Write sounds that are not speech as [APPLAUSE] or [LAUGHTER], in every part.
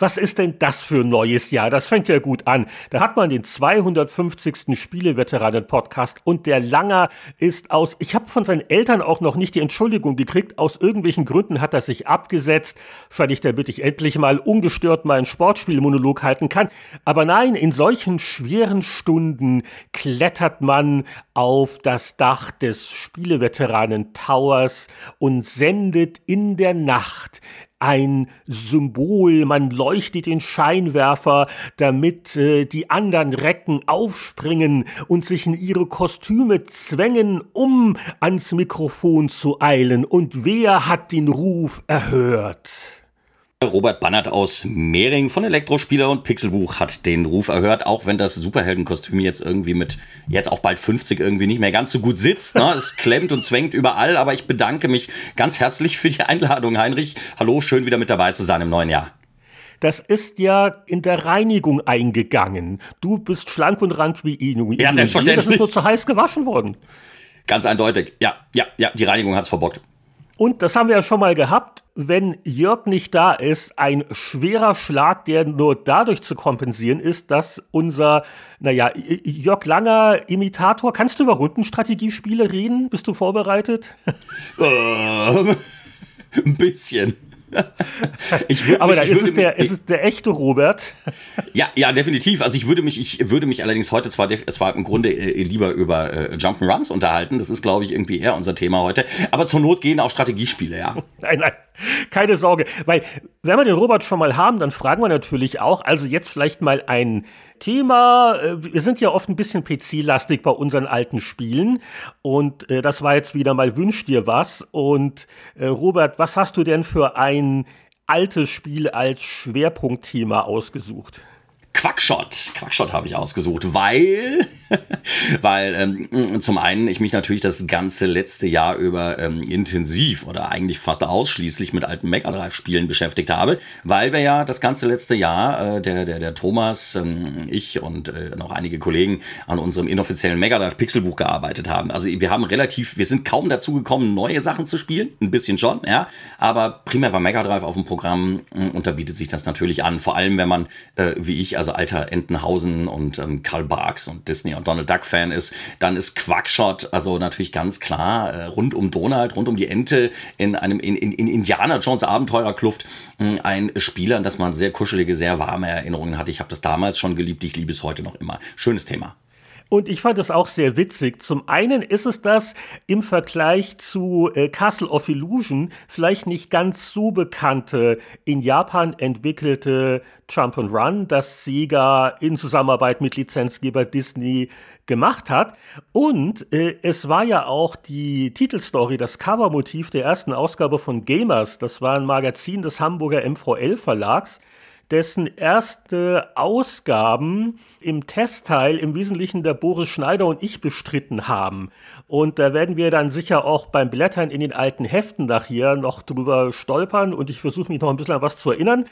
Was ist denn das für ein neues Jahr? Das fängt ja gut an. Da hat man den 250. Spieleveteranen-Podcast und der Langer ist aus. Ich habe von seinen Eltern auch noch nicht die Entschuldigung gekriegt. Aus irgendwelchen Gründen hat er sich abgesetzt, weil damit ich endlich mal ungestört meinen Sportspielmonolog halten kann. Aber nein, in solchen schweren Stunden klettert man auf das Dach des Spieleveteranen Towers und sendet in der Nacht ein Symbol, man leuchtet den Scheinwerfer, damit äh, die anderen Recken aufspringen und sich in ihre Kostüme zwängen, um ans Mikrofon zu eilen. Und wer hat den Ruf erhört? Robert Bannert aus Mehring von Elektrospieler und Pixelbuch hat den Ruf erhört, auch wenn das Superheldenkostüm jetzt irgendwie mit jetzt auch bald 50 irgendwie nicht mehr ganz so gut sitzt. Ne? Es klemmt und zwängt überall, aber ich bedanke mich ganz herzlich für die Einladung, Heinrich. Hallo, schön wieder mit dabei zu sein im neuen Jahr. Das ist ja in der Reinigung eingegangen. Du bist schlank und rank wie Inu. Ja, selbstverständlich. Das ist nur zu heiß gewaschen worden. Ganz eindeutig. Ja, ja, ja, die Reinigung hat's verbockt. Und das haben wir ja schon mal gehabt, wenn Jörg nicht da ist, ein schwerer Schlag, der nur dadurch zu kompensieren ist, dass unser, naja, Jörg Langer Imitator, kannst du über Rundenstrategiespiele reden? Bist du vorbereitet? [LAUGHS] Ähm, ein bisschen. Aber mich, da ist es, der, mich, ist es der echte Robert. Ja, ja, definitiv. Also ich würde mich, ich würde mich allerdings heute zwar, zwar im Grunde äh, lieber über äh, Jump'n'Runs unterhalten. Das ist, glaube ich, irgendwie eher unser Thema heute. Aber zur Not gehen auch Strategiespiele, ja. [LAUGHS] Nein, nein. Keine Sorge. Weil, wenn wir den Robert schon mal haben, dann fragen wir natürlich auch, also jetzt vielleicht mal ein Thema. Äh, wir sind ja oft ein bisschen PC-lastig bei unseren alten Spielen. Und äh, das war jetzt wieder mal Wünsch dir was. Und äh, Robert, was hast du denn für ein altes Spiel als Schwerpunktthema ausgesucht? Quackshot. Quackshot habe ich ausgesucht, weil, [LAUGHS] weil ähm, zum einen ich mich natürlich das ganze letzte Jahr über ähm, intensiv oder eigentlich fast ausschließlich mit alten Mega Drive Spielen beschäftigt habe, weil wir ja das ganze letzte Jahr äh, der der der Thomas, ähm, ich und äh, noch einige Kollegen an unserem inoffiziellen Mega Drive Pixelbuch gearbeitet haben. Also wir haben relativ, wir sind kaum dazu gekommen, neue Sachen zu spielen, ein bisschen schon, ja, aber primär war Mega Drive auf dem Programm äh, und da bietet sich das natürlich an, vor allem wenn man äh, wie ich also alter Entenhausen und ähm, Karl Barks und Disney und Donald Duck Fan ist, dann ist Quackshot also natürlich ganz klar äh, rund um Donald, rund um die Ente in einem in, in, in Indiana Jones Abenteurerkluft äh, ein Spieler, an das man sehr kuschelige, sehr warme Erinnerungen hat. Ich habe das damals schon geliebt, ich liebe es heute noch immer. Schönes Thema. Und ich fand es auch sehr witzig. Zum einen ist es das im Vergleich zu äh, Castle of Illusion vielleicht nicht ganz so bekannte in Japan entwickelte Jump and Run, das Sega in Zusammenarbeit mit Lizenzgeber Disney gemacht hat. Und äh, es war ja auch die Titelstory, das Covermotiv der ersten Ausgabe von Gamers. Das war ein Magazin des Hamburger MVL Verlags dessen erste Ausgaben im Testteil im Wesentlichen der Boris Schneider und ich bestritten haben. Und da werden wir dann sicher auch beim Blättern in den alten Heften nachher noch drüber stolpern und ich versuche mich noch ein bisschen an was zu erinnern.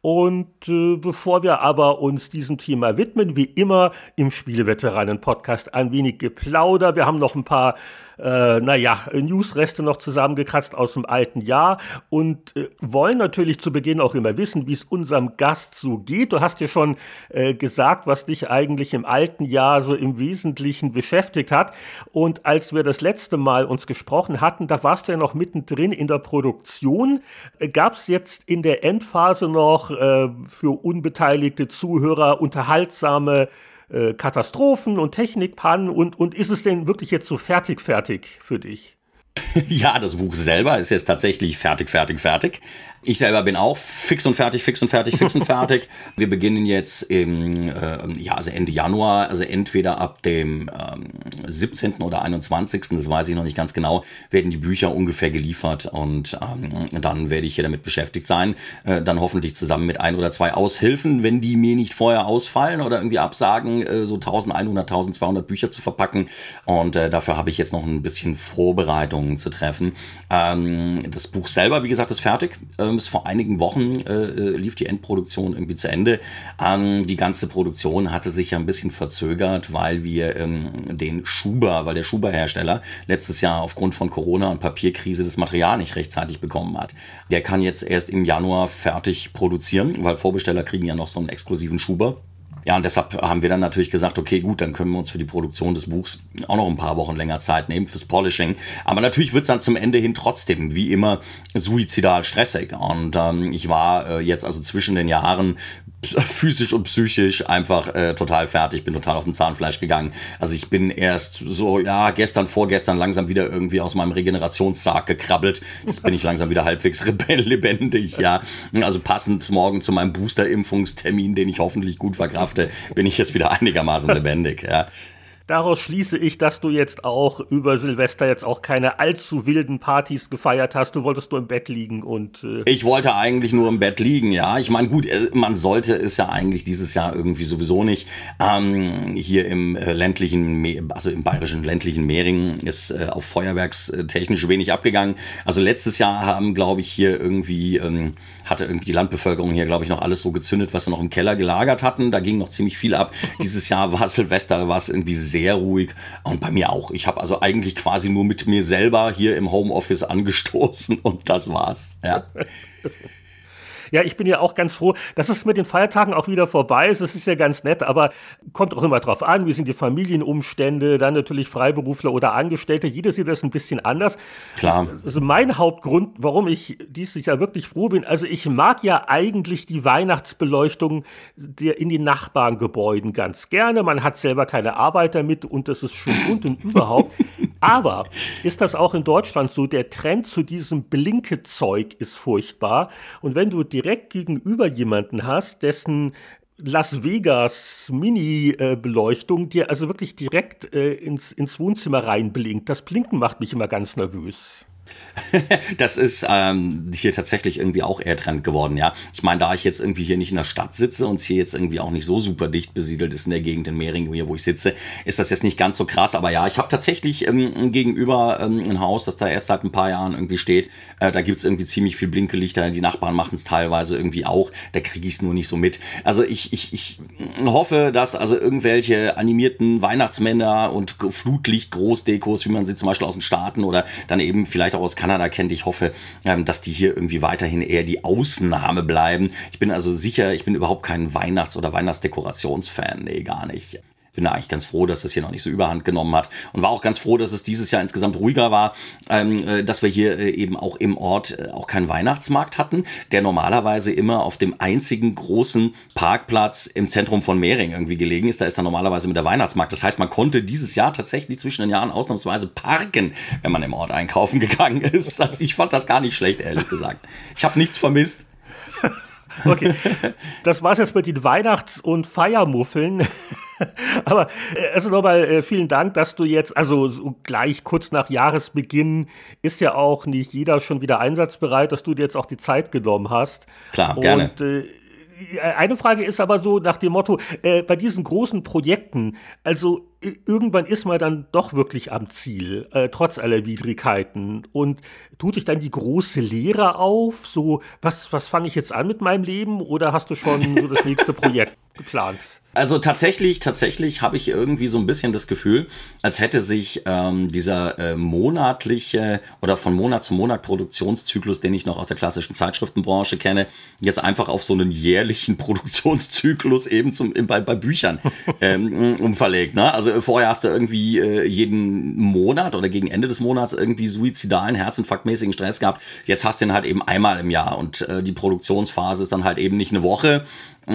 Und äh, bevor wir aber uns diesem Thema widmen, wie immer im Spieleveteranen-Podcast ein wenig Geplauder. Wir haben noch ein paar äh, naja, Newsreste noch zusammengekratzt aus dem alten Jahr und äh, wollen natürlich zu Beginn auch immer wissen, wie es unserem Gast so geht. Du hast ja schon äh, gesagt, was dich eigentlich im alten Jahr so im Wesentlichen beschäftigt hat. Und als wir das letzte Mal uns gesprochen hatten, da warst du ja noch mittendrin in der Produktion. Äh, Gab es jetzt in der Endphase noch äh, für unbeteiligte Zuhörer unterhaltsame äh, Katastrophen und Technikpannen und, und ist es denn wirklich jetzt so fertig, fertig für dich? [LAUGHS] Ja, das Buch selber ist jetzt tatsächlich fertig, fertig, fertig. Ich selber bin auch fix und fertig, fix und fertig, fix und [LAUGHS] fertig. Wir beginnen jetzt im, äh, ja, also Ende Januar, also entweder ab dem ähm, 17. oder 21., das weiß ich noch nicht ganz genau, werden die Bücher ungefähr geliefert und ähm, dann werde ich hier damit beschäftigt sein. Äh, dann hoffentlich zusammen mit ein oder zwei Aushilfen, wenn die mir nicht vorher ausfallen oder irgendwie absagen, äh, so 1100, 1200 Bücher zu verpacken. Und äh, dafür habe ich jetzt noch ein bisschen Vorbereitung Entscheidungen zu treffen. Ähm, das Buch selber, wie gesagt, ist fertig. Ähm, bis vor einigen Wochen äh, äh, lief die Endproduktion irgendwie zu Ende. Ähm, die ganze Produktion hatte sich ja ein bisschen verzögert, weil wir ähm, den Schuber, weil der Schuber-Hersteller letztes Jahr aufgrund von Corona und Papierkrise das Material nicht rechtzeitig bekommen hat. Der kann jetzt erst im Januar fertig produzieren, weil Vorbesteller kriegen ja noch so einen exklusiven Schuber. Ja, und deshalb haben wir dann natürlich gesagt, okay, gut, dann können wir uns für die Produktion des Buchs auch noch ein paar Wochen länger Zeit nehmen fürs Polishing. Aber natürlich wird's dann zum Ende hin trotzdem, wie immer, suizidal stressig. Und ähm, ich war äh, jetzt also zwischen den Jahren physisch und psychisch einfach äh, total fertig, bin total auf dem Zahnfleisch gegangen. Also ich bin erst so, ja, gestern, vorgestern langsam wieder irgendwie aus meinem Regenerationssarg gekrabbelt. Jetzt bin ich langsam wieder halbwegs [LAUGHS] lebendig, ja. Also passend morgen zu meinem Booster-Impfungstermin, den ich hoffentlich gut verkrafte, bin ich jetzt wieder einigermaßen lebendig, ja. Daraus schließe ich, dass du jetzt auch über Silvester jetzt auch keine allzu wilden Partys gefeiert hast. Du wolltest nur im Bett liegen und. Äh ich wollte eigentlich nur im Bett liegen, ja. Ich meine, gut, äh, man sollte es ja eigentlich dieses Jahr irgendwie sowieso nicht. Ähm, hier im äh, ländlichen, also im bayerischen ländlichen Mehring ist äh, auf Feuerwerkstechnisch wenig abgegangen. Also letztes Jahr haben, glaube ich, hier irgendwie, ähm, hatte irgendwie die Landbevölkerung hier, glaube ich, noch alles so gezündet, was sie noch im Keller gelagert hatten. Da ging noch ziemlich viel ab. [LAUGHS] Dieses Jahr war Silvester, war es irgendwie sehr sehr ruhig und bei mir auch. Ich habe also eigentlich quasi nur mit mir selber hier im Homeoffice angestoßen [LAUGHS] und das war's. Ja. Ja, ich bin ja auch ganz froh, dass es mit den Feiertagen auch wieder vorbei ist. Es ist ja ganz nett, aber kommt auch immer drauf an, wie sind die Familienumstände, dann natürlich Freiberufler oder Angestellte. Jeder sieht das ein bisschen anders. Klar. Also mein Hauptgrund, warum ich dieses Jahr wirklich froh bin, also ich mag ja eigentlich die Weihnachtsbeleuchtung der in den Nachbarngebäuden ganz gerne. Man hat selber keine Arbeiter mit und das ist schön und und [LAUGHS] überhaupt. Aber ist das auch in Deutschland so? Der Trend zu diesem Blinkezeug ist furchtbar. Und wenn du direkt gegenüber jemanden hast, dessen Las Vegas Mini-Beleuchtung dir also wirklich direkt äh, ins, ins Wohnzimmer reinblinkt. Das Blinken macht mich immer ganz nervös. [LAUGHS] das ist ähm, hier tatsächlich irgendwie auch eher Trend geworden, ja. Ich meine, da ich jetzt irgendwie hier nicht in der Stadt sitze und es hier jetzt irgendwie auch nicht so super dicht besiedelt ist in der Gegend in Mehring, hier, wo ich sitze, ist das jetzt nicht ganz so krass. Aber ja, ich habe tatsächlich ähm, gegenüber ähm, ein Haus, das da erst seit ein paar Jahren irgendwie steht. Äh, da gibt's irgendwie ziemlich viel Blinkelichter. Die Nachbarn machen es teilweise irgendwie auch. Da kriege ich es nur nicht so mit. Also ich, ich, ich hoffe, dass also irgendwelche animierten Weihnachtsmänner und Flutlicht-Großdekos, wie man sie zum Beispiel aus den Staaten oder dann eben vielleicht auch aus Kanada kennt. Ich hoffe, ähm, dass die hier irgendwie weiterhin eher die Ausnahme bleiben. Ich bin also sicher, ich bin überhaupt kein Weihnachts- oder Weihnachtsdekorationsfan. Nee, gar nicht bin da eigentlich ganz froh, dass das hier noch nicht so überhand genommen hat und war auch ganz froh, dass es dieses Jahr insgesamt ruhiger war, ähm, äh, dass wir hier äh, eben auch im Ort äh, auch keinen Weihnachtsmarkt hatten, der normalerweise immer auf dem einzigen großen Parkplatz im Zentrum von Mehring irgendwie gelegen ist. Da ist dann normalerweise mit der Weihnachtsmarkt. Das heißt, man konnte dieses Jahr tatsächlich zwischen den Jahren ausnahmsweise parken, wenn man im Ort einkaufen [LAUGHS] gegangen ist. Also ich fand das gar nicht schlecht, ehrlich gesagt. Ich habe nichts vermisst. Okay, das war's jetzt mit den Weihnachts- und Feiermuffeln. [LAUGHS] Aber äh, also nochmal äh, vielen Dank, dass du jetzt, also so gleich kurz nach Jahresbeginn ist ja auch nicht jeder schon wieder einsatzbereit, dass du dir jetzt auch die Zeit genommen hast. Klar, und, gerne. Äh, eine Frage ist aber so nach dem Motto, äh, bei diesen großen Projekten, also irgendwann ist man dann doch wirklich am Ziel, äh, trotz aller Widrigkeiten. Und tut sich dann die große Lehre auf? So, was, was fange ich jetzt an mit meinem Leben? Oder hast du schon so das nächste [LAUGHS] Projekt geplant? Also tatsächlich, tatsächlich habe ich irgendwie so ein bisschen das Gefühl, als hätte sich ähm, dieser äh, monatliche oder von Monat zu Monat Produktionszyklus, den ich noch aus der klassischen Zeitschriftenbranche kenne, jetzt einfach auf so einen jährlichen [LAUGHS] Produktionszyklus eben zum bei, bei Büchern [LAUGHS] ähm, umverlegt. Ne? Also vorher hast du irgendwie äh, jeden Monat oder gegen Ende des Monats irgendwie suizidalen, herzinfarktmäßigen Stress gehabt. Jetzt hast du ihn halt eben einmal im Jahr und äh, die Produktionsphase ist dann halt eben nicht eine Woche,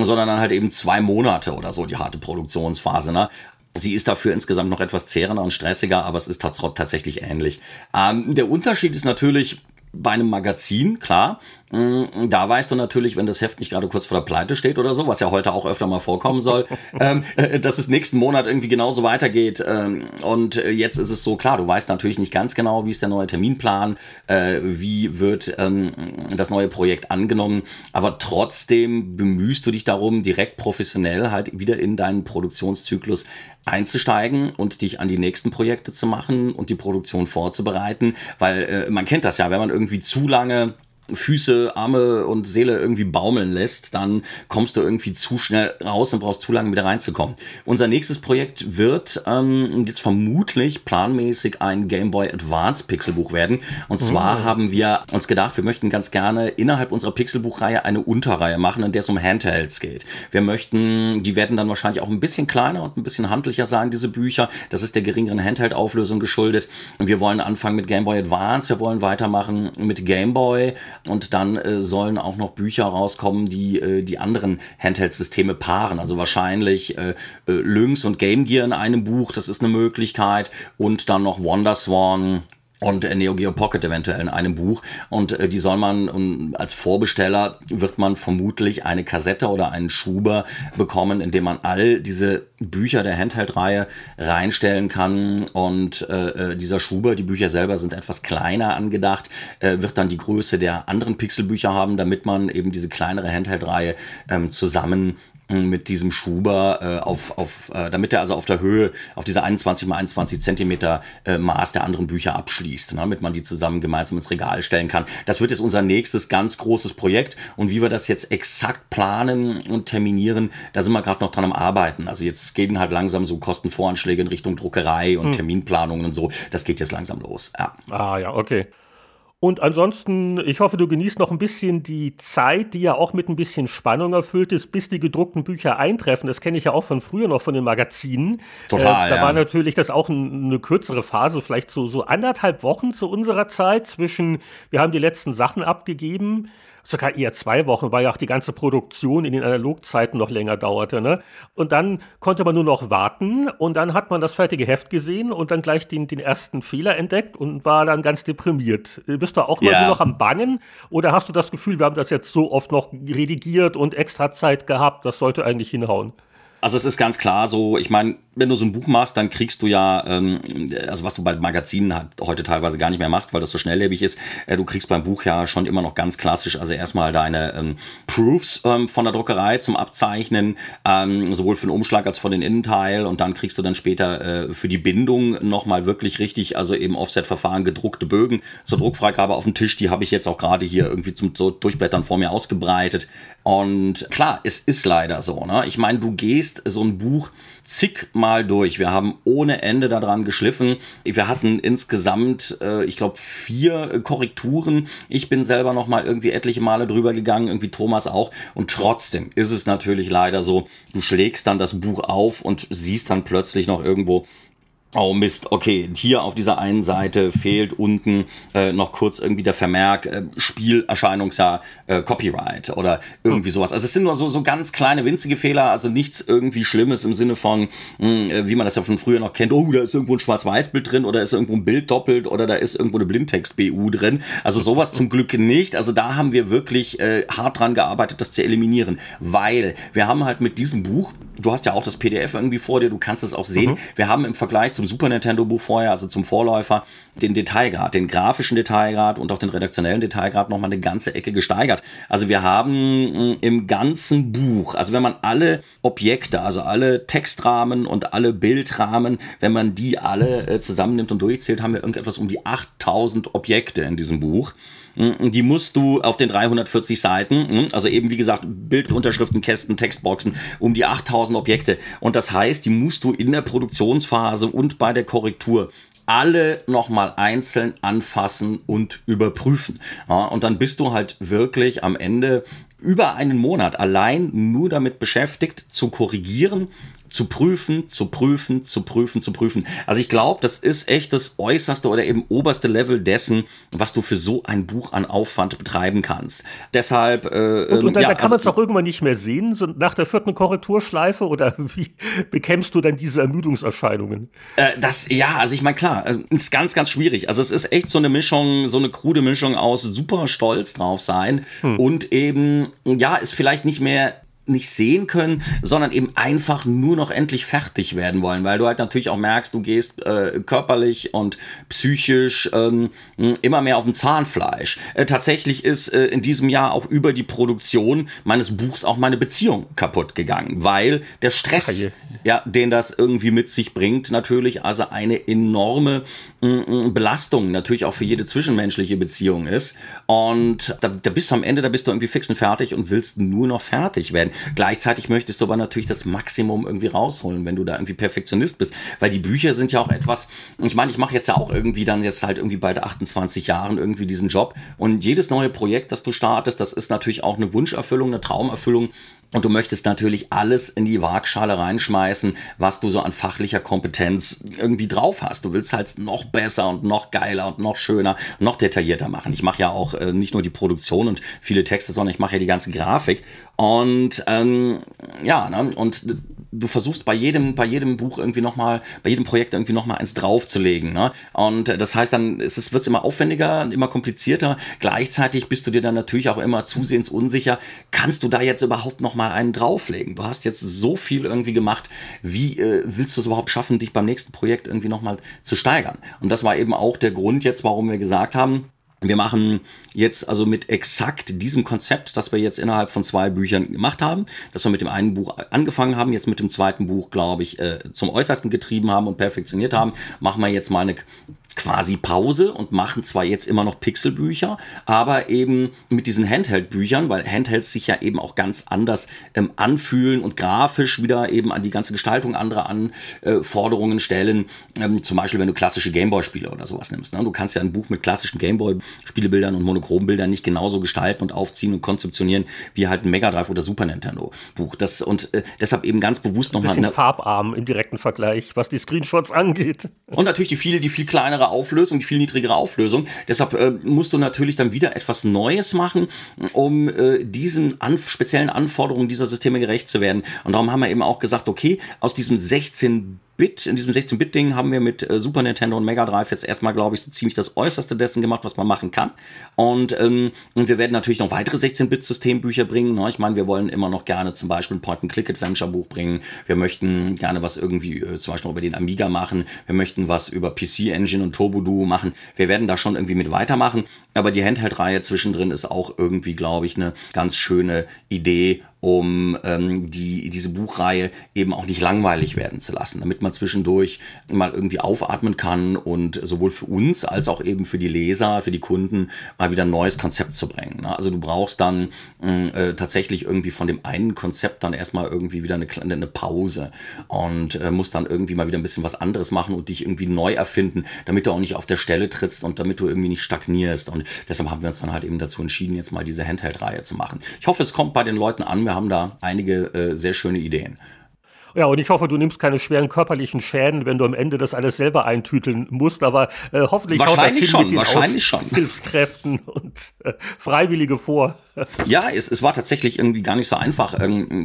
sondern dann halt eben zwei Monate oder so die harte Produktionsphase. Ne? Sie ist dafür insgesamt noch etwas zehrender und stressiger, aber es ist tatsächlich ähnlich. Ähm, der Unterschied ist natürlich, bei einem Magazin, klar, da weißt du natürlich, wenn das Heft nicht gerade kurz vor der Pleite steht oder so, was ja heute auch öfter mal vorkommen soll, [LAUGHS] ähm, äh, dass es nächsten Monat irgendwie genauso weitergeht. Ähm, und äh, jetzt ist es so klar, du weißt natürlich nicht ganz genau, wie ist der neue Terminplan, äh, wie wird ähm, das neue Projekt angenommen, aber trotzdem bemühst du dich darum, direkt professionell halt wieder in deinen Produktionszyklus einzusteigen und dich an die nächsten Projekte zu machen und die Produktion vorzubereiten, weil äh, man kennt das ja, wenn man irgendwie zu lange Füße, Arme und Seele irgendwie baumeln lässt, dann kommst du irgendwie zu schnell raus und brauchst zu lange wieder reinzukommen. Unser nächstes Projekt wird ähm, jetzt vermutlich planmäßig ein Game Boy Advance Pixelbuch werden. Und zwar mhm. haben wir uns gedacht, wir möchten ganz gerne innerhalb unserer Pixelbuchreihe eine Unterreihe machen, in der es um Handhelds geht. Wir möchten, die werden dann wahrscheinlich auch ein bisschen kleiner und ein bisschen handlicher sein, diese Bücher. Das ist der geringeren Handheld-Auflösung geschuldet. Wir wollen anfangen mit Game Boy Advance, wir wollen weitermachen mit Game Boy und dann äh, sollen auch noch Bücher rauskommen, die äh, die anderen Handheld-Systeme paaren. Also wahrscheinlich äh, äh, Lynx und Game Gear in einem Buch, das ist eine Möglichkeit. Und dann noch Wonderswan und äh, Neo Geo Pocket eventuell in einem Buch. Und äh, die soll man, um, als Vorbesteller wird man vermutlich eine Kassette oder einen Schuber bekommen, in dem man all diese Bücher der Handheld-Reihe reinstellen kann. Und äh, äh, dieser Schuber, die Bücher selber sind etwas kleiner angedacht, äh, wird dann die Größe der anderen Pixelbücher haben, damit man eben diese kleinere Handheld-Reihe ähm, zusammen mit diesem Schuber äh, auf, auf äh, damit er also auf der Höhe, auf dieser 21 mal 21 Zentimeter äh, Maß der anderen Bücher abschließt, ne, damit man die zusammen gemeinsam ins Regal stellen kann. Das wird jetzt unser nächstes ganz großes Projekt und wie wir das jetzt exakt planen und terminieren, da sind wir gerade noch dran am Arbeiten. Also jetzt gehen halt langsam so Kostenvoranschläge in Richtung Druckerei und hm. Terminplanungen und so. Das geht jetzt langsam los. Ja. Ah ja, okay. Und ansonsten, ich hoffe, du genießt noch ein bisschen die Zeit, die ja auch mit ein bisschen Spannung erfüllt ist, bis die gedruckten Bücher eintreffen. Das kenne ich ja auch von früher noch von den Magazinen. Total. Äh, da ja. war natürlich das auch ein, eine kürzere Phase, vielleicht so, so anderthalb Wochen zu unserer Zeit zwischen, wir haben die letzten Sachen abgegeben, sogar eher zwei Wochen, weil ja auch die ganze Produktion in den Analogzeiten noch länger dauerte. Ne? Und dann konnte man nur noch warten und dann hat man das fertige Heft gesehen und dann gleich den, den ersten Fehler entdeckt und war dann ganz deprimiert. Bist du auch mal ja. so noch am Bangen oder hast du das Gefühl, wir haben das jetzt so oft noch redigiert und extra Zeit gehabt, das sollte eigentlich hinhauen? Also es ist ganz klar so, ich meine, wenn du so ein Buch machst, dann kriegst du ja, ähm, also was du bei Magazinen halt heute teilweise gar nicht mehr machst, weil das so schnelllebig ist, äh, du kriegst beim Buch ja schon immer noch ganz klassisch, also erstmal deine ähm, Proofs ähm, von der Druckerei zum Abzeichnen, ähm, sowohl für den Umschlag als für den Innenteil und dann kriegst du dann später äh, für die Bindung nochmal wirklich richtig, also eben Offset-Verfahren gedruckte Bögen zur Druckfreigabe auf dem Tisch, die habe ich jetzt auch gerade hier irgendwie zum so Durchblättern vor mir ausgebreitet und klar, es ist leider so, ne? Ich meine, du gehst so ein Buch zigmal durch. Wir haben ohne Ende daran geschliffen. Wir hatten insgesamt, äh, ich glaube, vier Korrekturen. Ich bin selber noch mal irgendwie etliche Male drüber gegangen, irgendwie Thomas auch. Und trotzdem ist es natürlich leider so, du schlägst dann das Buch auf und siehst dann plötzlich noch irgendwo Oh Mist, okay, hier auf dieser einen Seite fehlt unten äh, noch kurz irgendwie der Vermerk äh, Spielerscheinungsjahr äh, Copyright oder irgendwie hm. sowas. Also es sind nur so, so ganz kleine winzige Fehler, also nichts irgendwie Schlimmes im Sinne von, mh, hm, äh, wie man das ja von früher noch kennt, oh, da ist irgendwo ein Schwarz-Weiß-Bild drin oder ist irgendwo ein Bild doppelt oder da ist irgendwo eine Blindtext-BU drin. Also sowas zum Glück nicht. Also da haben wir wirklich äh, hart dran gearbeitet, das zu eliminieren, weil wir haben halt mit diesem Buch, du hast ja auch das PDF irgendwie vor dir, du kannst es auch sehen, mhm. wir haben im Vergleich zum zum Super Nintendo Buch vorher, also zum Vorläufer, den Detailgrad, den grafischen Detailgrad und auch den redaktionellen Detailgrad nochmal eine ganze Ecke gesteigert. Also wir haben mm, im ganzen Buch, also wenn man alle Objekte, also alle Textrahmen und alle Bildrahmen, wenn man die alle äh, zusammennimmt und durchzählt, haben wir irgendetwas um die 8000 Objekte in diesem Buch. Mm, die musst du auf den 340 Seiten, mm, also eben wie gesagt, Bildunterschriften, Kästen, Textboxen, um die 8000 Objekte. Und das heißt, die musst du in der Produktionsphase und bei der Korrektur alle nochmal einzeln anfassen und überprüfen. Ja, und dann bist du halt wirklich am Ende über einen Monat allein nur damit beschäftigt, zu korrigieren, zu prüfen, zu prüfen, zu prüfen, zu prüfen. Also ich glaube, das ist echt das äußerste oder eben oberste Level dessen, was du für so ein Buch an Aufwand betreiben kannst. Deshalb. Äh, und, und dann, ja, dann kann also, man es doch irgendwann nicht mehr sehen, so nach der vierten Korrekturschleife oder [LAUGHS] wie bekämpfst du dann diese Ermüdungserscheinungen? Äh, das, ja, also ich meine, klar, äh, ist ganz, ganz schwierig. Also es ist echt so eine Mischung, so eine krude Mischung aus super stolz drauf sein hm. und eben, ja, ist vielleicht nicht mehr nicht sehen können, sondern eben einfach nur noch endlich fertig werden wollen, weil du halt natürlich auch merkst, du gehst äh, körperlich und psychisch ähm, immer mehr auf dem Zahnfleisch. Äh, tatsächlich ist äh, in diesem Jahr auch über die Produktion meines Buchs auch meine Beziehung kaputt gegangen, weil der Stress, ja, den das irgendwie mit sich bringt, natürlich also eine enorme äh, Belastung natürlich auch für jede zwischenmenschliche Beziehung ist und da, da bist du am Ende, da bist du irgendwie fix und fertig und willst nur noch fertig werden. Gleichzeitig möchtest du aber natürlich das Maximum irgendwie rausholen, wenn du da irgendwie Perfektionist bist. Weil die Bücher sind ja auch etwas, ich meine, ich mache jetzt ja auch irgendwie dann jetzt halt irgendwie bei 28 Jahren irgendwie diesen Job. Und jedes neue Projekt, das du startest, das ist natürlich auch eine Wunscherfüllung, eine Traumerfüllung. Und du möchtest natürlich alles in die Waagschale reinschmeißen, was du so an fachlicher Kompetenz irgendwie drauf hast. Du willst halt noch besser und noch geiler und noch schöner, noch detaillierter machen. Ich mache ja auch äh, nicht nur die Produktion und viele Texte, sondern ich mache ja die ganze Grafik. Und ähm, ja, ne? und du versuchst bei jedem, bei jedem Buch irgendwie nochmal, bei jedem Projekt irgendwie nochmal eins draufzulegen. Ne? Und das heißt dann, es ist, wird's immer aufwendiger, immer komplizierter. Gleichzeitig bist du dir dann natürlich auch immer zusehends unsicher, kannst du da jetzt überhaupt nochmal einen drauflegen? Du hast jetzt so viel irgendwie gemacht, wie äh, willst du es überhaupt schaffen, dich beim nächsten Projekt irgendwie nochmal zu steigern? Und das war eben auch der Grund jetzt, warum wir gesagt haben, wir machen jetzt also mit exakt diesem Konzept, das wir jetzt innerhalb von zwei Büchern gemacht haben, dass wir mit dem einen Buch angefangen haben, jetzt mit dem zweiten Buch, glaube ich, äh, zum Äußersten getrieben haben und perfektioniert haben, machen wir jetzt mal eine quasi Pause und machen zwar jetzt immer noch Pixelbücher, aber eben mit diesen Handheld-Büchern, weil Handhelds sich ja eben auch ganz anders ähm, anfühlen und grafisch wieder eben an die ganze Gestaltung andere Anforderungen stellen. Ähm, zum Beispiel, wenn du klassische Gameboy-Spiele oder sowas nimmst. Ne? Du kannst ja ein Buch mit klassischen Gameboy-Spielebildern und Monochrombildern nicht genauso gestalten und aufziehen und konzeptionieren wie halt ein Mega Drive oder Super Nintendo-Buch. Das und äh, deshalb eben ganz bewusst nochmal. Ein bisschen farbarm im direkten Vergleich, was die Screenshots angeht. Und natürlich die viele, die viel kleinere Auflösung, die viel niedrigere Auflösung. Deshalb äh, musst du natürlich dann wieder etwas Neues machen, um äh, diesen an, speziellen Anforderungen dieser Systeme gerecht zu werden. Und darum haben wir eben auch gesagt, okay, aus diesem 16 Bit, in diesem 16-Bit-Ding haben wir mit äh, Super Nintendo und Mega Drive jetzt erstmal, glaube ich, so ziemlich das Äußerste dessen gemacht, was man machen kann. Und, ähm, wir werden natürlich noch weitere 16-Bit-Systembücher bringen. Ne? Ich meine, wir wollen immer noch gerne zum Beispiel ein Point-and-Click-Adventure-Buch bringen. Wir möchten gerne was irgendwie äh, zum Beispiel über den Amiga machen. Wir möchten was über PC-Engine und Turbo Duo machen. Wir werden da schon irgendwie mit weitermachen. Aber die Handheld-Reihe zwischendrin ist auch irgendwie, glaube ich, eine ganz schöne Idee, um ähm, die, diese Buchreihe eben auch nicht langweilig werden zu lassen, damit man zwischendurch mal irgendwie aufatmen kann und sowohl für uns als auch eben für die Leser, für die Kunden mal wieder ein neues Konzept zu bringen. Ne? Also du brauchst dann äh, tatsächlich irgendwie von dem einen Konzept dann erstmal irgendwie wieder eine, eine Pause und äh, musst dann irgendwie mal wieder ein bisschen was anderes machen und dich irgendwie neu erfinden, damit du auch nicht auf der Stelle trittst und damit du irgendwie nicht stagnierst. Und deshalb haben wir uns dann halt eben dazu entschieden, jetzt mal diese Handheld-Reihe zu machen. Ich hoffe, es kommt bei den Leuten an. Wir haben da einige äh, sehr schöne Ideen. Ja, und ich hoffe, du nimmst keine schweren körperlichen Schäden, wenn du am Ende das alles selber eintüteln musst, aber äh, hoffentlich wahrscheinlich schon, wahrscheinlich schon. Hilfskräften und Freiwillige vor. Ja, es, es war tatsächlich irgendwie gar nicht so einfach,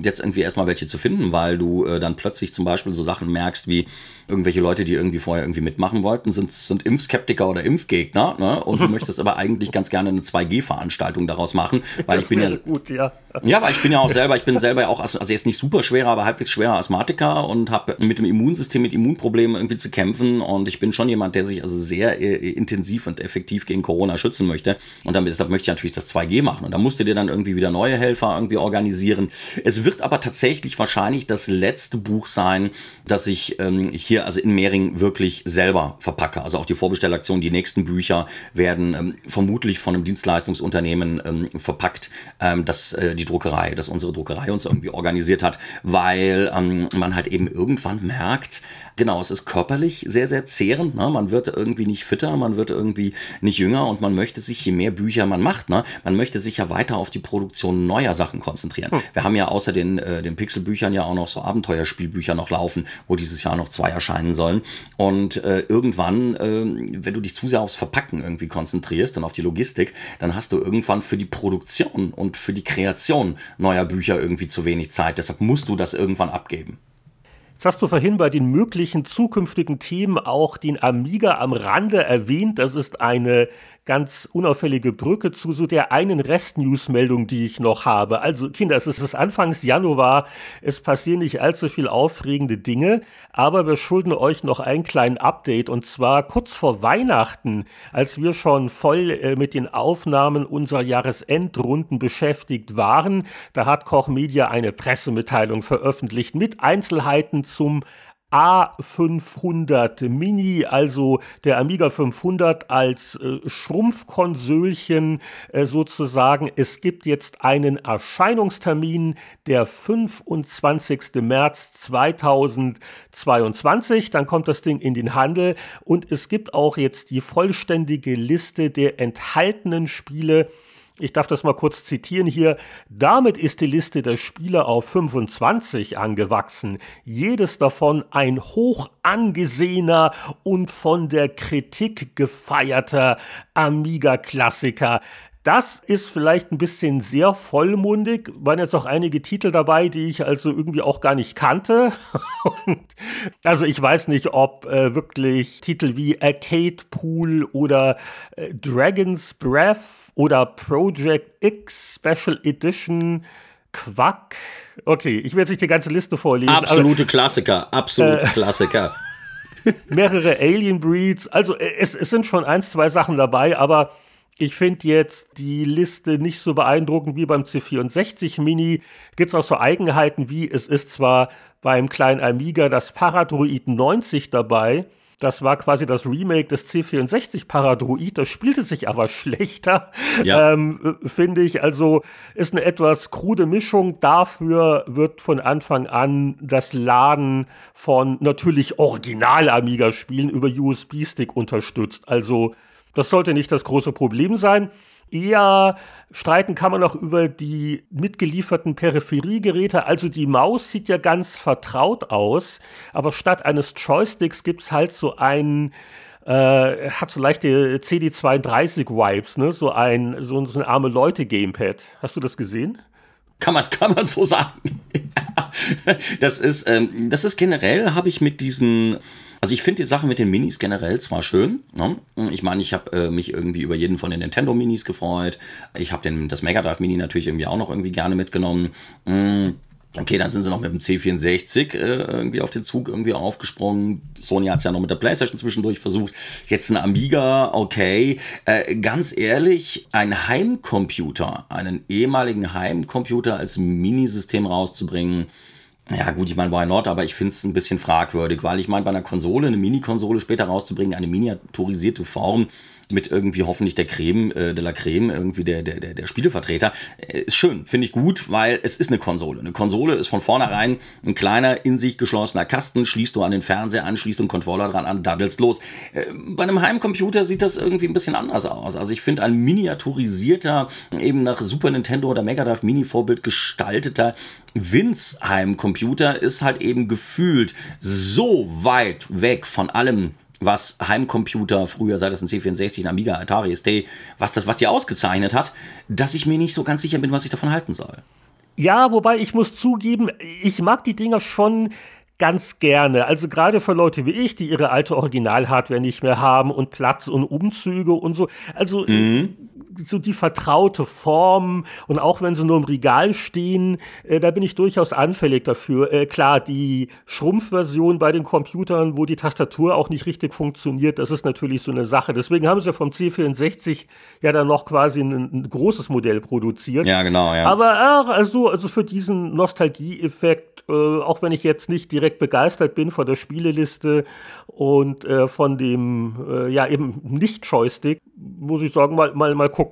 jetzt irgendwie erstmal welche zu finden, weil du äh, dann plötzlich zum Beispiel so Sachen merkst wie irgendwelche Leute, die irgendwie vorher irgendwie mitmachen wollten, sind, sind Impfskeptiker oder Impfgegner, ne? Und du [LAUGHS] möchtest aber eigentlich ganz gerne eine 2G-Veranstaltung daraus machen, weil das ich bin ja, gut, ja. Ja, weil ich bin ja auch selber, ich bin selber ja auch, also jetzt nicht super schwerer, aber halbwegs schwerer Asthmatiker und habe mit dem Immunsystem, mit Immunproblemen irgendwie zu kämpfen und ich bin schon jemand, der sich also sehr äh, intensiv und effektiv gegen Corona schützen möchte und damit, deshalb möchte ich natürlich das 2G machen und da musst du dir dann irgendwie wieder neue Helfer irgendwie organisieren. Es wird aber tatsächlich wahrscheinlich das letzte Buch sein, das ich ähm, hier also in Mehring wirklich selber verpacke. Also auch die Vorbestellaktion, die nächsten Bücher werden ähm, vermutlich von einem Dienstleistungsunternehmen ähm, verpackt, ähm, das äh, die Druckerei, dass unsere Druckerei uns irgendwie organisiert hat, weil ähm, man halt eben irgendwann merkt, genau, es ist körperlich sehr, sehr zehrend. Ne? Man wird irgendwie nicht fitter, man wird irgendwie nicht jünger und man möchte sich, je mehr Bücher man macht, ne? man möchte sich ja weiter auf die Produktion neuer Sachen konzentrieren. Hm. Wir haben ja außer den, äh, den Pixelbüchern ja auch noch so Abenteuerspielbücher noch laufen, wo dieses Jahr noch zwei erscheinen sollen. Und äh, irgendwann, äh, wenn du dich zu sehr aufs Verpacken irgendwie konzentrierst und auf die Logistik, dann hast du irgendwann für die Produktion und für die Kreation neuer Bücher irgendwie zu wenig Zeit. Deshalb musst du das irgendwann abgeben. Jetzt hast du vorhin bei den möglichen zukünftigen Themen auch den Amiga am Rande erwähnt. Das ist eine ganz unauffällige Brücke zu so der einen Rest-News-Meldung, die ich noch habe. Also Kinder, es ist Anfangs Januar, es passieren nicht allzu viel aufregende Dinge, aber wir schulden euch noch einen kleinen Update. Und zwar kurz vor Weihnachten, als wir schon voll äh, mit den Aufnahmen unserer Jahresendrunden beschäftigt waren, da hat Koch Media eine Pressemitteilung veröffentlicht mit Einzelheiten zum A500 Mini, also der Amiga 500 als äh, Schrumpfkonsölchen äh, sozusagen. Es gibt jetzt einen Erscheinungstermin, der 25. März 2022. Dann kommt das Ding in den Handel und es gibt auch jetzt die vollständige Liste der enthaltenen Spiele ich darf das mal kurz zitieren hier. Damit ist die Liste der Spieler auf 25 angewachsen. Jedes davon ein hoch angesehener und von der Kritik gefeierter Amiga-Klassiker. Das ist vielleicht ein bisschen sehr vollmundig. Waren jetzt auch einige Titel dabei, die ich also irgendwie auch gar nicht kannte. [LAUGHS] also ich weiß nicht, ob äh, wirklich Titel wie Arcade Pool oder äh, Dragon's Breath oder Project X Special Edition Quack. Okay, ich werde nicht die ganze Liste vorlesen. Absolute Klassiker, absolute äh, Klassiker. [LAUGHS] mehrere Alien Breeds. Also äh, es, es sind schon ein, zwei Sachen dabei, aber ich finde jetzt die Liste nicht so beeindruckend wie beim C64 Mini. Gibt es auch so Eigenheiten wie, es ist zwar beim kleinen Amiga das Paradroid 90 dabei, das war quasi das Remake des C64 Paradroid. Das spielte sich aber [LAUGHS] schlechter, ja. ähm, finde ich. Also ist eine etwas krude Mischung. Dafür wird von Anfang an das Laden von natürlich Original-Amiga-Spielen über USB-Stick unterstützt. Also das sollte nicht das große Problem sein. Eher streiten kann man noch über die mitgelieferten Peripheriegeräte. Also die Maus sieht ja ganz vertraut aus, aber statt eines Joysticks gibt es halt so einen äh, hat so leichte CD32-Vibes, ne? So ein, so, so ein arme Leute-Gamepad. Hast du das gesehen? Kann man, kann man so sagen. [LAUGHS] das ist, ähm, das ist generell, habe ich mit diesen also ich finde die Sache mit den Minis generell zwar schön. Ne? Ich meine, ich habe äh, mich irgendwie über jeden von den Nintendo Minis gefreut. Ich habe das Mega Drive Mini natürlich irgendwie auch noch irgendwie gerne mitgenommen. Mm. Okay, dann sind sie noch mit dem C64 äh, irgendwie auf den Zug irgendwie aufgesprungen. Sony hat es ja noch mit der PlayStation zwischendurch versucht. Jetzt ein Amiga, okay. Äh, ganz ehrlich, ein Heimcomputer, einen ehemaligen Heimcomputer als Minisystem rauszubringen, ja, gut, ich meine, why not, aber ich finde es ein bisschen fragwürdig, weil ich meine, bei einer Konsole, eine Mini-Konsole später rauszubringen, eine miniaturisierte Form, mit irgendwie hoffentlich der Creme, äh, de la Creme, irgendwie der, der, der, der Spielevertreter. Äh, ist schön, finde ich gut, weil es ist eine Konsole. Eine Konsole ist von vornherein ein kleiner, in sich geschlossener Kasten, schließt du an den Fernseher an, schließt einen Controller dran an, daddelst los. Äh, bei einem Heimcomputer sieht das irgendwie ein bisschen anders aus. Also ich finde ein miniaturisierter, eben nach Super Nintendo oder Mega Drive Mini Vorbild gestalteter Vince Heimcomputer ist halt eben gefühlt so weit weg von allem, was Heimcomputer früher, sei das ein C64, ein Amiga, Atari ST, was das, was die ausgezeichnet hat, dass ich mir nicht so ganz sicher bin, was ich davon halten soll. Ja, wobei ich muss zugeben, ich mag die Dinger schon ganz gerne. Also gerade für Leute wie ich, die ihre alte Original-Hardware nicht mehr haben und Platz und Umzüge und so. Also mhm so die vertraute Form und auch wenn sie nur im Regal stehen, äh, da bin ich durchaus anfällig dafür. Äh, klar, die Schrumpfversion bei den Computern, wo die Tastatur auch nicht richtig funktioniert, das ist natürlich so eine Sache. Deswegen haben sie vom C64 ja dann noch quasi ein, ein großes Modell produziert. Ja, genau, ja. Aber äh, also, also für diesen Nostalgieeffekt, äh, auch wenn ich jetzt nicht direkt begeistert bin von der Spieleliste und äh, von dem, äh, ja, eben Nicht-Joystick, muss ich sagen, mal, mal, mal gucken.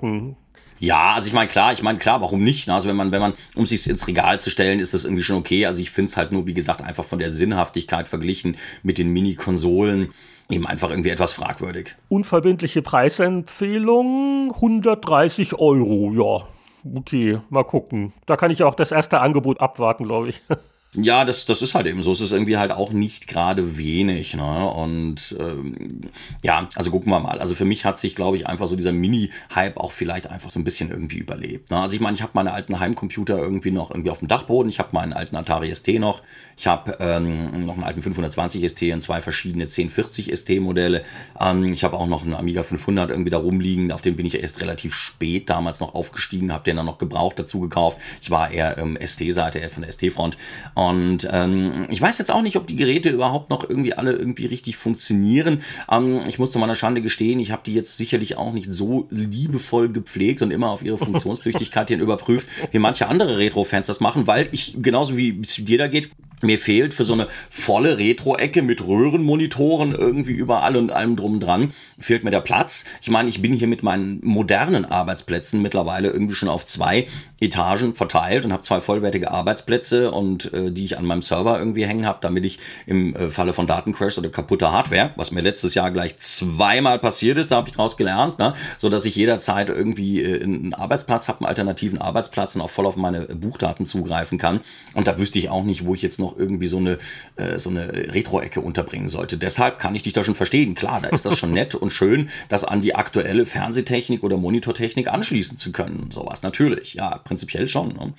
Ja, also ich meine, klar, ich meine, klar, warum nicht? Also wenn man, wenn man, um sich ins Regal zu stellen, ist das irgendwie schon okay. Also ich finde es halt nur, wie gesagt, einfach von der Sinnhaftigkeit verglichen mit den Mini-Konsolen eben einfach irgendwie etwas fragwürdig. Unverbindliche Preisempfehlung 130 Euro, ja. Okay, mal gucken. Da kann ich auch das erste Angebot abwarten, glaube ich. [LAUGHS] Ja, das, das ist halt eben so. Es ist irgendwie halt auch nicht gerade wenig. Ne? Und ähm, ja, also gucken wir mal. Also für mich hat sich, glaube ich, einfach so dieser Mini-Hype auch vielleicht einfach so ein bisschen irgendwie überlebt. Ne? Also ich meine, ich habe meine alten Heimcomputer irgendwie noch irgendwie auf dem Dachboden. Ich habe meinen alten Atari ST noch. Ich habe ähm, noch einen alten 520 ST und zwei verschiedene 1040 ST-Modelle. Ähm, ich habe auch noch einen Amiga 500 irgendwie da rumliegen. Auf den bin ich erst relativ spät damals noch aufgestiegen, habe den dann noch gebraucht dazu gekauft. Ich war eher ähm, ST-Seite, eher von der ST-Front. Und ähm, ich weiß jetzt auch nicht, ob die Geräte überhaupt noch irgendwie alle irgendwie richtig funktionieren. Ähm, ich muss zu meiner Schande gestehen, ich habe die jetzt sicherlich auch nicht so liebevoll gepflegt und immer auf ihre [LAUGHS] Funktionstüchtigkeit hin überprüft, wie manche andere Retro-Fans das machen, weil ich genauso wie es dir da geht, mir fehlt für so eine volle Retro-Ecke mit Röhrenmonitoren irgendwie überall und allem drum dran, fehlt mir der Platz. Ich meine, ich bin hier mit meinen modernen Arbeitsplätzen mittlerweile irgendwie schon auf zwei Etagen verteilt und habe zwei vollwertige Arbeitsplätze und äh, die ich an meinem Server irgendwie hängen habe, damit ich im äh, Falle von Datencrash oder kaputter Hardware, was mir letztes Jahr gleich zweimal passiert ist, da habe ich draus gelernt, ne, so dass ich jederzeit irgendwie äh, einen Arbeitsplatz habe, einen alternativen Arbeitsplatz und auch voll auf meine Buchdaten zugreifen kann. Und da wüsste ich auch nicht, wo ich jetzt noch noch irgendwie so eine, äh, so eine Retro-Ecke unterbringen sollte. Deshalb kann ich dich da schon verstehen. Klar, da ist das schon [LAUGHS] nett und schön, das an die aktuelle Fernsehtechnik oder Monitortechnik anschließen zu können. Sowas natürlich. Ja, prinzipiell schon. Ne?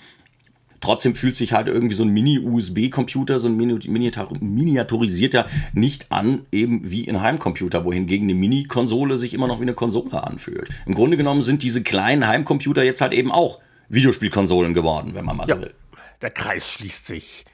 Trotzdem fühlt sich halt irgendwie so ein Mini-USB-Computer, so ein miniaturisierter nicht an, eben wie ein Heimcomputer, wohingegen eine Mini-Konsole sich immer noch wie eine Konsole anfühlt. Im Grunde genommen sind diese kleinen Heimcomputer jetzt halt eben auch Videospielkonsolen geworden, wenn man mal so will. Der Kreis schließt sich.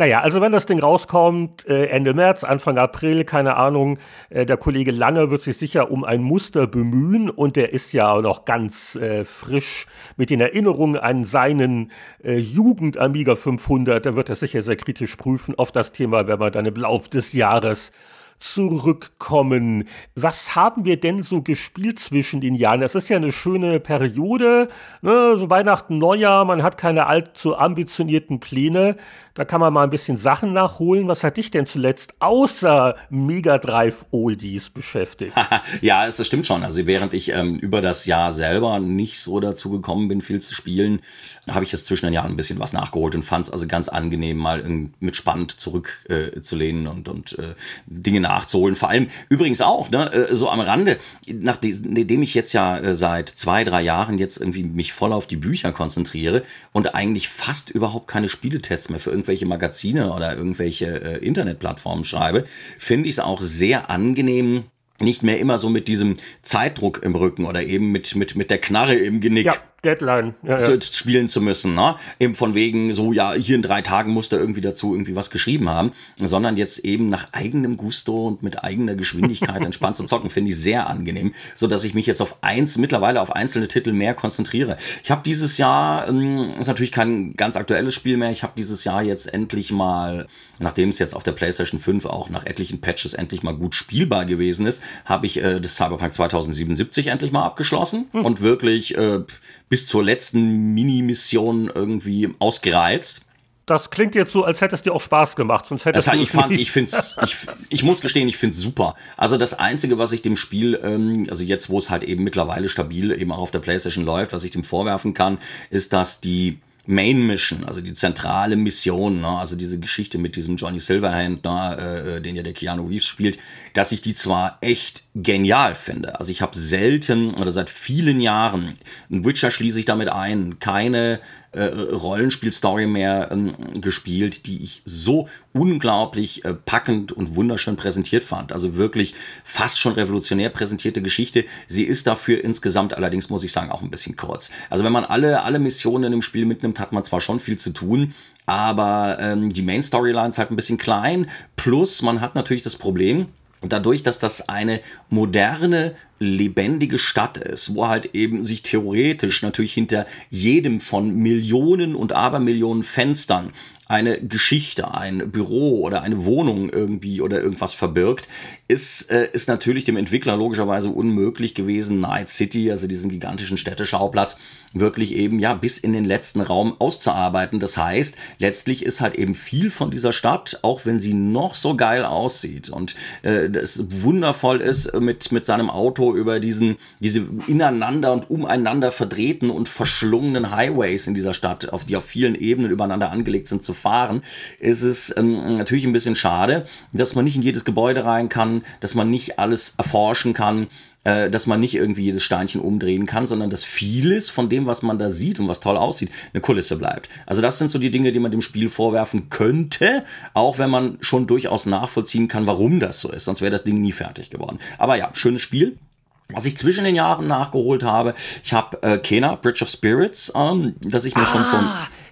Naja, also wenn das Ding rauskommt, äh, Ende März, Anfang April, keine Ahnung, äh, der Kollege Lange wird sich sicher um ein Muster bemühen und der ist ja noch ganz äh, frisch mit den Erinnerungen an seinen äh, Jugend Amiga 500. Da wird er sicher sehr kritisch prüfen auf das Thema, wenn wir dann im Lauf des Jahres zurückkommen. Was haben wir denn so gespielt zwischen den Jahren? Das ist ja eine schöne Periode, ne? so Weihnachten, Neujahr, man hat keine allzu ambitionierten Pläne. Da kann man mal ein bisschen Sachen nachholen. Was hat dich denn zuletzt außer Mega Drive Oldies beschäftigt? [LAUGHS] ja, es stimmt schon. Also während ich ähm, über das Jahr selber nicht so dazu gekommen bin, viel zu spielen, habe ich es zwischen den Jahren ein bisschen was nachgeholt und fand es also ganz angenehm, mal mit Spannend zurückzulehnen äh, und, und äh, Dinge nachzuholen. Vor allem übrigens auch, ne, äh, so am Rande, nachdem ich jetzt ja äh, seit zwei, drei Jahren jetzt irgendwie mich voll auf die Bücher konzentriere und eigentlich fast überhaupt keine Spieletests mehr für irgendwelche Magazine oder irgendwelche äh, Internetplattformen schreibe, finde ich es auch sehr angenehm, nicht mehr immer so mit diesem Zeitdruck im Rücken oder eben mit, mit, mit der Knarre im Genick. Ja. Deadline ja, ja. spielen zu müssen, ne? Eben von wegen so, ja, hier in drei Tagen muss er irgendwie dazu irgendwie was geschrieben haben, sondern jetzt eben nach eigenem Gusto und mit eigener Geschwindigkeit [LAUGHS] entspannt zu zocken, finde ich sehr angenehm, so dass ich mich jetzt auf eins, mittlerweile auf einzelne Titel mehr konzentriere. Ich habe dieses Jahr, ähm, ist natürlich kein ganz aktuelles Spiel mehr, ich habe dieses Jahr jetzt endlich mal, nachdem es jetzt auf der PlayStation 5 auch nach etlichen Patches endlich mal gut spielbar gewesen ist, habe ich äh, das Cyberpunk 2077 endlich mal abgeschlossen hm. und wirklich äh, bis zur letzten Mini-Mission irgendwie ausgereizt. Das klingt jetzt so, als hätte es dir auch Spaß gemacht, sonst hättest das heißt, ich fand, ich finde, ich, ich muss gestehen, ich finde es super. Also das einzige, was ich dem Spiel, ähm, also jetzt, wo es halt eben mittlerweile stabil eben auch auf der PlayStation läuft, was ich dem vorwerfen kann, ist, dass die Main Mission, also die zentrale Mission, ne, also diese Geschichte mit diesem Johnny Silverhand, ne, äh, äh den ja der Keanu Reeves spielt, dass ich die zwar echt genial finde. Also ich habe selten oder seit vielen Jahren, ein Witcher schließe ich damit ein, keine äh, Rollenspielstory mehr ähm, gespielt, die ich so unglaublich äh, packend und wunderschön präsentiert fand. Also wirklich fast schon revolutionär präsentierte Geschichte. Sie ist dafür insgesamt allerdings, muss ich sagen, auch ein bisschen kurz. Also wenn man alle, alle Missionen im Spiel mitnimmt, hat man zwar schon viel zu tun, aber ähm, die Main Storyline ist halt ein bisschen klein. Plus man hat natürlich das Problem, dadurch, dass das eine moderne, lebendige Stadt ist, wo halt eben sich theoretisch natürlich hinter jedem von Millionen und Abermillionen Fenstern eine Geschichte, ein Büro oder eine Wohnung irgendwie oder irgendwas verbirgt, ist, äh, ist natürlich dem Entwickler logischerweise unmöglich gewesen, Night City, also diesen gigantischen Städteschauplatz, wirklich eben ja bis in den letzten Raum auszuarbeiten. Das heißt, letztlich ist halt eben viel von dieser Stadt, auch wenn sie noch so geil aussieht und äh, wundervoll ist, mit, mit seinem Auto über diesen, diese ineinander und umeinander verdrehten und verschlungenen Highways in dieser Stadt, auf die auf vielen Ebenen übereinander angelegt sind, zu fahren, ist es ähm, natürlich ein bisschen schade, dass man nicht in jedes Gebäude rein kann, dass man nicht alles erforschen kann, äh, dass man nicht irgendwie jedes Steinchen umdrehen kann, sondern dass vieles von dem, was man da sieht und was toll aussieht, eine Kulisse bleibt. Also das sind so die Dinge, die man dem Spiel vorwerfen könnte, auch wenn man schon durchaus nachvollziehen kann, warum das so ist. Sonst wäre das Ding nie fertig geworden. Aber ja, schönes Spiel. Was ich zwischen den Jahren nachgeholt habe, ich habe äh, Kena, Bridge of Spirits, ähm, das ich mir ah, schon von...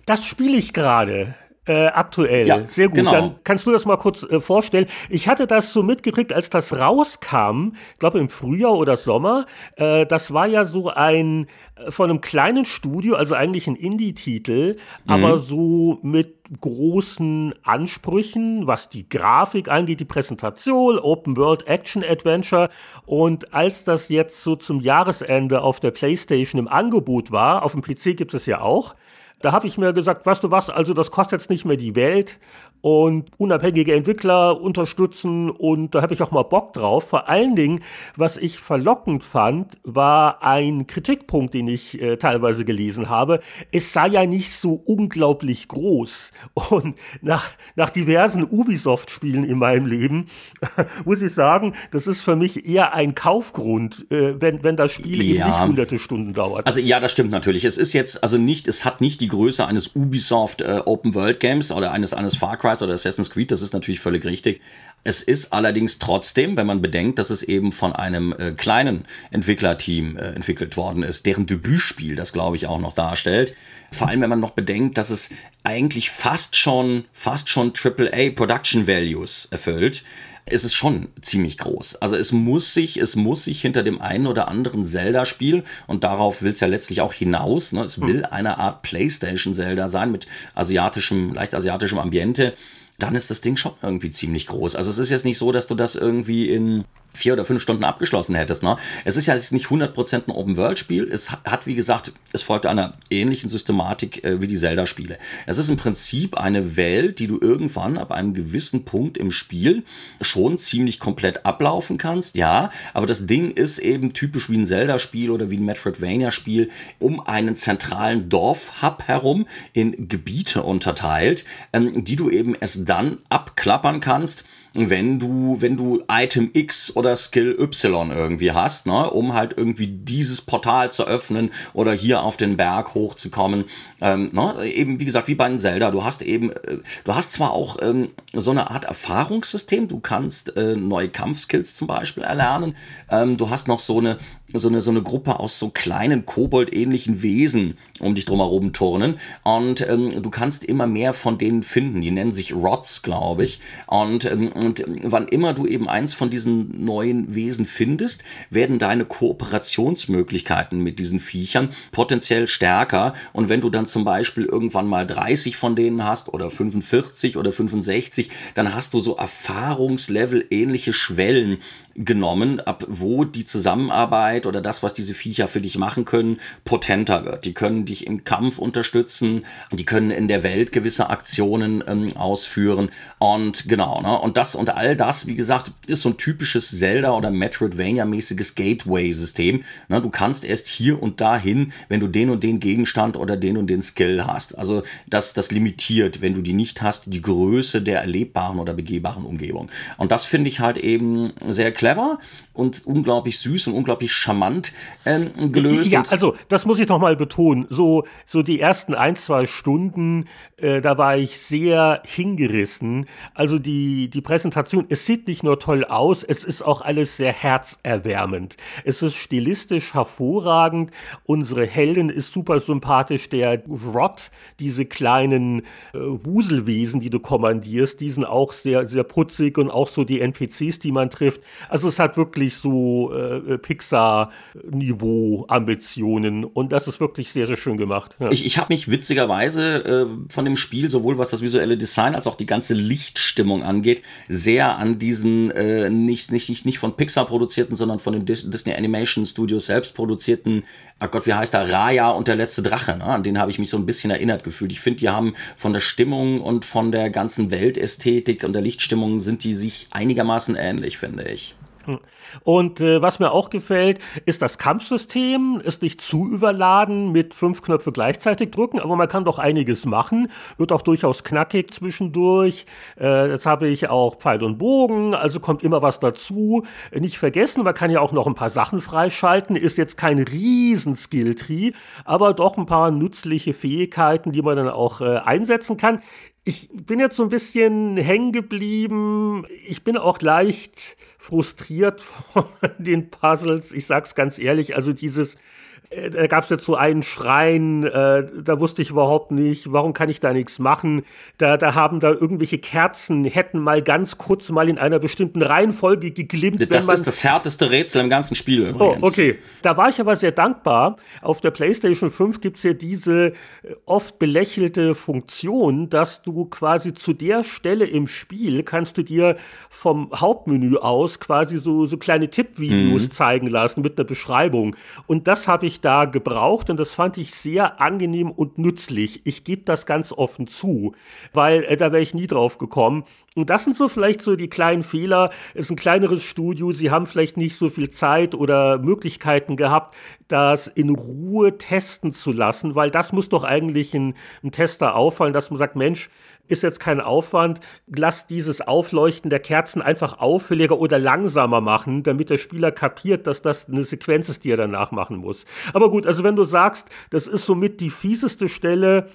Das spiele ich gerade. Äh, aktuell. Ja, Sehr gut. Genau. Dann kannst du das mal kurz äh, vorstellen. Ich hatte das so mitgekriegt, als das rauskam, glaube im Frühjahr oder Sommer. Äh, das war ja so ein äh, von einem kleinen Studio, also eigentlich ein Indie-Titel, mhm. aber so mit großen Ansprüchen, was die Grafik angeht, die Präsentation, Open World Action Adventure. Und als das jetzt so zum Jahresende auf der PlayStation im Angebot war, auf dem PC gibt es ja auch, da habe ich mir gesagt, weißt du was, also das kostet jetzt nicht mehr die Welt und unabhängige Entwickler unterstützen und da habe ich auch mal Bock drauf. Vor allen Dingen, was ich verlockend fand, war ein Kritikpunkt, den ich äh, teilweise gelesen habe. Es sei ja nicht so unglaublich groß [LAUGHS] und nach, nach diversen Ubisoft-Spielen in meinem Leben [LAUGHS] muss ich sagen, das ist für mich eher ein Kaufgrund, äh, wenn, wenn das Spiel ja. eben nicht hunderte Stunden dauert. Also ja, das stimmt natürlich. Es ist jetzt also nicht, es hat nicht die Größe eines Ubisoft äh, Open World Games oder eines eines Far Cry Cry oder Assassin's Creed, das ist natürlich völlig richtig. Es ist allerdings trotzdem, wenn man bedenkt, dass es eben von einem äh, kleinen Entwicklerteam äh, entwickelt worden ist, deren Debütspiel das, glaube ich, auch noch darstellt. Vor allem, wenn man noch bedenkt, dass es eigentlich fast schon, fast schon AAA Production Values erfüllt ist es schon ziemlich groß. Also es muss sich, es muss sich hinter dem einen oder anderen Zelda-Spiel, und darauf will es ja letztlich auch hinaus, ne, es will eine Art PlayStation-Zelda sein mit asiatischem, leicht asiatischem Ambiente, dann ist das Ding schon irgendwie ziemlich groß. Also es ist jetzt nicht so, dass du das irgendwie in vier oder fünf Stunden abgeschlossen hättest. Ne? Es ist ja jetzt nicht 100% ein Open-World-Spiel. Es hat, wie gesagt, es folgt einer ähnlichen Systematik äh, wie die Zelda-Spiele. Es ist im Prinzip eine Welt, die du irgendwann ab einem gewissen Punkt im Spiel schon ziemlich komplett ablaufen kannst. Ja, aber das Ding ist eben typisch wie ein Zelda-Spiel oder wie ein Metroidvania-Spiel um einen zentralen Dorf-Hub herum in Gebiete unterteilt, ähm, die du eben erst dann abklappern kannst, wenn du, wenn du Item X oder Skill Y irgendwie hast, ne, um halt irgendwie dieses Portal zu öffnen oder hier auf den Berg hochzukommen. Ähm, ne, eben wie gesagt, wie bei einem Zelda, du hast eben, äh, du hast zwar auch ähm, so eine Art Erfahrungssystem, du kannst äh, neue Kampfskills zum Beispiel erlernen, ähm, du hast noch so eine, so eine, so eine Gruppe aus so kleinen Kobold-ähnlichen Wesen um dich drumherum turnen und ähm, du kannst immer mehr von denen finden. Die nennen sich Rods, glaube ich. Und, ähm, und wann immer du eben eins von diesen neuen Wesen findest, werden deine Kooperationsmöglichkeiten mit diesen Viechern potenziell stärker. Und wenn du dann zum Beispiel irgendwann mal 30 von denen hast oder 45 oder 65, dann hast du so Erfahrungslevel ähnliche Schwellen genommen, ab wo die Zusammenarbeit oder das, was diese Viecher für dich machen können, potenter wird. Die können dich im Kampf unterstützen, die können in der Welt gewisse Aktionen ähm, ausführen und genau, ne? Und das und all das, wie gesagt, ist so ein typisches Zelda oder Metroidvania-mäßiges Gateway-System. Ne? Du kannst erst hier und dahin, wenn du den und den Gegenstand oder den und den Skill hast. Also das, das limitiert, wenn du die nicht hast, die Größe der erlebbaren oder begehbaren Umgebung. Und das finde ich halt eben sehr clever und unglaublich süß und unglaublich charmant ähm, gelöst. Ja, also das muss ich noch mal betonen. So, so die ersten ein, zwei Stunden, äh, da war ich sehr hingerissen. Also die, die Präsentation, es sieht nicht nur toll aus, es ist auch alles sehr herzerwärmend. Es ist stilistisch hervorragend. Unsere Heldin ist super sympathisch. Der Rod, diese kleinen äh, Wuselwesen, die du kommandierst, die sind auch sehr, sehr putzig und auch so die NPCs, die man trifft. Also es hat wirklich so äh, Pixar-Niveau-Ambitionen und das ist wirklich sehr, sehr schön gemacht. Ja. Ich, ich habe mich witzigerweise äh, von dem Spiel, sowohl was das visuelle Design als auch die ganze Lichtstimmung angeht, sehr an diesen äh, nicht, nicht, nicht, nicht von Pixar produzierten, sondern von den Disney Animation Studios selbst produzierten, ach Gott, wie heißt der, Raya und der letzte Drache, ne? an den habe ich mich so ein bisschen erinnert gefühlt. Ich finde, die haben von der Stimmung und von der ganzen Weltästhetik und der Lichtstimmung sind die sich einigermaßen ähnlich, finde ich. Und äh, was mir auch gefällt, ist das Kampfsystem, ist nicht zu überladen mit fünf Knöpfe gleichzeitig drücken, aber man kann doch einiges machen, wird auch durchaus knackig zwischendurch. Äh, jetzt habe ich auch Pfeil und Bogen, also kommt immer was dazu. Nicht vergessen, man kann ja auch noch ein paar Sachen freischalten, ist jetzt kein riesen Skilltree, aber doch ein paar nützliche Fähigkeiten, die man dann auch äh, einsetzen kann. Ich bin jetzt so ein bisschen hängen geblieben. Ich bin auch leicht frustriert [LAUGHS] von den Puzzles. Ich sag's ganz ehrlich, also dieses da gab es jetzt so einen Schrein, äh, da wusste ich überhaupt nicht, warum kann ich da nichts machen. Da, da haben da irgendwelche Kerzen, hätten mal ganz kurz mal in einer bestimmten Reihenfolge geglimmt. Das ist das härteste Rätsel im ganzen Spiel übrigens. Oh, okay. Da war ich aber sehr dankbar. Auf der PlayStation 5 gibt's ja diese äh, oft belächelte Funktion, dass du quasi zu der Stelle im Spiel kannst du dir vom Hauptmenü aus quasi so, so kleine Tippvideos mhm. zeigen lassen mit einer Beschreibung. Und das habe ich da gebraucht und das fand ich sehr angenehm und nützlich. Ich gebe das ganz offen zu, weil äh, da wäre ich nie drauf gekommen. Und das sind so vielleicht so die kleinen Fehler. Es ist ein kleineres Studio, sie haben vielleicht nicht so viel Zeit oder Möglichkeiten gehabt, das in Ruhe testen zu lassen, weil das muss doch eigentlich ein, ein Tester auffallen, dass man sagt, Mensch, ist jetzt kein Aufwand. Lass dieses Aufleuchten der Kerzen einfach auffälliger oder langsamer machen, damit der Spieler kapiert, dass das eine Sequenz ist, die er danach machen muss. Aber gut, also wenn du sagst, das ist somit die fieseste Stelle,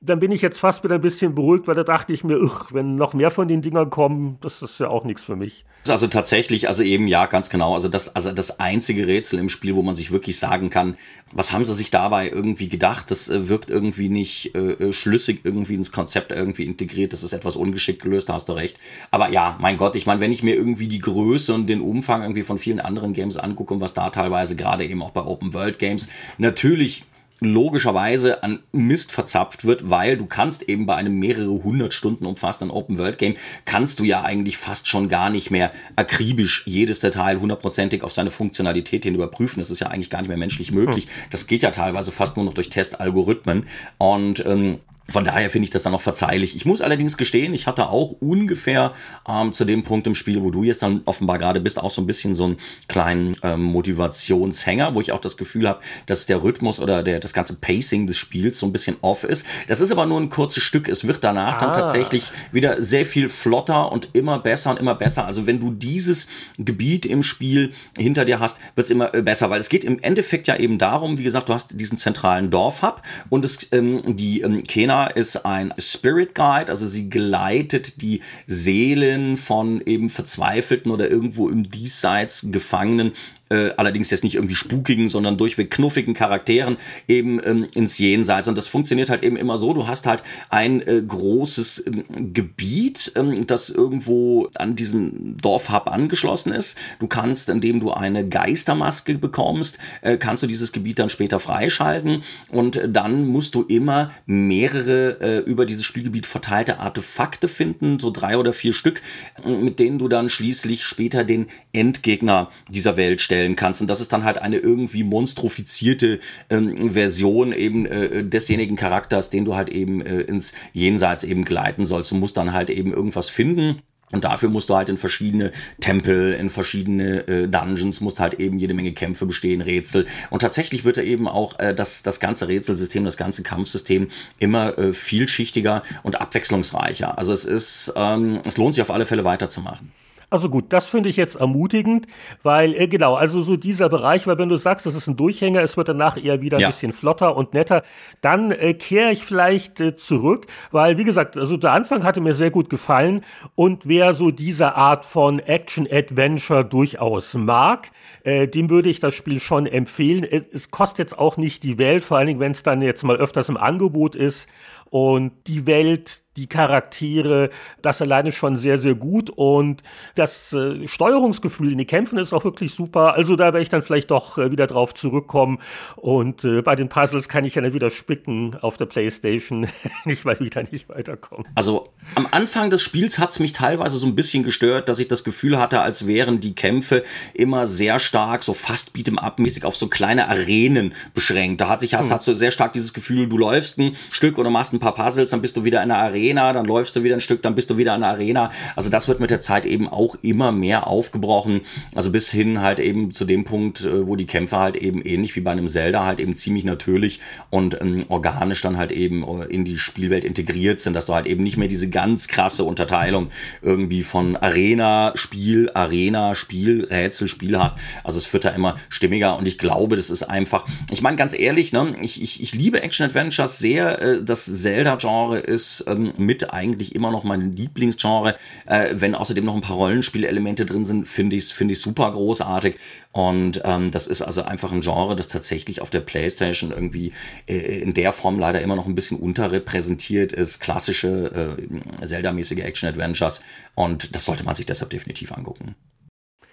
dann bin ich jetzt fast wieder ein bisschen beruhigt, weil da dachte ich mir, ugh, wenn noch mehr von den Dingern kommen, das ist ja auch nichts für mich. Also tatsächlich, also eben ja, ganz genau. Also das, also das einzige Rätsel im Spiel, wo man sich wirklich sagen kann, was haben sie sich dabei irgendwie gedacht? Das äh, wirkt irgendwie nicht äh, äh, schlüssig irgendwie ins Konzept irgendwie integriert. Das ist etwas ungeschickt gelöst, da hast du recht. Aber ja, mein Gott, ich meine, wenn ich mir irgendwie die Größe und den Umfang irgendwie von vielen anderen Games angucke und was da teilweise gerade eben auch bei Open World Games natürlich logischerweise an Mist verzapft wird, weil du kannst eben bei einem mehrere hundert Stunden umfassenden Open-World-Game, kannst du ja eigentlich fast schon gar nicht mehr akribisch jedes Detail hundertprozentig auf seine Funktionalität hin überprüfen. Das ist ja eigentlich gar nicht mehr menschlich möglich. Hm. Das geht ja teilweise fast nur noch durch Testalgorithmen. Und ähm, von daher finde ich das dann noch verzeihlich. Ich muss allerdings gestehen, ich hatte auch ungefähr ähm, zu dem Punkt im Spiel, wo du jetzt dann offenbar gerade bist, auch so ein bisschen so einen kleinen ähm, Motivationshänger, wo ich auch das Gefühl habe, dass der Rhythmus oder der, das ganze Pacing des Spiels so ein bisschen off ist. Das ist aber nur ein kurzes Stück. Es wird danach ah. dann tatsächlich wieder sehr viel flotter und immer besser und immer besser. Also wenn du dieses Gebiet im Spiel hinter dir hast, wird es immer äh, besser, weil es geht im Endeffekt ja eben darum, wie gesagt, du hast diesen zentralen Dorfhub und es, ähm, die ähm, Kena ist ein Spirit Guide, also sie geleitet die Seelen von eben Verzweifelten oder irgendwo im Diesseits Gefangenen äh, allerdings jetzt nicht irgendwie spukigen, sondern durchweg knuffigen Charakteren eben ähm, ins Jenseits. Und das funktioniert halt eben immer so, du hast halt ein äh, großes ähm, Gebiet, ähm, das irgendwo an diesen Dorfhub angeschlossen ist. Du kannst, indem du eine Geistermaske bekommst, äh, kannst du dieses Gebiet dann später freischalten und dann musst du immer mehrere äh, über dieses Spielgebiet verteilte Artefakte finden, so drei oder vier Stück, mit denen du dann schließlich später den Endgegner dieser Welt stellst darstellen kannst. Und das ist dann halt eine irgendwie monstrophizierte ähm, Version eben äh, desjenigen Charakters, den du halt eben äh, ins Jenseits eben gleiten sollst. Du musst dann halt eben irgendwas finden. Und dafür musst du halt in verschiedene Tempel, in verschiedene äh, Dungeons, musst halt eben jede Menge Kämpfe bestehen, Rätsel. Und tatsächlich wird da eben auch äh, das, das ganze Rätselsystem, das ganze Kampfsystem immer äh, vielschichtiger und abwechslungsreicher. Also es ist, ähm, es lohnt sich auf alle Fälle weiterzumachen. Also gut, das finde ich jetzt ermutigend, weil, äh, genau, also so dieser Bereich, weil wenn du sagst, das ist ein Durchhänger, es wird danach eher wieder ein ja. bisschen flotter und netter, dann äh, kehre ich vielleicht äh, zurück, weil, wie gesagt, also der Anfang hatte mir sehr gut gefallen und wer so diese Art von Action-Adventure durchaus mag, äh, dem würde ich das Spiel schon empfehlen. Es, es kostet jetzt auch nicht die Welt, vor allen Dingen, wenn es dann jetzt mal öfters im Angebot ist und die Welt die Charaktere, das alleine schon sehr, sehr gut. Und das äh, Steuerungsgefühl in den Kämpfen ist auch wirklich super. Also da werde ich dann vielleicht doch äh, wieder drauf zurückkommen. Und äh, bei den Puzzles kann ich ja dann wieder spicken auf der Playstation, [LAUGHS] nicht weil ich da nicht weiterkomme. Also am Anfang des Spiels hat es mich teilweise so ein bisschen gestört, dass ich das Gefühl hatte, als wären die Kämpfe immer sehr stark, so fast beat'em-up-mäßig auf so kleine Arenen beschränkt. Da hatte ich, hast, hm. hast du sehr stark dieses Gefühl, du läufst ein Stück oder machst ein paar Puzzles, dann bist du wieder in einer Arena Arena, dann läufst du wieder ein Stück, dann bist du wieder in der Arena. Also das wird mit der Zeit eben auch immer mehr aufgebrochen. Also bis hin halt eben zu dem Punkt, äh, wo die Kämpfe halt eben ähnlich wie bei einem Zelda halt eben ziemlich natürlich und ähm, organisch dann halt eben äh, in die Spielwelt integriert sind, dass du halt eben nicht mehr diese ganz krasse Unterteilung irgendwie von Arena, Spiel, Arena, Spiel, Rätsel, Spiel hast. Also es wird da immer stimmiger und ich glaube, das ist einfach, ich meine ganz ehrlich, ne, ich, ich, ich liebe Action-Adventures sehr. Äh, das Zelda-Genre ist ähm, mit eigentlich immer noch mein Lieblingsgenre. Äh, wenn außerdem noch ein paar Rollenspielelemente drin sind, finde ich es find ich super großartig. Und ähm, das ist also einfach ein Genre, das tatsächlich auf der PlayStation irgendwie äh, in der Form leider immer noch ein bisschen unterrepräsentiert ist. Klassische äh, Zelda-mäßige Action-Adventures. Und das sollte man sich deshalb definitiv angucken.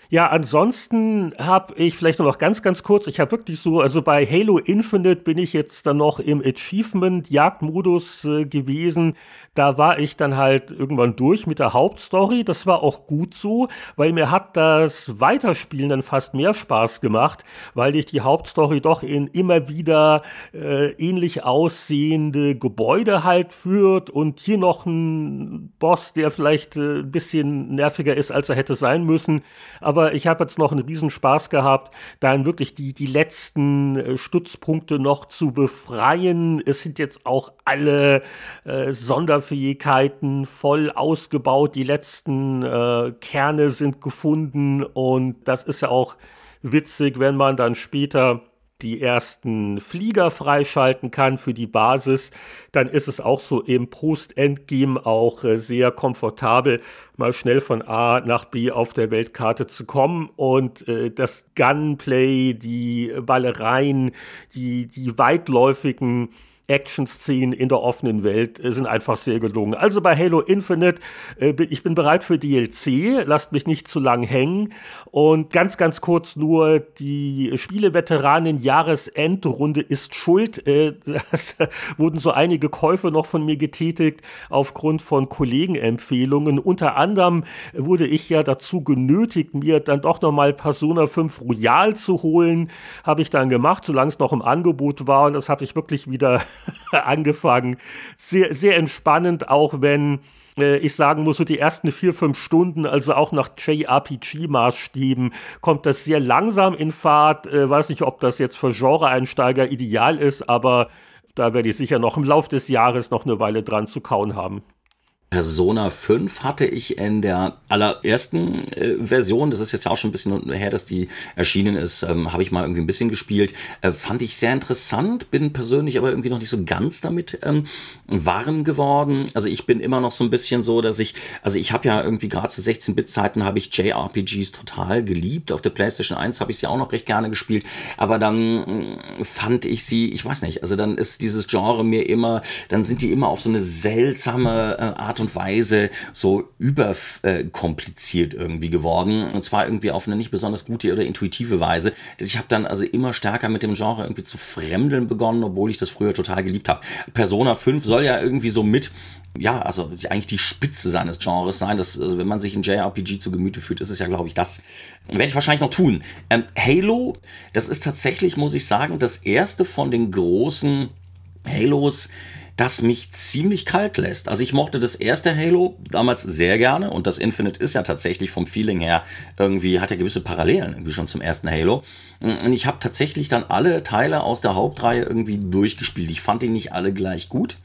Ja, ansonsten habe ich vielleicht noch ganz, ganz kurz, ich habe wirklich so, also bei Halo Infinite bin ich jetzt dann noch im Achievement-Jagdmodus äh, gewesen. Da war ich dann halt irgendwann durch mit der Hauptstory. Das war auch gut so, weil mir hat das Weiterspielen dann fast mehr Spaß gemacht, weil dich die Hauptstory doch in immer wieder äh, ähnlich aussehende Gebäude halt führt und hier noch ein Boss, der vielleicht äh, ein bisschen nerviger ist, als er hätte sein müssen. Aber aber ich habe jetzt noch einen riesen Spaß gehabt, dann wirklich die, die letzten äh, Stützpunkte noch zu befreien. Es sind jetzt auch alle äh, Sonderfähigkeiten voll ausgebaut. Die letzten äh, Kerne sind gefunden und das ist ja auch witzig, wenn man dann später die ersten Flieger freischalten kann für die Basis, dann ist es auch so im Post-Endgame auch äh, sehr komfortabel, mal schnell von A nach B auf der Weltkarte zu kommen und äh, das Gunplay, die Ballereien, die, die weitläufigen Action-Szenen in der offenen Welt äh, sind einfach sehr gelungen. Also bei Halo Infinite, äh, ich bin bereit für DLC, lasst mich nicht zu lang hängen. Und ganz, ganz kurz nur, die Spieleveteranen-Jahresendrunde ist schuld. Äh, das [LAUGHS] wurden so einige Käufe noch von mir getätigt aufgrund von Kollegenempfehlungen. Unter anderem wurde ich ja dazu genötigt, mir dann doch nochmal Persona 5 Royal zu holen. Habe ich dann gemacht, solange es noch im Angebot war. Und das habe ich wirklich wieder [LAUGHS] angefangen. Sehr, sehr entspannend, auch wenn äh, ich sagen muss, so die ersten vier, fünf Stunden, also auch nach JRPG-Maßstäben, kommt das sehr langsam in Fahrt. Äh, weiß nicht, ob das jetzt für Genre-Einsteiger ideal ist, aber da werde ich sicher noch im Laufe des Jahres noch eine Weile dran zu kauen haben. Persona 5 hatte ich in der allerersten äh, Version, das ist jetzt ja auch schon ein bisschen her, dass die erschienen ist, ähm, habe ich mal irgendwie ein bisschen gespielt. Äh, fand ich sehr interessant, bin persönlich aber irgendwie noch nicht so ganz damit ähm, warm geworden. Also ich bin immer noch so ein bisschen so, dass ich, also ich habe ja irgendwie gerade zu 16-Bit-Zeiten habe ich JRPGs total geliebt. Auf der PlayStation 1 habe ich sie auch noch recht gerne gespielt, aber dann äh, fand ich sie, ich weiß nicht, also dann ist dieses Genre mir immer, dann sind die immer auf so eine seltsame äh, Art und Weise so überkompliziert äh, irgendwie geworden. Und zwar irgendwie auf eine nicht besonders gute oder intuitive Weise. Ich habe dann also immer stärker mit dem Genre irgendwie zu fremdeln begonnen, obwohl ich das früher total geliebt habe. Persona 5 soll ja irgendwie so mit ja, also eigentlich die Spitze seines Genres sein. Das, also wenn man sich ein JRPG zu Gemüte führt, ist es ja, glaube ich, das. Werde ich wahrscheinlich noch tun. Ähm, Halo, das ist tatsächlich, muss ich sagen, das erste von den großen Halos, das mich ziemlich kalt lässt. Also ich mochte das erste Halo damals sehr gerne und das Infinite ist ja tatsächlich vom Feeling her irgendwie, hat ja gewisse Parallelen irgendwie schon zum ersten Halo. Und ich habe tatsächlich dann alle Teile aus der Hauptreihe irgendwie durchgespielt. Ich fand die nicht alle gleich gut.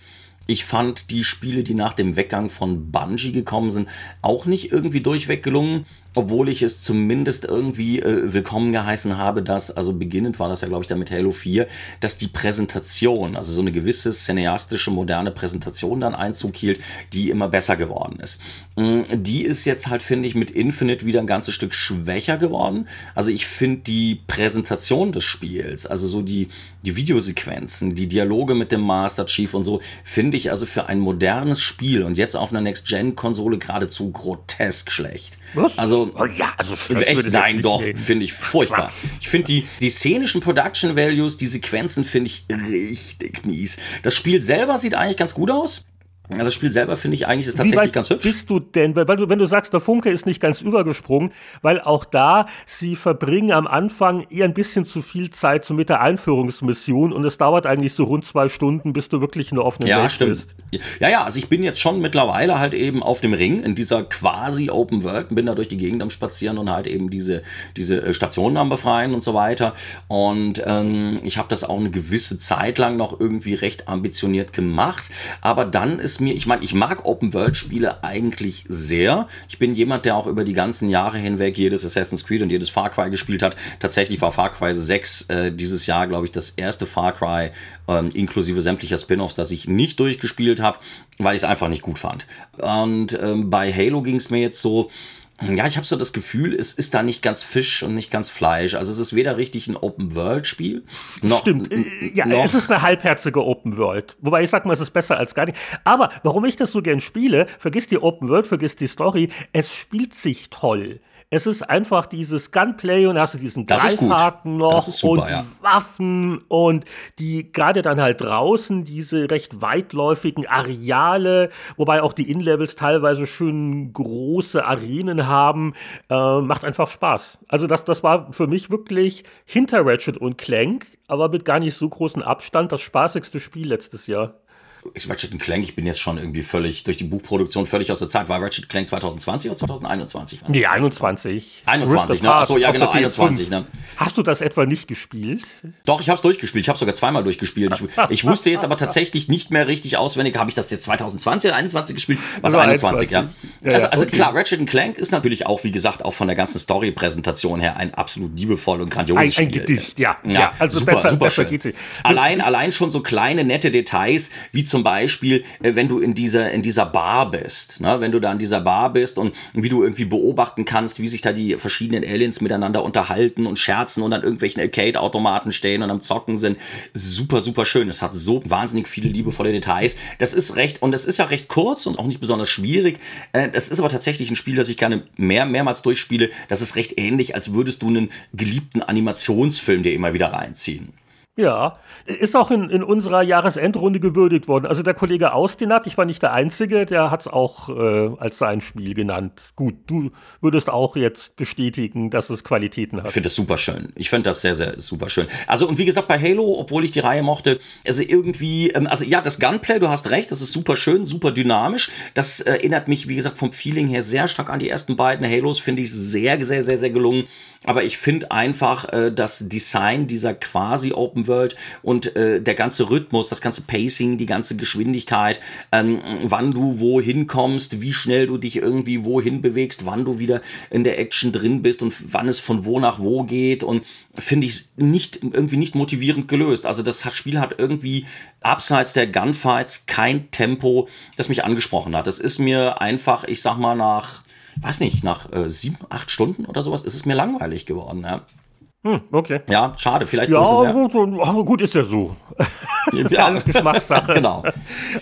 Ich fand die Spiele, die nach dem Weggang von Bungie gekommen sind, auch nicht irgendwie durchweg gelungen obwohl ich es zumindest irgendwie äh, willkommen geheißen habe, dass, also beginnend war das ja, glaube ich, dann mit Halo 4, dass die Präsentation, also so eine gewisse cineastische, moderne Präsentation dann Einzug hielt, die immer besser geworden ist. Mm, die ist jetzt halt, finde ich, mit Infinite wieder ein ganzes Stück schwächer geworden. Also ich finde die Präsentation des Spiels, also so die, die Videosequenzen, die Dialoge mit dem Master Chief und so, finde ich also für ein modernes Spiel und jetzt auf einer Next-Gen-Konsole geradezu grotesk schlecht. Was? Also, oh ja, also echt, nein, doch, finde ich furchtbar. Ich finde die, die szenischen Production Values, die Sequenzen finde ich richtig mies. Das Spiel selber sieht eigentlich ganz gut aus. Also das Spiel selber finde ich eigentlich ist tatsächlich ganz hübsch. Bist du denn, weil du, wenn du sagst, der Funke ist nicht ganz übergesprungen, weil auch da sie verbringen am Anfang eher ein bisschen zu viel Zeit so mit der Einführungsmission und es dauert eigentlich so rund zwei Stunden, bis du wirklich in der offenen ja, Welt stimmt. bist. Ja, ja, also ich bin jetzt schon mittlerweile halt eben auf dem Ring in dieser quasi Open World, bin da durch die Gegend am Spazieren und halt eben diese, diese äh, Stationen am Befreien und so weiter. Und ähm, ich habe das auch eine gewisse Zeit lang noch irgendwie recht ambitioniert gemacht. Aber dann ist mir, ich meine, ich mag Open World Spiele eigentlich sehr. Ich bin jemand, der auch über die ganzen Jahre hinweg jedes Assassin's Creed und jedes Far Cry gespielt hat. Tatsächlich war Far Cry 6 äh, dieses Jahr, glaube ich, das erste Far Cry ähm, inklusive sämtlicher Spin-offs, das ich nicht durchgespielt habe, weil ich es einfach nicht gut fand. Und ähm, bei Halo ging es mir jetzt so, ja, ich habe so das Gefühl, es ist da nicht ganz Fisch und nicht ganz Fleisch. Also es ist weder richtig ein Open-World-Spiel, noch... Stimmt, äh, ja, noch es ist eine halbherzige Open-World. Wobei ich sag mal, es ist besser als gar nicht. Aber warum ich das so gern spiele, vergiss die Open-World, vergiss die Story, es spielt sich toll. Es ist einfach dieses Gunplay und hast du diesen Greifhaken noch super, und die ja. Waffen und die gerade dann halt draußen diese recht weitläufigen Areale, wobei auch die In-Levels teilweise schön große Arenen haben, äh, macht einfach Spaß. Also das, das war für mich wirklich hinter Ratchet und Clank, aber mit gar nicht so großem Abstand das spaßigste Spiel letztes Jahr. Ratchet Clank, ich bin jetzt schon irgendwie völlig durch die Buchproduktion völlig aus der Zeit. War Ratchet Clank 2020 oder 2021? Nee, 21. 21, ne? Achso, ja, genau, 21, ne? Hast du das etwa nicht gespielt? Doch, ich habe es durchgespielt. Ich habe sogar zweimal durchgespielt. Ich, ich, wusste jetzt aber tatsächlich nicht mehr richtig auswendig, habe ich das jetzt 2020 oder 21 gespielt? Was 21, 21, ja. ja also, also okay. klar, Ratchet Clank ist natürlich auch, wie gesagt, auch von der ganzen Story-Präsentation her ein absolut liebevoll und grandioses ein, Spiel. Ein Gedicht, ja. Ja, ja also super, besser, super besser schön. Allein, allein schon so kleine, nette Details, wie zum Beispiel, äh, wenn du in dieser, in dieser Bar bist, ne? wenn du da in dieser Bar bist und wie du irgendwie beobachten kannst, wie sich da die verschiedenen Aliens miteinander unterhalten und scherzen und an irgendwelchen Arcade-Automaten stehen und am Zocken sind. Super, super schön. Es hat so wahnsinnig viele liebevolle Details. Das ist recht, und es ist ja recht kurz und auch nicht besonders schwierig. Äh, das ist aber tatsächlich ein Spiel, das ich gerne mehr, mehrmals durchspiele. Das ist recht ähnlich, als würdest du einen geliebten Animationsfilm dir immer wieder reinziehen. Ja, ist auch in, in unserer Jahresendrunde gewürdigt worden. Also der Kollege Austinat, ich war nicht der Einzige, der hat es auch äh, als sein Spiel genannt. Gut, du würdest auch jetzt bestätigen, dass es Qualitäten hat. Ich finde das super schön. Ich finde das sehr, sehr super schön. Also und wie gesagt, bei Halo, obwohl ich die Reihe mochte, also irgendwie, ähm, also ja, das Gunplay, du hast recht, das ist super schön, super dynamisch. Das äh, erinnert mich, wie gesagt, vom Feeling her sehr stark an die ersten beiden Halos, finde ich sehr, sehr, sehr, sehr gelungen. Aber ich finde einfach äh, das Design dieser quasi Open World und äh, der ganze Rhythmus, das ganze Pacing, die ganze Geschwindigkeit, ähm, wann du wohin kommst, wie schnell du dich irgendwie wohin bewegst, wann du wieder in der Action drin bist und wann es von wo nach wo geht und finde ich nicht irgendwie nicht motivierend gelöst. Also das Spiel hat irgendwie abseits der Gunfights kein Tempo, das mich angesprochen hat. Das ist mir einfach, ich sag mal nach weiß nicht, nach äh, sieben, acht Stunden oder sowas ist es mir langweilig geworden. Ja. Hm, okay. Ja, schade, vielleicht. Ja, gut, aber gut ist ja so. [LAUGHS] ist ja alles Geschmackssache. genau.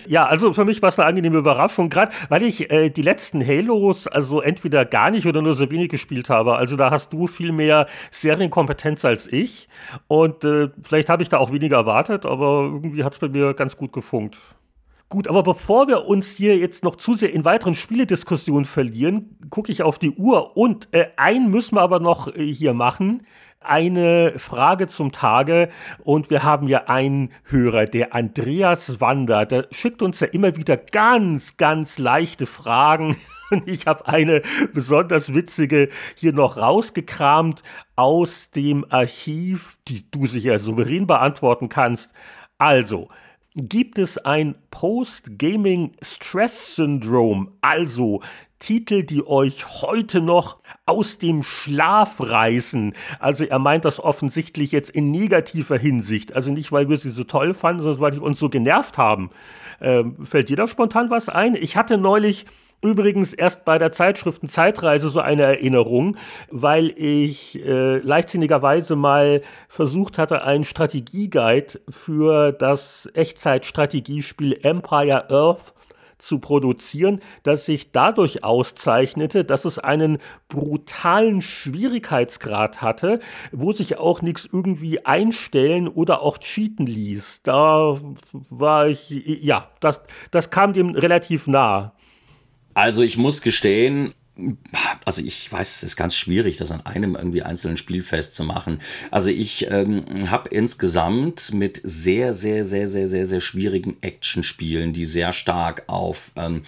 Ja, also für mich war es eine angenehme Überraschung, gerade weil ich äh, die letzten Halos also entweder gar nicht oder nur so wenig gespielt habe. Also da hast du viel mehr Serienkompetenz als ich. Und äh, vielleicht habe ich da auch weniger erwartet, aber irgendwie hat es bei mir ganz gut gefunkt. Gut, aber bevor wir uns hier jetzt noch zu sehr in weiteren Spielediskussionen verlieren, gucke ich auf die Uhr und äh, einen müssen wir aber noch äh, hier machen. Eine Frage zum Tage und wir haben ja einen Hörer, der Andreas Wander, der schickt uns ja immer wieder ganz, ganz leichte Fragen. [LAUGHS] Und ich habe eine besonders witzige hier noch rausgekramt aus dem Archiv, die du sicher souverän beantworten kannst. Also, gibt es ein Post-Gaming-Stress-Syndrom, also Titel, die euch heute noch aus dem Schlaf reißen. Also er meint das offensichtlich jetzt in negativer Hinsicht. Also nicht, weil wir sie so toll fanden, sondern weil die uns so genervt haben. Ähm, fällt dir da spontan was ein? Ich hatte neulich Übrigens erst bei der Zeitschriften Zeitreise so eine Erinnerung, weil ich äh, leichtsinnigerweise mal versucht hatte, einen Strategieguide für das Echtzeitstrategiespiel Empire Earth zu produzieren, das sich dadurch auszeichnete, dass es einen brutalen Schwierigkeitsgrad hatte, wo sich auch nichts irgendwie einstellen oder auch cheaten ließ. Da war ich, ja, das, das kam dem relativ nah. Also ich muss gestehen, also ich weiß, es ist ganz schwierig, das an einem irgendwie einzelnen Spiel festzumachen. Also ich ähm, habe insgesamt mit sehr, sehr, sehr, sehr, sehr, sehr schwierigen Actionspielen, die sehr stark auf ähm,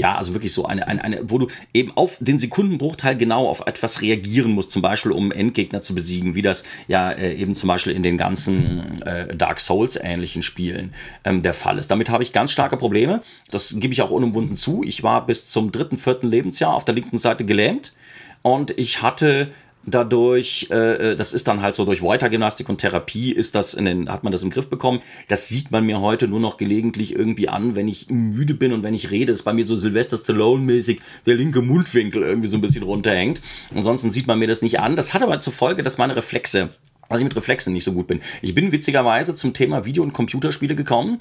ja, also wirklich so eine, eine, eine, wo du eben auf den Sekundenbruchteil genau auf etwas reagieren musst, zum Beispiel um Endgegner zu besiegen, wie das ja äh, eben zum Beispiel in den ganzen äh, Dark Souls ähnlichen Spielen ähm, der Fall ist. Damit habe ich ganz starke Probleme. Das gebe ich auch unumwunden zu. Ich war bis zum dritten, vierten Lebensjahr auf der linken Seite gelähmt und ich hatte dadurch, äh, äh, das ist dann halt so durch Weitergymnastik und Therapie ist das in den, hat man das im Griff bekommen. Das sieht man mir heute nur noch gelegentlich irgendwie an, wenn ich müde bin und wenn ich rede, ist bei mir so Sylvester Stallone-mäßig der linke Mundwinkel irgendwie so ein bisschen runterhängt. Ansonsten sieht man mir das nicht an. Das hat aber zur Folge, dass meine Reflexe was ich mit Reflexen nicht so gut bin. Ich bin witzigerweise zum Thema Video- und Computerspiele gekommen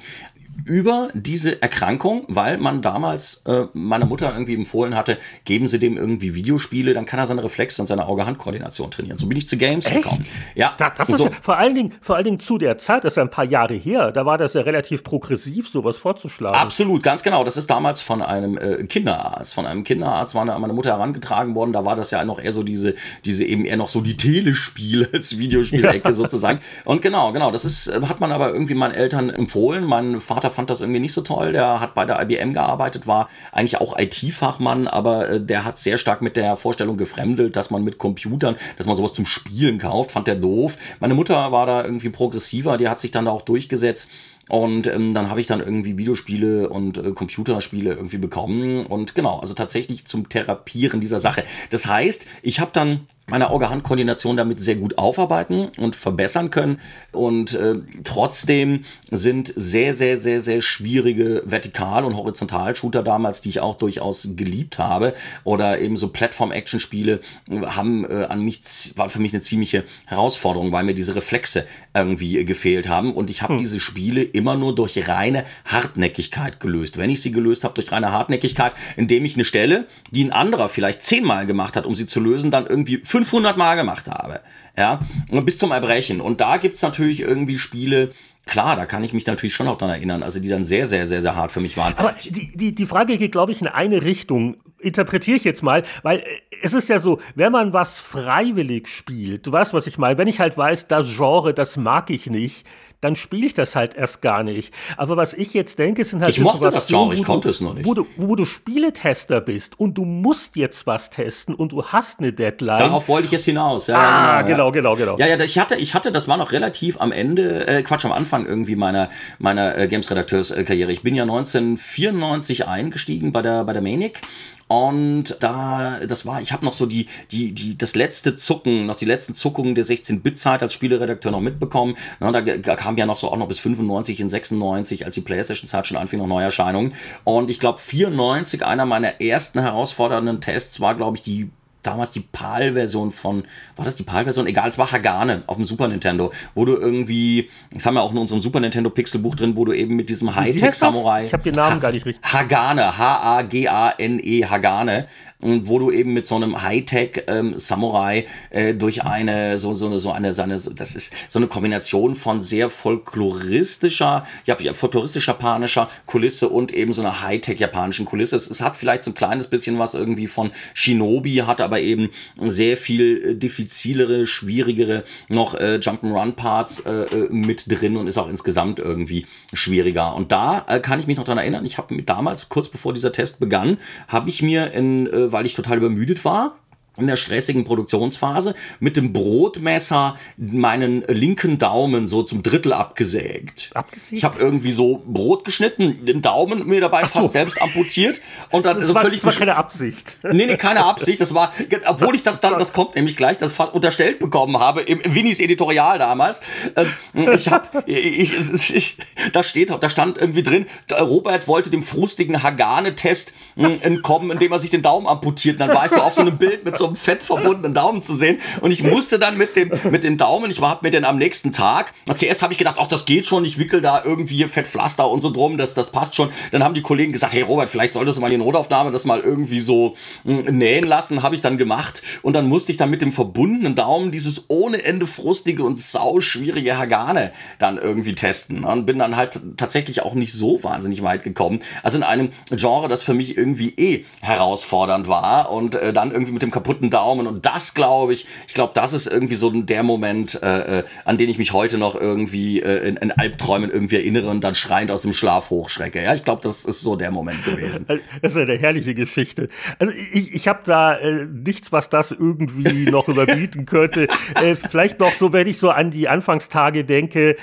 über diese Erkrankung, weil man damals äh, meiner Mutter irgendwie empfohlen hatte, geben Sie dem irgendwie Videospiele, dann kann er seine Reflexe und seine Auge-Hand-Koordination trainieren. So bin ich zu Games Echt? gekommen. Ja, da, das ist so. ja vor allen Dingen, vor allen Dingen zu der Zeit, das ist ja ein paar Jahre her, da war das ja relativ progressiv, sowas vorzuschlagen. Absolut, ganz genau. Das ist damals von einem äh, Kinderarzt, von einem Kinderarzt war meine Mutter herangetragen worden. Da war das ja noch eher so diese, diese eben eher noch so die Telespiele [LAUGHS] als Videospielecke ja. sozusagen. Und genau, genau, das ist, äh, hat man aber irgendwie meinen Eltern empfohlen. Mein Vater fand das irgendwie nicht so toll. Der hat bei der IBM gearbeitet, war eigentlich auch IT-Fachmann, aber äh, der hat sehr stark mit der Vorstellung gefremdelt, dass man mit Computern, dass man sowas zum Spielen kauft, fand der doof. Meine Mutter war da irgendwie progressiver, die hat sich dann da auch durchgesetzt. Und ähm, dann habe ich dann irgendwie Videospiele und äh, Computerspiele irgendwie bekommen. Und genau, also tatsächlich zum Therapieren dieser Sache. Das heißt, ich habe dann meine Auge-Hand-Koordination damit sehr gut aufarbeiten und verbessern können. Und äh, trotzdem sind sehr, sehr, sehr, sehr schwierige Vertikal- und Horizontal-Shooter damals, die ich auch durchaus geliebt habe, oder eben so Plattform-Action-Spiele, haben äh, an mich, war für mich eine ziemliche Herausforderung, weil mir diese Reflexe irgendwie gefehlt haben. Und ich habe hm. diese Spiele immer nur durch reine Hartnäckigkeit gelöst. Wenn ich sie gelöst habe durch reine Hartnäckigkeit, indem ich eine Stelle, die ein anderer vielleicht zehnmal gemacht hat, um sie zu lösen, dann irgendwie 500 Mal gemacht habe. Ja, bis zum Erbrechen. Und da gibt's natürlich irgendwie Spiele, klar, da kann ich mich natürlich schon auch dran erinnern, also die dann sehr, sehr, sehr, sehr hart für mich waren. Aber die, die, die Frage geht, glaube ich, in eine Richtung. Interpretiere ich jetzt mal, weil es ist ja so, wenn man was freiwillig spielt, du weißt, was ich meine, wenn ich halt weiß, das Genre, das mag ich nicht, dann spiele ich das halt erst gar nicht. Aber was ich jetzt denke, sind halt Ich mochte das Genre, ich konnte es noch nicht. Wo du, wo du Spieletester bist und du musst jetzt was testen und du hast eine Deadline. Darauf wollte ich jetzt hinaus. Ja, ah, genau, genau, genau, genau. Ja, ja, ich hatte, ich hatte, das war noch relativ am Ende, äh, Quatsch, am Anfang irgendwie meiner, meiner äh, Games-Redakteurskarriere. Ich bin ja 1994 eingestiegen bei der, bei der Manic und da, das war, ich habe noch so die, die, die, das letzte Zucken, noch die letzten Zuckungen der 16-Bit-Zeit als Spieleredakteur noch mitbekommen. Na, da, da kam ja noch so auch noch bis 95 in 96, als die Playstation-Zeit schon anfing, noch Neuerscheinungen. Und ich glaube, 94, einer meiner ersten herausfordernden Tests war, glaube ich, die damals die PAL-Version von, war das die PAL-Version? Egal, es war Hagane auf dem Super Nintendo, wo du irgendwie, das haben wir auch in unserem Super Nintendo Pixelbuch drin, wo du eben mit diesem Hightech-Samurai. Ich habe den Namen ha gar nicht richtig. Hagane, H-A-G-A-N-E, Hagane wo du eben mit so einem Hightech ähm, Samurai äh, durch eine so so eine so eine seine das ist so eine Kombination von sehr folkloristischer ja folkloristisch japanischer Kulisse und eben so einer Hightech japanischen Kulisse. Es, es, hat vielleicht so ein kleines bisschen was irgendwie von Shinobi, hat aber eben sehr viel äh, diffizilere, schwierigere noch äh, Jump'n'Run Parts äh, äh, mit drin und ist auch insgesamt irgendwie schwieriger. Und da äh, kann ich mich noch dran erinnern. Ich habe damals kurz bevor dieser Test begann, habe ich mir in äh, weil ich total übermüdet war in der stressigen Produktionsphase mit dem Brotmesser meinen linken Daumen so zum Drittel abgesägt. abgesägt? Ich habe irgendwie so Brot geschnitten, den Daumen mir dabei so. fast selbst amputiert und dann das so war, völlig das war keine Absicht. Nee, nee, keine Absicht, das war obwohl ich das dann das kommt nämlich gleich, das fast unterstellt bekommen habe im Winnies Editorial damals. Ähm, ich habe ich, ich, ich, da steht da stand irgendwie drin, Robert wollte dem frustigen Hagane Test hm, entkommen, indem er sich den Daumen amputiert, und dann war ich so auf so einem Bild mit so einem fett verbundenen Daumen zu sehen. Und ich musste dann mit dem, mit dem Daumen, ich war mir den am nächsten Tag, zuerst habe ich gedacht, ach, das geht schon, ich wickel da irgendwie Fettpflaster und so drum, das, das passt schon. Dann haben die Kollegen gesagt, hey Robert, vielleicht solltest du mal in Notaufnahme das mal irgendwie so hm, nähen lassen, habe ich dann gemacht. Und dann musste ich dann mit dem verbundenen Daumen dieses ohne Ende frustige und sauschwierige Hagane dann irgendwie testen. Und bin dann halt tatsächlich auch nicht so wahnsinnig weit gekommen. Also in einem Genre, das für mich irgendwie eh herausfordernd war und äh, dann irgendwie mit dem kaputten Daumen. Und das glaube ich, ich glaube, das ist irgendwie so der Moment, äh, äh, an den ich mich heute noch irgendwie äh, in, in Albträumen irgendwie erinnere und dann schreiend aus dem Schlaf hochschrecke. Ja, ich glaube, das ist so der Moment gewesen. [LAUGHS] Das ist eine herrliche Geschichte. Also ich, ich habe da äh, nichts, was das irgendwie [LAUGHS] noch überbieten könnte. Äh, vielleicht noch so, wenn ich so an die Anfangstage denke,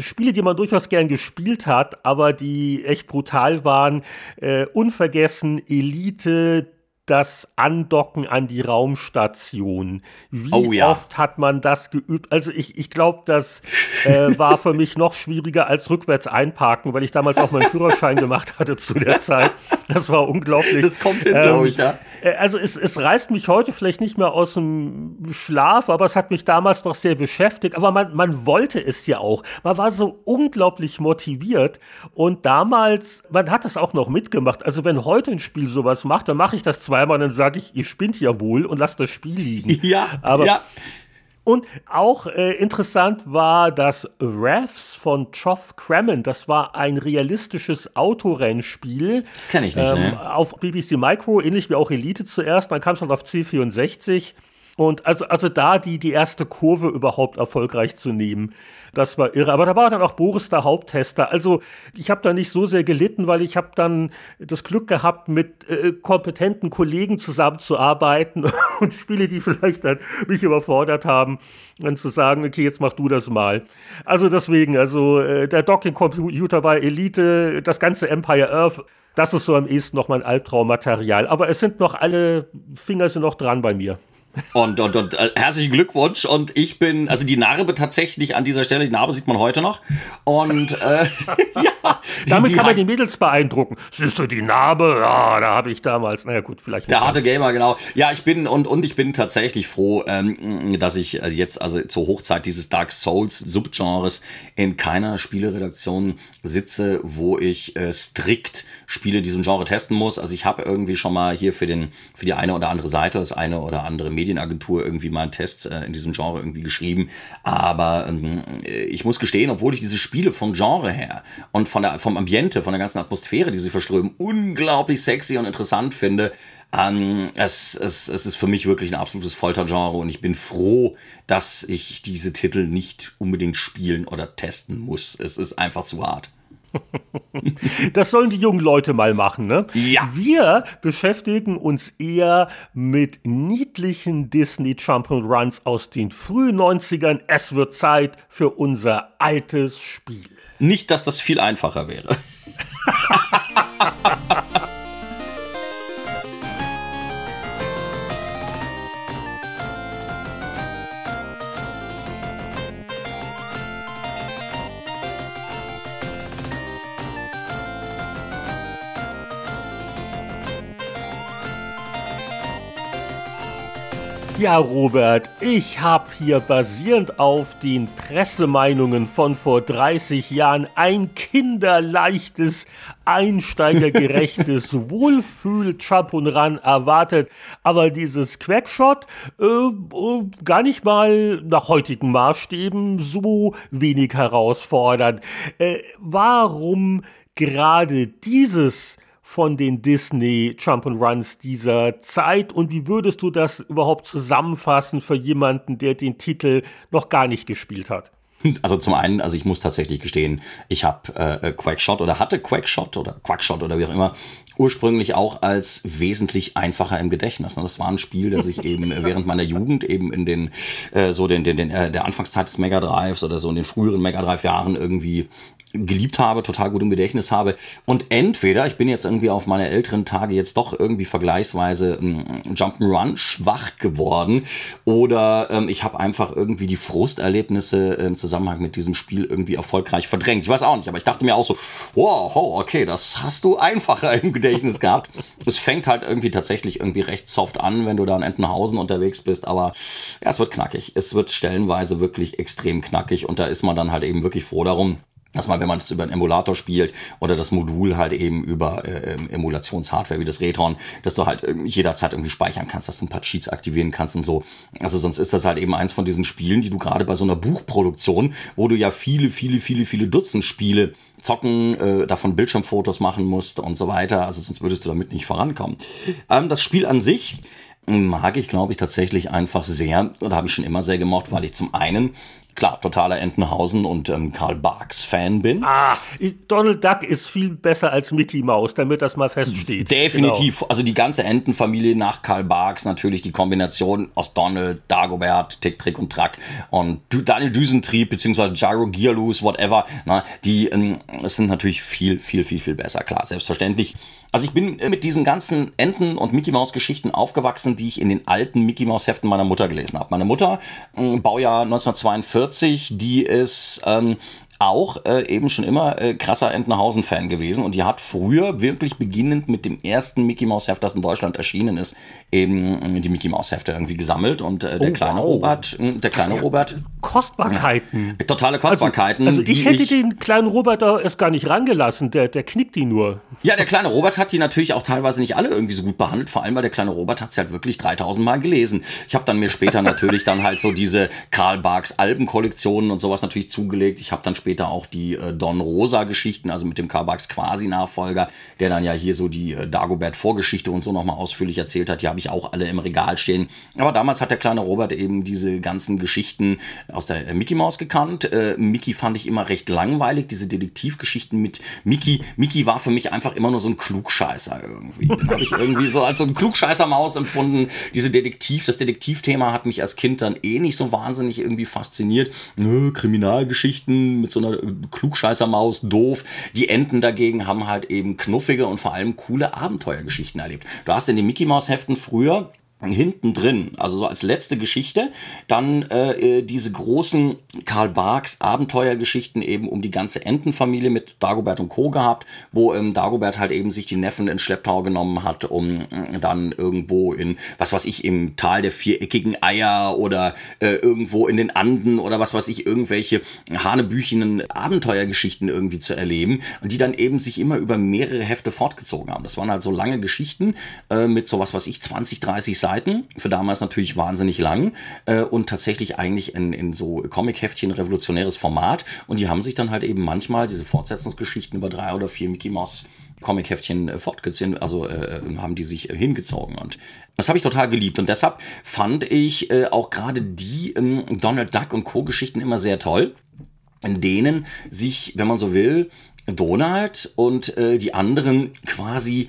Spiele, die man durchaus gern gespielt hat, aber die echt brutal waren. Äh, unvergessen Elite, das Andocken an die Raumstation. Wie oh, ja. oft hat man das geübt? Also ich, ich glaube, das äh, war für mich noch schwieriger als rückwärts einparken, weil ich damals auch meinen Führerschein gemacht hatte zu der Zeit. Das war unglaublich. Das kommt hin, ähm, glaube ich, ja. Äh, also es, es reißt mich heute vielleicht nicht mehr aus dem Schlaf, aber es hat mich damals noch sehr beschäftigt. Aber man, man wollte es ja auch. Man war so unglaublich motiviert. Und damals, man hat das auch noch mitgemacht. Also wenn heute ein Spiel sowas macht, dann mache ich das zwei zweimal, dann sage ich, ihr spinnt ja wohl und lasst das Spiel liegen. Ja, aber ja. Und auch äh, interessant war das Refs von Geoff Crammond. Das war ein realistisches Autorennspiel. Das kenne ich nicht, ähm, ne? Auf BBC Micro, ähnlich wie auch Elite zuerst. Dann kam es dann auf C64. Und also, also da die, die erste Kurve überhaupt erfolgreich zu nehmen. Das war irre. Aber da war dann auch Boris der Haupttester. Also ich habe da nicht so sehr gelitten, weil ich habe dann das Glück gehabt, mit äh, kompetenten Kollegen zusammenzuarbeiten [LAUGHS] und Spiele, die vielleicht dann mich überfordert haben, dann zu sagen, okay, jetzt mach du das mal. Also deswegen, also äh, der Docking-Computer bei Elite, das ganze Empire Earth, das ist so am ehesten noch mein Albtraummaterial. Aber es sind noch alle Finger sind noch dran bei mir. Und, und, und äh, herzlichen Glückwunsch. Und ich bin, also die Narbe tatsächlich an dieser Stelle, die Narbe sieht man heute noch. Und äh, [LAUGHS] ja. Damit die, kann man die Mädels beeindrucken. Siehst du die Narbe? Ja, da habe ich damals, naja gut, vielleicht. Der harte Gamer, genau. Ja, ich bin und, und ich bin tatsächlich froh, ähm, dass ich also jetzt, also zur Hochzeit dieses Dark Souls Subgenres in keiner Spieleredaktion sitze, wo ich äh, strikt Spiele diesem Genre testen muss. Also ich habe irgendwie schon mal hier für den, für die eine oder andere Seite, das eine oder andere Medienagentur irgendwie mal einen Test äh, in diesem Genre irgendwie geschrieben. Aber ähm, ich muss gestehen, obwohl ich diese Spiele vom Genre her und von der, vom Ambiente, von der ganzen Atmosphäre, die sie verströmen, unglaublich sexy und interessant finde, ähm, es, es, es ist für mich wirklich ein absolutes Foltergenre und ich bin froh, dass ich diese Titel nicht unbedingt spielen oder testen muss. Es ist einfach zu hart. [LAUGHS] Das sollen die jungen Leute mal machen, ne? Ja. Wir beschäftigen uns eher mit niedlichen Disney Jump'n'Runs aus den frühen 90ern. Es wird Zeit für unser altes Spiel. Nicht, dass das viel einfacher wäre. [LAUGHS] Ja, Robert, ich habe hier basierend auf den Pressemeinungen von vor 30 Jahren ein kinderleichtes, einsteigergerechtes [LAUGHS] Wohlfühl-Chapunran erwartet. Aber dieses Quackshot äh, äh, gar nicht mal nach heutigen Maßstäben so wenig herausfordernd. Äh, warum gerade dieses von den Disney Jump'n'Runs dieser Zeit und wie würdest du das überhaupt zusammenfassen für jemanden, der den Titel noch gar nicht gespielt hat? Also zum einen, also ich muss tatsächlich gestehen, ich habe äh, Quackshot oder hatte Quackshot oder Quackshot oder wie auch immer ursprünglich auch als wesentlich einfacher im Gedächtnis. Das war ein Spiel, das ich eben [LAUGHS] während meiner Jugend eben in den äh, so den den, den äh, der Anfangszeit des Mega Drives oder so in den früheren Mega Drive Jahren irgendwie geliebt habe, total gut im Gedächtnis habe. Und entweder, ich bin jetzt irgendwie auf meine älteren Tage jetzt doch irgendwie vergleichsweise ähm, Jump'n'Run schwach geworden oder ähm, ich habe einfach irgendwie die Frusterlebnisse im Zusammenhang mit diesem Spiel irgendwie erfolgreich verdrängt. Ich weiß auch nicht, aber ich dachte mir auch so, wow, okay, das hast du einfacher [LAUGHS] im Gedächtnis gehabt. Es fängt halt irgendwie tatsächlich irgendwie recht soft an, wenn du da in Entenhausen unterwegs bist, aber ja, es wird knackig. Es wird stellenweise wirklich extrem knackig und da ist man dann halt eben wirklich froh darum, dass man, wenn man es über einen Emulator spielt oder das Modul halt eben über äh, ähm, Emulationshardware wie das Retron, dass du halt jederzeit irgendwie speichern kannst, dass du ein paar Cheats aktivieren kannst und so. Also sonst ist das halt eben eins von diesen Spielen, die du gerade bei so einer Buchproduktion, wo du ja viele, viele, viele, viele Dutzend Spiele zocken, äh, davon Bildschirmfotos machen musst und so weiter. Also sonst würdest du damit nicht vorankommen. Ähm, das Spiel an sich mag ich, glaube ich, tatsächlich einfach sehr, oder habe ich schon immer sehr gemocht, weil ich zum einen klar, totaler Entenhausen und ähm, Karl Barks Fan bin. Ah, Donald Duck ist viel besser als Mickey Mouse, damit das mal feststeht. Definitiv. Genau. Also die ganze Entenfamilie nach Karl Barks, natürlich die Kombination aus Donald, Dagobert, Tick, Trick und Track und Daniel Düsentrieb beziehungsweise Gyro Gearloose, whatever. Na, die ähm, sind natürlich viel, viel, viel, viel besser. Klar, selbstverständlich. Also ich bin mit diesen ganzen Enten- und Mickey Mouse Geschichten aufgewachsen, die ich in den alten Mickey Mouse Heften meiner Mutter gelesen habe. Meine Mutter, äh, Baujahr 1942, 40, die ist ähm, auch äh, eben schon immer äh, krasser Entenhausen-Fan gewesen und die hat früher wirklich beginnend mit dem ersten Mickey Mouse Heft, das in Deutschland erschienen ist, eben äh, die Mickey Mouse Hefte irgendwie gesammelt und äh, der oh, kleine wow. Robert, äh, der kleine ja, Robert. Kostbarkeiten. Ja, totale Kostbarkeiten. Also, also ich hätte ich, den kleinen Robert da erst gar nicht rangelassen, der, der knickt die nur. Ja, der kleine Robert hat die natürlich auch teilweise nicht alle irgendwie so gut behandelt, vor allem weil der kleine Robert hat sie halt wirklich 3000 Mal gelesen. Ich habe dann mir später natürlich dann halt so diese Karl Barks Albenkollektionen und sowas natürlich zugelegt. Ich habe dann später später auch die äh, Don Rosa-Geschichten, also mit dem Karbax Quasi-Nachfolger, der dann ja hier so die äh, Dagobert-Vorgeschichte und so nochmal ausführlich erzählt hat. Die habe ich auch alle im Regal stehen. Aber damals hat der kleine Robert eben diese ganzen Geschichten aus der äh, Mickey Mouse gekannt. Äh, Mickey fand ich immer recht langweilig, diese Detektivgeschichten mit Mickey. Mickey war für mich einfach immer nur so ein Klugscheißer irgendwie. Habe ich irgendwie so als so ein Klugscheißer-Maus empfunden. Diese Detektiv, das Detektivthema hat mich als Kind dann eh nicht so wahnsinnig irgendwie fasziniert. Nö, Kriminalgeschichten mit so einer Klugscheißermaus, doof. Die Enten dagegen haben halt eben knuffige und vor allem coole Abenteuergeschichten erlebt. Du hast in den Mickey Mouse Heften früher hinten drin, also so als letzte Geschichte, dann äh, äh, diese großen Karl Barks Abenteuergeschichten eben um die ganze Entenfamilie mit Dagobert und Co. gehabt, wo ähm, Dagobert halt eben sich die Neffen in Schlepptau genommen hat, um äh, dann irgendwo in, was weiß ich, im Tal der viereckigen Eier oder äh, irgendwo in den Anden oder was weiß ich, irgendwelche hanebüchenen Abenteuergeschichten irgendwie zu erleben und die dann eben sich immer über mehrere Hefte fortgezogen haben. Das waren halt so lange Geschichten äh, mit so was weiß ich, 20, 30 Seiten Seiten, für damals natürlich wahnsinnig lang äh, und tatsächlich eigentlich in, in so Comic-Heftchen revolutionäres Format. Und die haben sich dann halt eben manchmal diese Fortsetzungsgeschichten über drei oder vier Mickey Mouse Comic-Heftchen äh, fortgezogen, also äh, äh, haben die sich äh, hingezogen und das habe ich total geliebt und deshalb fand ich äh, auch gerade die ähm, Donald Duck und Co. Geschichten immer sehr toll, in denen sich, wenn man so will, Donald und äh, die anderen quasi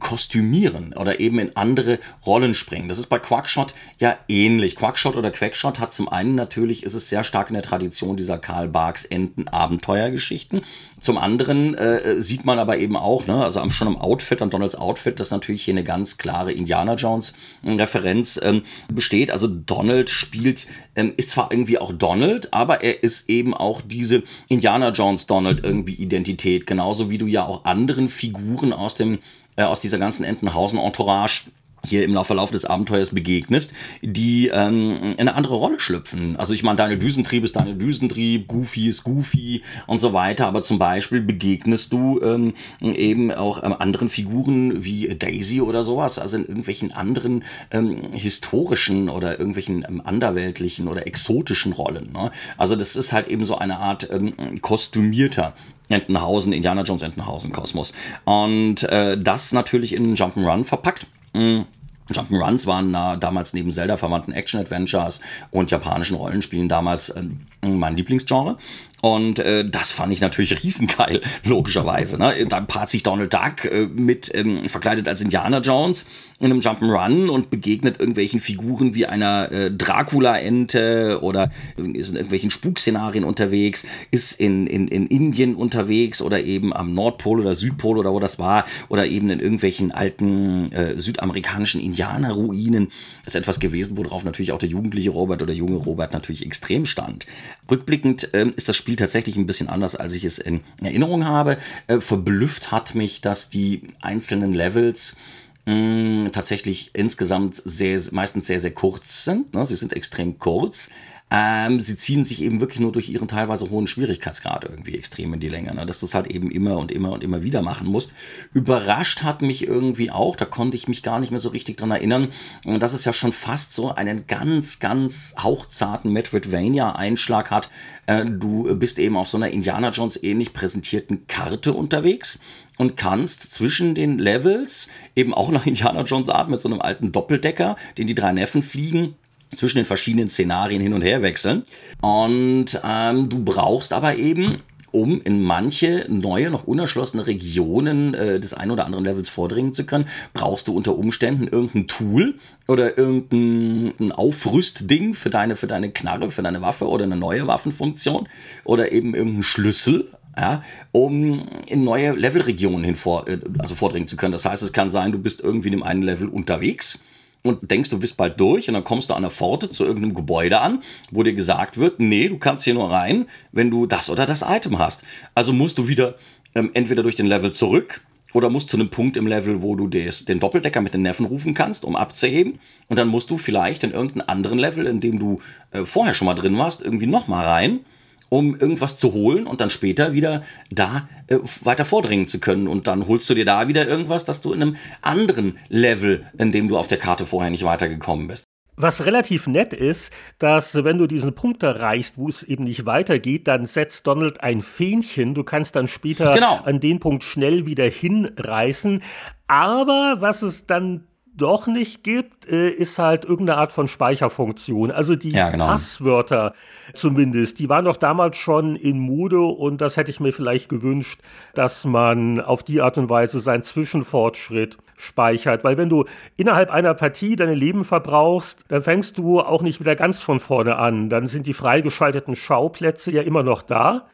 kostümieren oder eben in andere Rollen springen. Das ist bei Quackshot ja ähnlich. Quackshot oder Quackshot hat zum einen natürlich, ist es sehr stark in der Tradition dieser Karl Barks Enten Abenteuergeschichten. Zum anderen äh, sieht man aber eben auch, ne, also schon am Outfit, an Donalds Outfit, dass natürlich hier eine ganz klare Indiana Jones Referenz ähm, besteht. Also Donald spielt, ähm, ist zwar irgendwie auch Donald, aber er ist eben auch diese Indiana Jones Donald irgendwie Identität. Genauso wie du ja auch anderen Figuren aus dem äh, aus dieser ganzen Entenhausen-Entourage hier im Verlauf des Abenteuers begegnest, die ähm, in eine andere Rolle schlüpfen. Also ich meine, Daniel Düsentrieb ist Daniel Düsentrieb, Goofy ist Goofy und so weiter, aber zum Beispiel begegnest du ähm, eben auch ähm, anderen Figuren wie Daisy oder sowas, also in irgendwelchen anderen ähm, historischen oder irgendwelchen ähm, anderweltlichen oder exotischen Rollen. Ne? Also das ist halt eben so eine Art ähm, kostümierter Entenhausen, Indiana Jones Entenhausen Kosmos. Und äh, das natürlich in Jump'n'Run verpackt. Mhm. Jump'n'Runs waren äh, damals neben Zelda verwandten Action-Adventures und japanischen Rollenspielen damals ähm, mein Lieblingsgenre. Und äh, das fand ich natürlich riesengeil, [LAUGHS] logischerweise. Ne? Dann paart sich Donald Duck äh, mit ähm, verkleidet als Indiana Jones in einem Jump'n'Run und begegnet irgendwelchen Figuren wie einer äh, Dracula-Ente oder ist in irgendwelchen Spukszenarien unterwegs, ist in, in, in Indien unterwegs oder eben am Nordpol oder Südpol oder wo das war oder eben in irgendwelchen alten äh, südamerikanischen Indianerruinen. Das ist etwas gewesen, worauf natürlich auch der jugendliche Robert oder junge Robert natürlich extrem stand. Rückblickend ähm, ist das Spiel tatsächlich ein bisschen anders, als ich es in Erinnerung habe. Äh, verblüfft hat mich, dass die einzelnen Levels mh, tatsächlich insgesamt sehr, meistens sehr, sehr kurz sind. Ne? Sie sind extrem kurz. Ähm, sie ziehen sich eben wirklich nur durch ihren teilweise hohen Schwierigkeitsgrad irgendwie extrem in die Länge, ne? dass du es halt eben immer und immer und immer wieder machen musst. Überrascht hat mich irgendwie auch, da konnte ich mich gar nicht mehr so richtig dran erinnern, dass es ja schon fast so einen ganz, ganz hauchzarten Metroidvania-Einschlag hat. Äh, du bist eben auf so einer Indiana Jones ähnlich präsentierten Karte unterwegs und kannst zwischen den Levels eben auch nach Indiana Jones Art mit so einem alten Doppeldecker, den die drei Neffen fliegen, zwischen den verschiedenen Szenarien hin und her wechseln. Und ähm, du brauchst aber eben um in manche neue, noch unerschlossene Regionen äh, des einen oder anderen Levels vordringen zu können, brauchst du unter Umständen irgendein Tool oder irgendein Aufrüstding für deine, für deine Knarre, für deine Waffe oder eine neue Waffenfunktion oder eben irgendeinen Schlüssel, ja, um in neue Levelregionen hin vor, äh, also vordringen zu können. Das heißt, es kann sein, du bist irgendwie in einem einen Level unterwegs und denkst, du bist bald durch und dann kommst du an der Pforte zu irgendeinem Gebäude an, wo dir gesagt wird, nee, du kannst hier nur rein, wenn du das oder das Item hast. Also musst du wieder ähm, entweder durch den Level zurück oder musst zu einem Punkt im Level, wo du des, den Doppeldecker mit den Neffen rufen kannst, um abzuheben. Und dann musst du vielleicht in irgendeinen anderen Level, in dem du äh, vorher schon mal drin warst, irgendwie nochmal rein um irgendwas zu holen und dann später wieder da äh, weiter vordringen zu können. Und dann holst du dir da wieder irgendwas, dass du in einem anderen Level, in dem du auf der Karte vorher nicht weitergekommen bist. Was relativ nett ist, dass wenn du diesen Punkt erreichst, wo es eben nicht weitergeht, dann setzt Donald ein Fähnchen. Du kannst dann später genau. an den Punkt schnell wieder hinreißen. Aber was es dann doch nicht gibt, äh, ist halt irgendeine Art von Speicherfunktion. Also die ja, genau. Passwörter zumindest, die waren doch damals schon in Mode und das hätte ich mir vielleicht gewünscht, dass man auf die Art und Weise seinen Zwischenfortschritt speichert. Weil wenn du innerhalb einer Partie deine Leben verbrauchst, dann fängst du auch nicht wieder ganz von vorne an. Dann sind die freigeschalteten Schauplätze ja immer noch da.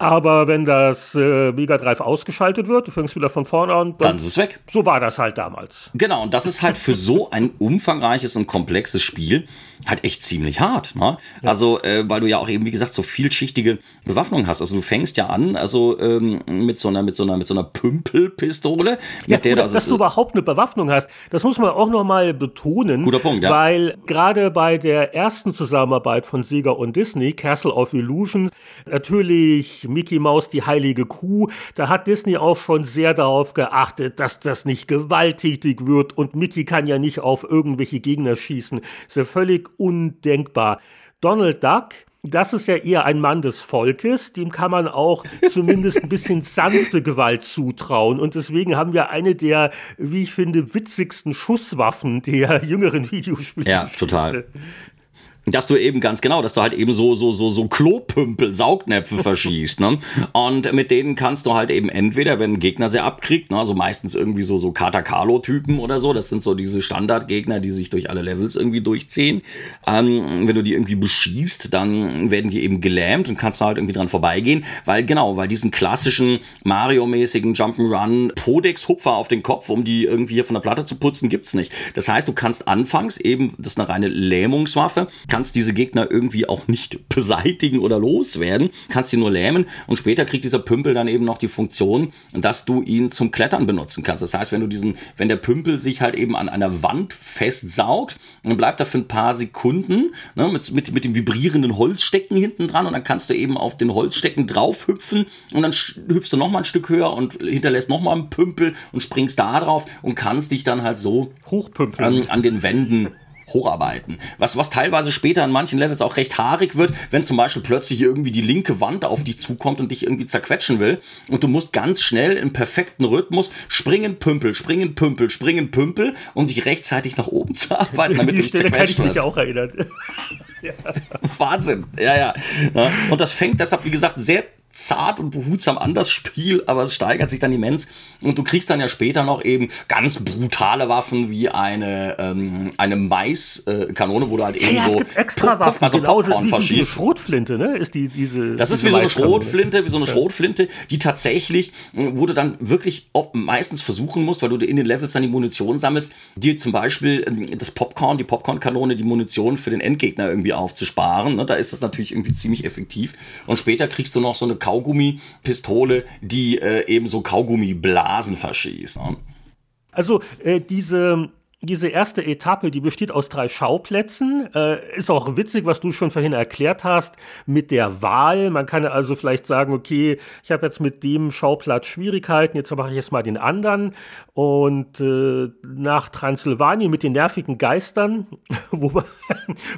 Aber wenn das äh, Mega Drive ausgeschaltet wird, du fängst wieder von vorne an, dann, ist es weg. So war das halt damals. Genau, und das ist halt für so ein umfangreiches und komplexes Spiel halt echt ziemlich hart. Ne? Ja. Also, äh, weil du ja auch eben, wie gesagt, so vielschichtige Bewaffnung hast. Also du fängst ja an, also ähm, mit so einer, mit so einer, mit so einer Pümpelpistole, mit ja, der oder, das dass du überhaupt eine Bewaffnung hast, das muss man auch nochmal betonen. Guter Punkt, ja. Weil gerade bei der ersten Zusammenarbeit von Sega und Disney, Castle of Illusion, natürlich Mickey Mouse die heilige Kuh. Da hat Disney auch schon sehr darauf geachtet, dass das nicht gewalttätig wird und Mickey kann ja nicht auf irgendwelche Gegner schießen. ist ja völlig undenkbar. Donald Duck das ist ja eher ein Mann des Volkes, dem kann man auch [LAUGHS] zumindest ein bisschen sanfte Gewalt zutrauen. Und deswegen haben wir eine der, wie ich finde, witzigsten Schusswaffen der jüngeren Videospiele. Ja, total dass du eben ganz genau, dass du halt eben so so so so Klopümpel, Saugnäpfe [LAUGHS] verschießt, ne? Und mit denen kannst du halt eben entweder, wenn ein Gegner sehr abkriegt, ne, also meistens irgendwie so so Katakalo Typen oder so, das sind so diese Standardgegner, die sich durch alle Levels irgendwie durchziehen. Ähm, wenn du die irgendwie beschießt, dann werden die eben gelähmt und kannst du halt irgendwie dran vorbeigehen, weil genau, weil diesen klassischen Mario-mäßigen Jump'n'Run Podex Hupfer auf den Kopf, um die irgendwie hier von der Platte zu putzen, gibt's nicht. Das heißt, du kannst anfangs eben, das ist eine reine Lähmungswaffe, kannst diese Gegner irgendwie auch nicht [LAUGHS] beseitigen oder loswerden, kannst sie nur lähmen und später kriegt dieser Pümpel dann eben noch die Funktion, dass du ihn zum Klettern benutzen kannst. Das heißt, wenn du diesen, wenn der Pümpel sich halt eben an einer Wand festsaugt, dann bleibt er für ein paar Sekunden ne, mit, mit, mit dem vibrierenden Holzstecken hinten dran und dann kannst du eben auf den Holzstecken drauf hüpfen und dann hüpfst du noch mal ein Stück höher und hinterlässt noch mal einen Pümpel und springst da drauf und kannst dich dann halt so hochpümpeln an, an den Wänden hocharbeiten. Was, was teilweise später in manchen Levels auch recht haarig wird, wenn zum Beispiel plötzlich irgendwie die linke Wand auf dich zukommt und dich irgendwie zerquetschen will und du musst ganz schnell im perfekten Rhythmus springen, pümpel, springen, pümpel, springen, pümpel, um dich rechtzeitig nach oben zu arbeiten, damit die du dich zerquetscht kann ich mich auch erinnern. [LAUGHS] ja. Wahnsinn, ja, ja. Und das fängt deshalb, wie gesagt, sehr zart und behutsam an das Spiel, aber es steigert sich dann immens. Und du kriegst dann ja später noch eben ganz brutale Waffen wie eine, ähm, eine Maiskanone, wo du halt eben ja, so es gibt extra Puff, Waffen, also Popcorn die, verschießt. Die Schrotflinte, ne? Ist die, diese, das ist wie so eine Schrotflinte, wie so eine Schrotflinte, die tatsächlich, wo du dann wirklich meistens versuchen musst, weil du in den Levels dann die Munition sammelst, dir zum Beispiel ähm, das Popcorn, die Popcornkanone, die Munition für den Endgegner irgendwie aufzusparen. Ne? Da ist das natürlich irgendwie ziemlich effektiv. Und später kriegst du noch so eine Kaugummi-Pistole, die äh, eben so Kaugummiblasen verschießt. Ne? Also äh, diese diese erste Etappe, die besteht aus drei Schauplätzen. Äh, ist auch witzig, was du schon vorhin erklärt hast mit der Wahl. Man kann also vielleicht sagen, okay, ich habe jetzt mit dem Schauplatz Schwierigkeiten, jetzt mache ich jetzt mal den anderen. Und äh, nach Transsilvanien mit den nervigen Geistern, [LAUGHS] wo man,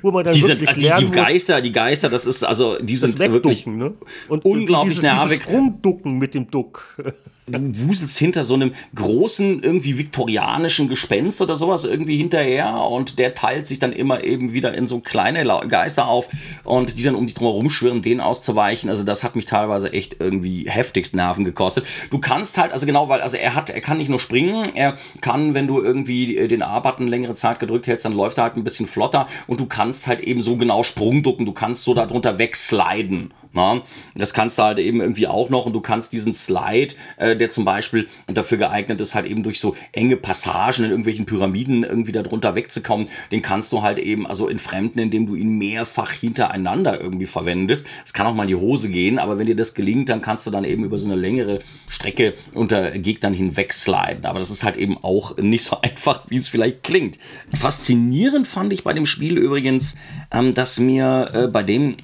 wo man dann die wirklich sind, die, die Geister, die Geister, das ist also, die sind wirklich ne? und, unglaublich und dieses, nervig. Dieses Sprungducken mit dem Duck [LAUGHS] du wuselst hinter so einem großen, irgendwie viktorianischen Gespenst oder sowas irgendwie hinterher und der teilt sich dann immer eben wieder in so kleine Geister auf und die dann um dich drum herum schwirren, denen auszuweichen. Also das hat mich teilweise echt irgendwie heftigst Nerven gekostet. Du kannst halt, also genau, weil, also er hat, er kann nicht nur springen, er kann, wenn du irgendwie den A-Button längere Zeit gedrückt hältst, dann läuft er halt ein bisschen flotter und du kannst halt eben so genau Sprungducken, du kannst so darunter wegsliden. Na? Das kannst du halt eben irgendwie auch noch und du kannst diesen Slide, äh, der zum Beispiel dafür geeignet ist, halt eben durch so enge Passagen in irgendwelchen Pyramiden irgendwie darunter wegzukommen, den kannst du halt eben also entfremden, indem du ihn mehrfach hintereinander irgendwie verwendest. Es kann auch mal in die Hose gehen, aber wenn dir das gelingt, dann kannst du dann eben über so eine längere Strecke unter Gegnern hinweg sliden. Aber das ist halt eben auch nicht so [LAUGHS] einfach, wie es vielleicht klingt. Faszinierend fand ich bei dem Spiel übrigens, ähm, dass mir äh, bei dem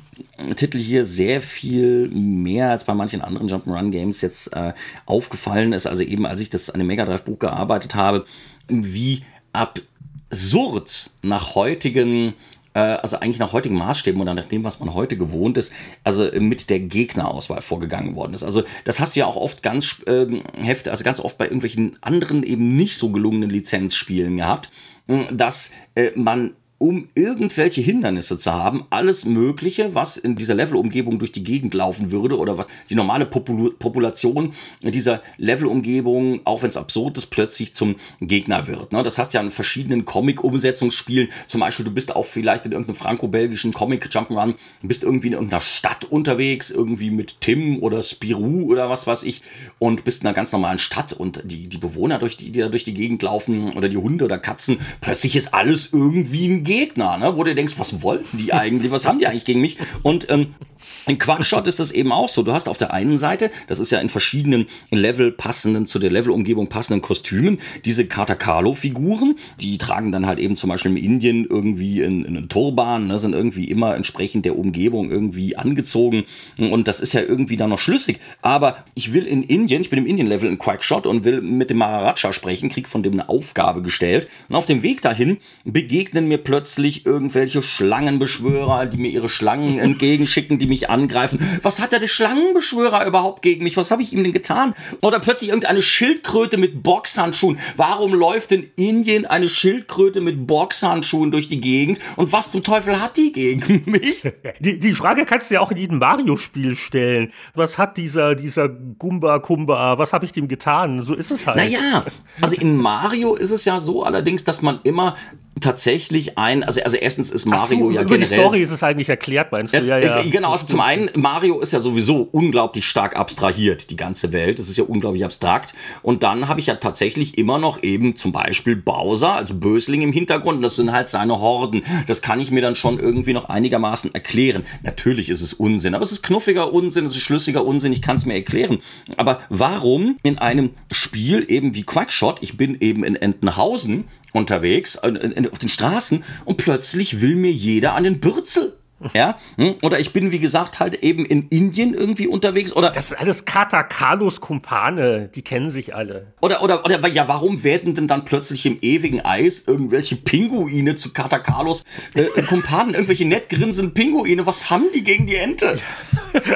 Titel hier sehr viel mehr als bei manchen anderen Jump'n'Run Games jetzt äh, aufgefallen ist. Also eben, als ich das an dem Mega Drive Buch gearbeitet habe, wie absurd nach heutigen äh, also eigentlich nach heutigen Maßstäben oder nach dem, was man heute gewohnt ist, also mit der Gegnerauswahl vorgegangen worden ist. Also das hast du ja auch oft ganz ähm, heftig, also ganz oft bei irgendwelchen anderen eben nicht so gelungenen Lizenzspielen gehabt, dass äh, man um irgendwelche Hindernisse zu haben, alles Mögliche, was in dieser Levelumgebung durch die Gegend laufen würde oder was die normale Popul Population dieser Levelumgebung, auch wenn es absurd ist, plötzlich zum Gegner wird. Ne? Das hast du ja in verschiedenen Comic-Umsetzungsspielen. Zum Beispiel, du bist auch vielleicht in irgendeinem franco-belgischen Comic-Jump'n'Run, bist irgendwie in irgendeiner Stadt unterwegs, irgendwie mit Tim oder Spirou oder was weiß ich, und bist in einer ganz normalen Stadt und die, die Bewohner, durch die, die da durch die Gegend laufen oder die Hunde oder Katzen, plötzlich ist alles irgendwie ein Gegner, ne? wo du denkst, was wollten die eigentlich, was haben die eigentlich gegen mich? Und ähm, in Quackshot ist das eben auch so. Du hast auf der einen Seite, das ist ja in verschiedenen Level passenden, zu der Levelumgebung passenden Kostümen, diese Katakalo-Figuren, die tragen dann halt eben zum Beispiel in Indien irgendwie in, in einen Turban, ne, sind irgendwie immer entsprechend der Umgebung irgendwie angezogen. Und das ist ja irgendwie dann noch schlüssig. Aber ich will in Indien, ich bin im Indien-Level in Quackshot und will mit dem Maharaja sprechen, krieg von dem eine Aufgabe gestellt. Und auf dem Weg dahin begegnen mir plötzlich irgendwelche Schlangenbeschwörer, die mir ihre Schlangen [LAUGHS] entgegenschicken, die mich angreifen. Was hat der, der Schlangenbeschwörer überhaupt gegen mich? Was habe ich ihm denn getan? Oder plötzlich irgendeine Schildkröte mit Boxhandschuhen. Warum läuft in Indien eine Schildkröte mit Boxhandschuhen durch die Gegend? Und was zum Teufel hat die gegen [LAUGHS] mich? Die, die Frage kannst du ja auch in jedem Mario-Spiel stellen. Was hat dieser, dieser Gumba Kumba, was habe ich dem getan? So ist es halt. Naja, also in Mario ist es ja so allerdings, dass man immer tatsächlich ein, also, also erstens ist Mario so, ja über generell. Die Story ist es eigentlich erklärt, meinst du? Es, ja, ja. Genau, also zum einen, Mario ist ja sowieso unglaublich stark abstrahiert, die ganze Welt. Das ist ja unglaublich abstrakt. Und dann habe ich ja tatsächlich immer noch eben zum Beispiel Bowser als Bösling im Hintergrund. Und das sind halt seine Horden. Das kann ich mir dann schon irgendwie noch einigermaßen erklären. Natürlich ist es Unsinn, aber es ist knuffiger Unsinn, es ist schlüssiger Unsinn, ich kann es mir erklären. Aber warum in einem Spiel eben wie Quackshot, ich bin eben in Entenhausen unterwegs, auf den Straßen und plötzlich will mir jeder an den Bürzel. Ja, hm? oder ich bin, wie gesagt, halt eben in Indien irgendwie unterwegs oder. Das ist alles Katakalos Kumpane, die kennen sich alle. Oder, oder, oder, ja, warum werden denn dann plötzlich im ewigen Eis irgendwelche Pinguine zu Katakalos äh, Kumpanen, irgendwelche nett grinsenden Pinguine? Was haben die gegen die Ente? [LAUGHS]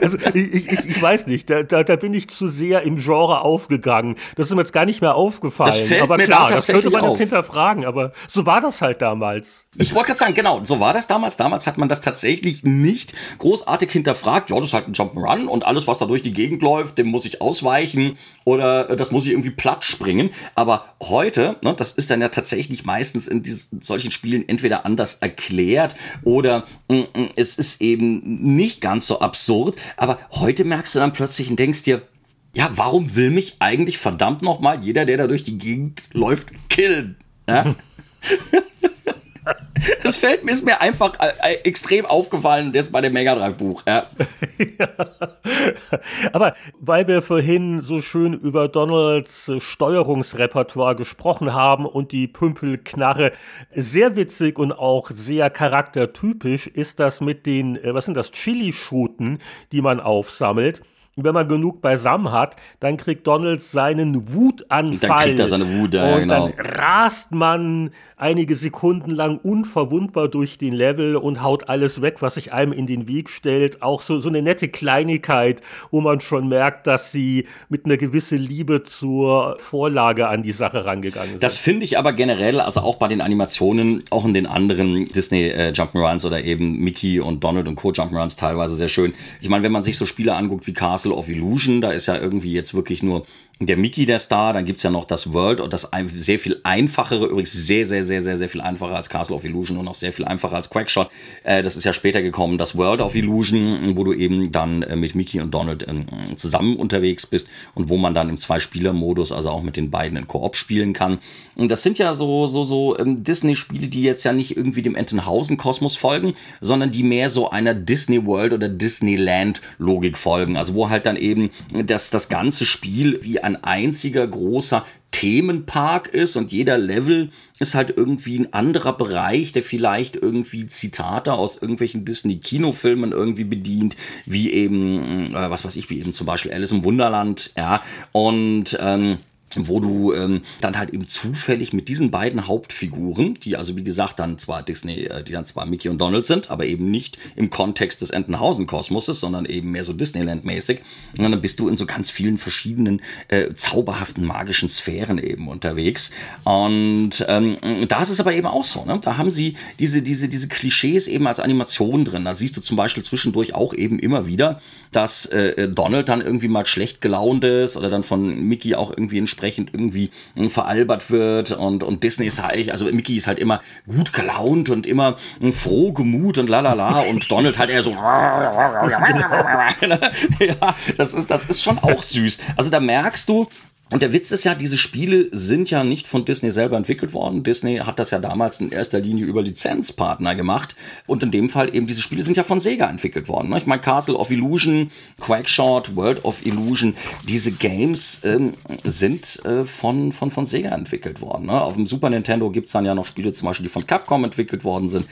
Also ich, ich, ich weiß nicht, da, da, da bin ich zu sehr im Genre aufgegangen. Das ist mir jetzt gar nicht mehr aufgefallen. Das fällt aber mir klar, da das könnte man auf. jetzt hinterfragen, aber so war das halt damals. Ich wollte gerade sagen, genau, so war das damals. Damals hat man das tatsächlich nicht großartig hinterfragt. Ja, das ist halt ein Jump'n'Run und alles, was da durch die Gegend läuft, dem muss ich ausweichen oder äh, das muss ich irgendwie platt springen. Aber heute, ne, das ist dann ja tatsächlich meistens in diesen, solchen Spielen entweder anders erklärt oder mm, mm, es ist eben nicht ganz so absurd. Aber heute merkst du dann plötzlich und denkst dir, ja, warum will mich eigentlich verdammt nochmal jeder, der da durch die Gegend läuft, killen? Ja? [LAUGHS] [LAUGHS] Das fällt mir, ist mir einfach äh, äh, extrem aufgefallen jetzt bei dem Mega Drive Buch. Ja. [LAUGHS] Aber weil wir vorhin so schön über Donalds äh, Steuerungsrepertoire gesprochen haben und die Pümpelknarre, sehr witzig und auch sehr charaktertypisch ist das mit den, was sind das, Chili-Schuten, die man aufsammelt. Und wenn man genug beisammen hat, dann kriegt Donald seinen Wutanfall. Dann kriegt er seine Wut, ja, und genau. dann rast man einige Sekunden lang unverwundbar durch den Level und haut alles weg, was sich einem in den Weg stellt. Auch so, so eine nette Kleinigkeit, wo man schon merkt, dass sie mit einer gewissen Liebe zur Vorlage an die Sache rangegangen sind. Das finde ich aber generell, also auch bei den Animationen, auch in den anderen Disney äh, Jump'n'Runs oder eben Mickey und Donald und Co. Jump'n'Runs teilweise sehr schön. Ich meine, wenn man sich so Spiele anguckt wie Castle of Illusion, da ist ja irgendwie jetzt wirklich nur der Mickey der Star, dann gibt's ja noch das World und das sehr viel einfachere, übrigens sehr, sehr, sehr, sehr, sehr viel einfacher als Castle of Illusion und auch sehr viel einfacher als Quackshot. Äh, das ist ja später gekommen, das World of Illusion, wo du eben dann äh, mit Mickey und Donald ähm, zusammen unterwegs bist und wo man dann im Zwei-Spieler-Modus, also auch mit den beiden in Koop spielen kann. Und das sind ja so, so, so ähm, Disney-Spiele, die jetzt ja nicht irgendwie dem Entenhausen-Kosmos folgen, sondern die mehr so einer Disney World oder Disneyland-Logik folgen. Also wo halt dann eben das, das ganze Spiel wie ein einziger großer Themenpark ist und jeder Level ist halt irgendwie ein anderer Bereich, der vielleicht irgendwie Zitate aus irgendwelchen Disney-Kinofilmen irgendwie bedient, wie eben, äh, was weiß ich, wie eben zum Beispiel Alice im Wunderland, ja, und ähm, wo du ähm, dann halt eben zufällig mit diesen beiden Hauptfiguren, die also wie gesagt dann zwar Disney, äh, die dann zwar Mickey und Donald sind, aber eben nicht im Kontext des Entenhausen-Kosmoses, sondern eben mehr so Disneyland-mäßig. Dann bist du in so ganz vielen verschiedenen äh, zauberhaften magischen Sphären eben unterwegs. Und ähm, da ist es aber eben auch so, ne? Da haben sie diese, diese, diese Klischees eben als Animation drin. Da siehst du zum Beispiel zwischendurch auch eben immer wieder, dass äh, Donald dann irgendwie mal schlecht gelaunt ist oder dann von Mickey auch irgendwie entsprechend irgendwie mh, veralbert wird und, und Disney ist halt, also Mickey ist halt immer gut gelaunt und immer mh, froh gemut und lalala [LAUGHS] und Donald halt eher so [LAUGHS] ja, das ist, das ist schon auch süß. Also da merkst du, und der Witz ist ja, diese Spiele sind ja nicht von Disney selber entwickelt worden. Disney hat das ja damals in erster Linie über Lizenzpartner gemacht. Und in dem Fall eben, diese Spiele sind ja von Sega entwickelt worden. ne? Ich meine, Castle of Illusion, Quackshot, World of Illusion, diese Games ähm, sind äh, von, von, von Sega entwickelt worden. Ne? Auf dem Super Nintendo gibt's dann ja noch Spiele zum Beispiel, die von Capcom entwickelt worden sind.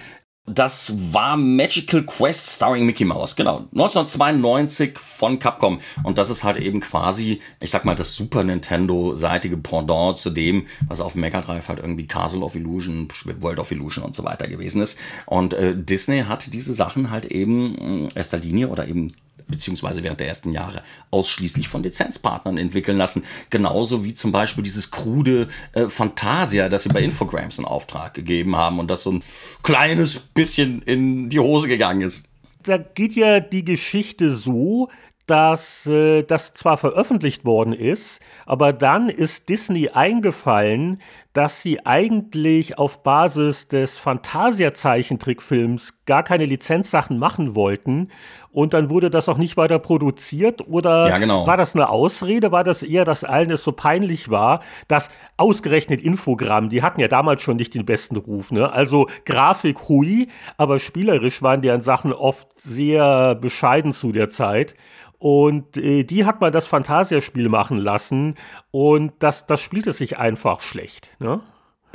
Das war Magical Quest starring Mickey Mouse, genau. 1992 von Capcom. Und das ist halt eben quasi, ich sag mal, das Super Nintendo-seitige Pendant zu dem, was auf Mega Drive halt irgendwie Castle of Illusion, World of Illusion und so weiter gewesen ist. Und äh, Disney hat diese Sachen halt eben in erster Linie oder eben beziehungsweise während der ersten Jahre ausschließlich von Lizenzpartnern entwickeln lassen. Genauso wie zum Beispiel dieses krude äh, Fantasia, das sie bei Infogrames in Auftrag gegeben haben und das so ein kleines bisschen in die Hose gegangen ist. da geht ja die Geschichte so, dass äh, das zwar veröffentlicht worden ist, aber dann ist Disney eingefallen, dass sie eigentlich auf Basis des Fantasia-Zeichentrickfilms gar keine Lizenzsachen machen wollten. Und dann wurde das auch nicht weiter produziert. Oder Ja, genau. war das eine Ausrede? War das eher, dass allen es so peinlich war, dass ausgerechnet Infogramm, die hatten ja damals schon nicht den besten Ruf, ne? Also Grafik hui, aber spielerisch waren deren Sachen oft sehr bescheiden zu der Zeit. Und äh, die hat mal das Phantasiaspiel machen lassen und das, das spielte sich einfach schlecht. Ne?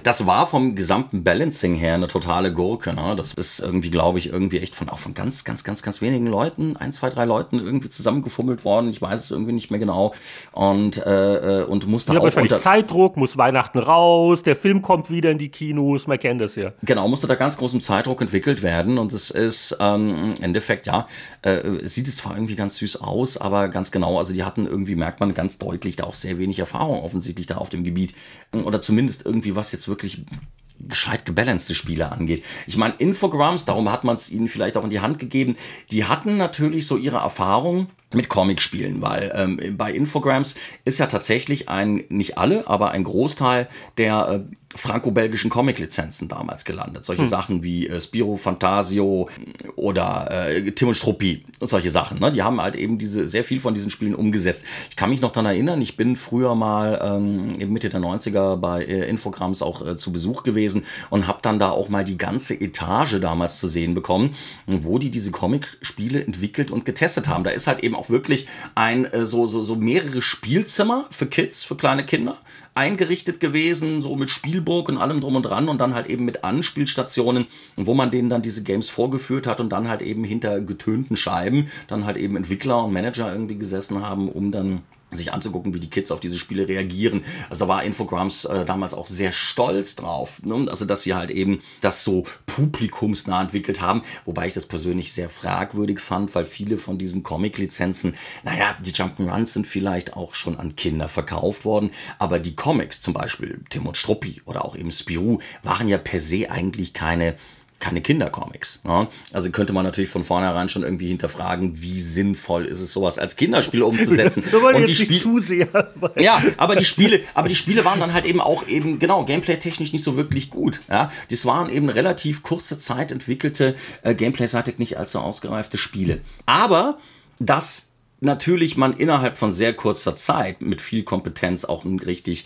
Das war vom gesamten Balancing her eine totale Gurke. Ne? Das ist irgendwie, glaube ich, irgendwie echt von auch von ganz, ganz, ganz, ganz wenigen Leuten, ein, zwei, drei Leuten irgendwie zusammengefummelt worden. Ich weiß es irgendwie nicht mehr genau. Und äh, äh und musste ja, auch unter Zeitdruck, muss Weihnachten raus, der Film kommt wieder in die Kinos, man kennt das ja. Genau, musste da ganz großem Zeitdruck entwickelt werden und es ist ähm, im Endeffekt ja äh, sieht es zwar irgendwie ganz süß aus, aber ganz genau, also die hatten irgendwie merkt man ganz deutlich da auch sehr wenig Erfahrung offensichtlich da auf dem Gebiet oder zumindest irgendwie was jetzt wirklich gescheit gebalancete Spiele angeht. Ich meine, Infograms, darum hat man es ihnen vielleicht auch in die Hand gegeben, die hatten natürlich so ihre Erfahrung mit Comic-Spielen, weil ähm, bei Infograms ist ja tatsächlich ein, nicht alle, aber ein Großteil der äh, franco-belgischen Comic-Lizenzen damals gelandet. Solche hm. Sachen wie äh, Spiro Fantasio oder äh, Tim und Struppi und solche Sachen. Ne? Die haben halt eben diese sehr viel von diesen Spielen umgesetzt. Ich kann mich noch daran erinnern, ich bin früher mal ähm, Mitte der 90er bei äh, Infograms auch äh, zu Besuch gewesen und habe dann da auch mal die ganze Etage damals zu sehen bekommen, wo die diese Comic-Spiele entwickelt und getestet haben. Da ist halt eben auch wirklich ein äh, so, so, so mehrere Spielzimmer für Kids, für kleine Kinder eingerichtet gewesen, so mit Spielburg und allem drum und dran und dann halt eben mit Anspielstationen, wo man denen dann diese Games vorgeführt hat und dann halt eben hinter getönten Scheiben dann halt eben Entwickler und Manager irgendwie gesessen haben, um dann sich anzugucken, wie die Kids auf diese Spiele reagieren. Also da war Infogrames äh, damals auch sehr stolz drauf. Ne? Also dass sie halt eben das so publikumsnah entwickelt haben, wobei ich das persönlich sehr fragwürdig fand, weil viele von diesen Comic-Lizenzen, naja, die Jump'n'Runs sind vielleicht auch schon an Kinder verkauft worden, aber die Comics, zum Beispiel Tim und Struppi oder auch eben Spirou, waren ja per se eigentlich keine keine Kindercomics. Ne? Also könnte man natürlich von vornherein schon irgendwie hinterfragen, wie sinnvoll ist es, sowas als Kinderspiel umzusetzen. [LAUGHS] und die Spiele. Ja, aber die Spiele, aber die Spiele waren dann halt eben auch eben, genau, gameplay-technisch nicht so wirklich gut. Ja? Das waren eben relativ kurze Zeit entwickelte, äh, gameplay-seitig nicht allzu ausgereifte Spiele. Aber das natürlich man innerhalb von sehr kurzer Zeit mit viel Kompetenz auch ein richtig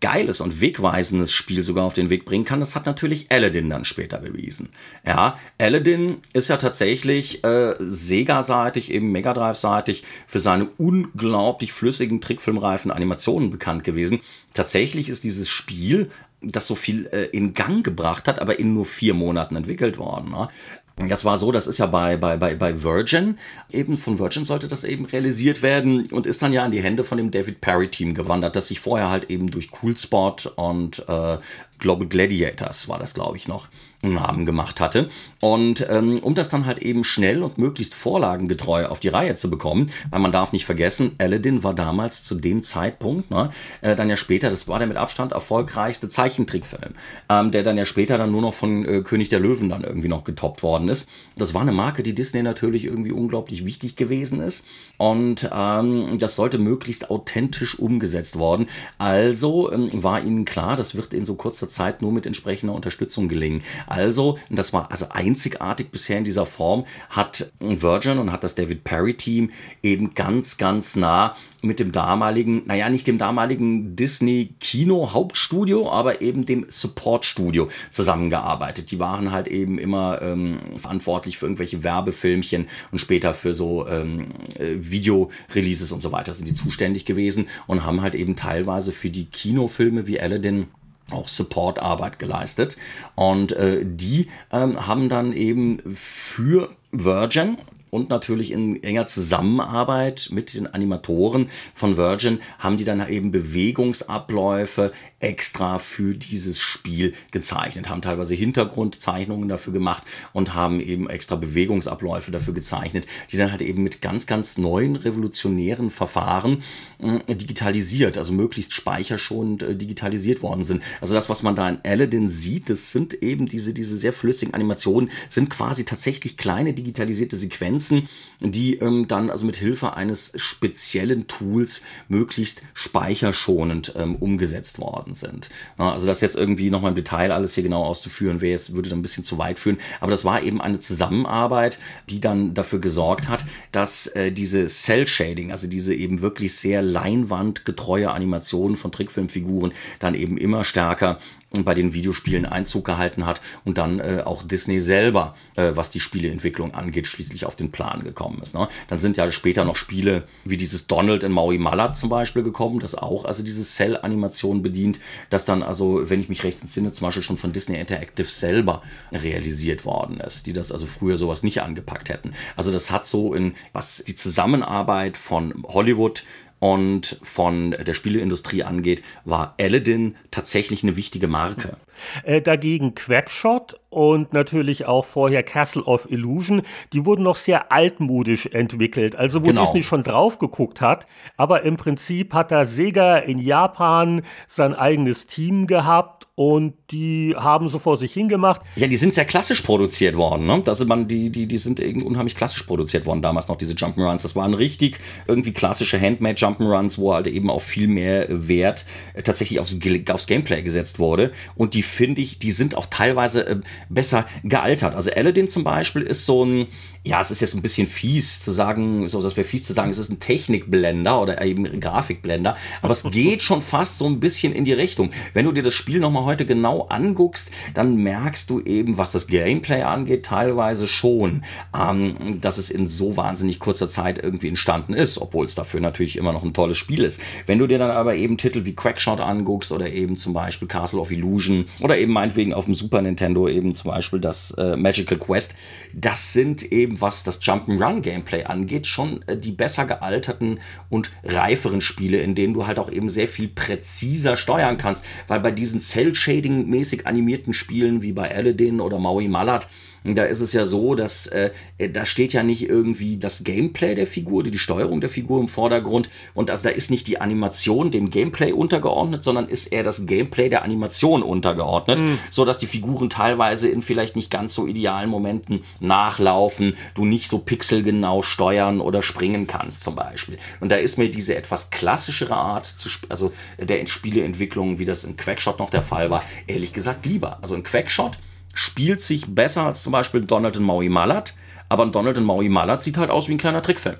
geiles und wegweisendes Spiel sogar auf den Weg bringen kann, das hat natürlich Aladdin dann später bewiesen. Ja, Aladdin ist ja tatsächlich äh, Sega-seitig, eben Mega Drive-seitig für seine unglaublich flüssigen, trickfilmreifen Animationen bekannt gewesen. Tatsächlich ist dieses Spiel das so viel äh, in Gang gebracht hat, aber in nur vier Monaten entwickelt worden. Ne? Das war so, das ist ja bei, bei, bei, bei Virgin, eben von Virgin sollte das eben realisiert werden und ist dann ja in die Hände von dem David Perry Team gewandert, das sich vorher halt eben durch Coolspot und äh, Global Gladiators war das, glaube ich, noch, einen Namen gemacht hatte. Und ähm, um das dann halt eben schnell und möglichst vorlagengetreu auf die Reihe zu bekommen, weil man darf nicht vergessen, Aladdin war damals zu dem Zeitpunkt, ne, äh, dann ja später, das war der mit Abstand erfolgreichste Zeichentrickfilm, ähm, der dann ja später dann nur noch von äh, König der Löwen dann irgendwie noch getoppt worden ist. Das war eine Marke, die Disney natürlich irgendwie unglaublich wichtig gewesen ist und ähm, das sollte möglichst authentisch umgesetzt worden. Also ähm, war ihnen klar, das wird in so kurzer Zeit nur mit entsprechender Unterstützung gelingen. Also, das war also einzigartig bisher in dieser Form, hat Virgin und hat das David Perry Team eben ganz, ganz nah mit dem damaligen, naja, nicht dem damaligen Disney Kino Hauptstudio, aber eben dem Support Studio zusammengearbeitet. Die waren halt eben immer ähm, verantwortlich für irgendwelche Werbefilmchen und später für so ähm, äh, Video-Releases und so weiter sind die zuständig gewesen und haben halt eben teilweise für die Kinofilme wie Aladdin auch Supportarbeit geleistet. Und äh, die ähm, haben dann eben für Virgin und natürlich in enger Zusammenarbeit mit den Animatoren von Virgin haben die dann eben Bewegungsabläufe extra für dieses Spiel gezeichnet, haben teilweise Hintergrundzeichnungen dafür gemacht und haben eben extra Bewegungsabläufe dafür gezeichnet, die dann halt eben mit ganz, ganz neuen revolutionären Verfahren äh, digitalisiert, also möglichst speicherschonend äh, digitalisiert worden sind. Also das, was man da in Aladdin sieht, das sind eben diese, diese sehr flüssigen Animationen, sind quasi tatsächlich kleine digitalisierte Sequenzen, Sequenzen, die ähm, dann also mit Hilfe eines speziellen Tools möglichst speicherschonend ähm, umgesetzt worden sind. Ja, also das jetzt irgendwie nochmal im Detail alles hier genau auszuführen, wäre jetzt, würde dann ein bisschen zu weit führen. Aber das war eben eine Zusammenarbeit, die dann dafür gesorgt hat, dass äh, diese Cell Shading, also diese eben wirklich sehr leinwandgetreue Animationen von Trickfilmfiguren dann eben immer stärker bei den Videospielen Einzug gehalten hat und dann äh, auch Disney selber, äh, was die Spieleentwicklung angeht, schließlich auf den Plan gekommen ist. Ne? Dann sind ja später noch Spiele wie dieses Donald in Maui Malad zum Beispiel gekommen, das auch also diese Cell-Animation bedient, das dann also, wenn ich mich recht entsinne, zum Beispiel schon von Disney Interactive selber realisiert worden ist, die das also früher sowas nicht angepackt hätten. Also das hat so in, was die Zusammenarbeit von Hollywood und von der Spieleindustrie angeht, war Aladdin tatsächlich eine wichtige Marke. Äh, dagegen Quackshot und natürlich auch vorher Castle of Illusion, die wurden noch sehr altmodisch entwickelt, also wo genau. Disney schon drauf geguckt hat, aber im Prinzip hat da Sega in Japan sein eigenes Team gehabt und die haben so vor sich hingemacht. Ja, die sind sehr klassisch produziert worden, ne? Also man, die, die, die sind irgendwie unheimlich klassisch produziert worden damals noch, diese Jump'n'Runs. Das waren richtig irgendwie klassische Handmade Jump'n'Runs, wo halt eben auch viel mehr Wert äh, tatsächlich aufs, aufs Gameplay gesetzt wurde. Und die finde ich, die sind auch teilweise äh, besser gealtert. Also Aladdin zum Beispiel ist so ein, ja, es ist jetzt ein bisschen fies zu sagen, so das wäre fies zu sagen, es ist ein Technikblender oder eben Grafikblender, aber es [LAUGHS] geht schon fast so ein bisschen in die Richtung. Wenn du dir das Spiel nochmal heute genau anguckst, dann merkst du eben, was das Gameplay angeht, teilweise schon, ähm, dass es in so wahnsinnig kurzer Zeit irgendwie entstanden ist, obwohl es dafür natürlich immer noch ein tolles Spiel ist. Wenn du dir dann aber eben Titel wie Crackshot anguckst oder eben zum Beispiel Castle of Illusion oder eben meinetwegen auf dem Super Nintendo eben zum Beispiel das äh, Magical Quest, das sind eben, was das Jump'n'Run Gameplay angeht, schon äh, die besser gealterten und reiferen Spiele, in denen du halt auch eben sehr viel präziser steuern kannst, weil bei diesen Cell-Shading-mäßig animierten Spielen wie bei Aladdin oder Maui Malad, da ist es ja so, dass äh, da steht ja nicht irgendwie das Gameplay der Figur, die Steuerung der Figur im Vordergrund und also da ist nicht die Animation dem Gameplay untergeordnet, sondern ist eher das Gameplay der Animation untergeordnet, mhm. so dass die Figuren teilweise in vielleicht nicht ganz so idealen Momenten nachlaufen, du nicht so pixelgenau steuern oder springen kannst zum Beispiel. Und da ist mir diese etwas klassischere Art zu, also der Spieleentwicklung, wie das in Quackshot noch der Fall war, ehrlich gesagt lieber. Also in Quackshot spielt sich besser als zum Beispiel Donald Maui Malad, aber Donald Maui Malad sieht halt aus wie ein kleiner Trickfilm.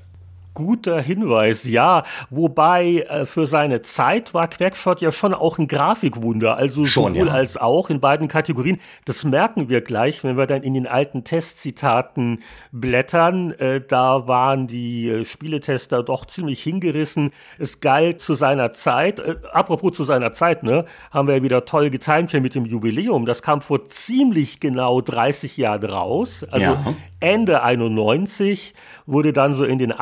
Guter Hinweis, ja. Wobei äh, für seine Zeit war Quackshot ja schon auch ein Grafikwunder, also schon, sowohl ja. als auch in beiden Kategorien. Das merken wir gleich, wenn wir dann in den alten Testzitaten blättern. Äh, da waren die äh, Spieletester doch ziemlich hingerissen. Es galt zu seiner Zeit, äh, apropos zu seiner Zeit, ne, haben wir ja wieder toll getimt hier mit dem Jubiläum. Das kam vor ziemlich genau 30 Jahren raus, also ja. Ende 91 wurde dann so in den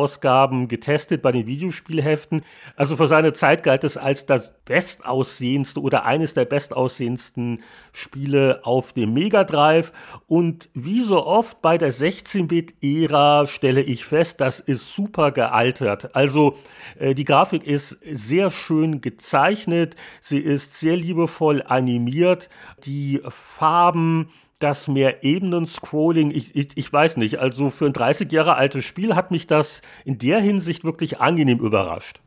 Einser-Ausgaben getestet bei den Videospielheften. Also für seine Zeit galt es als das bestaussehendste oder eines der bestaussehendsten Spiele auf dem Mega Drive. Und wie so oft bei der 16-Bit-Ära stelle ich fest, das ist super gealtert. Also äh, die Grafik ist sehr schön gezeichnet, sie ist sehr liebevoll animiert, die Farben das mehr Ebenen-Scrolling, ich, ich, ich weiß nicht, also für ein 30 Jahre altes Spiel hat mich das in der Hinsicht wirklich angenehm überrascht.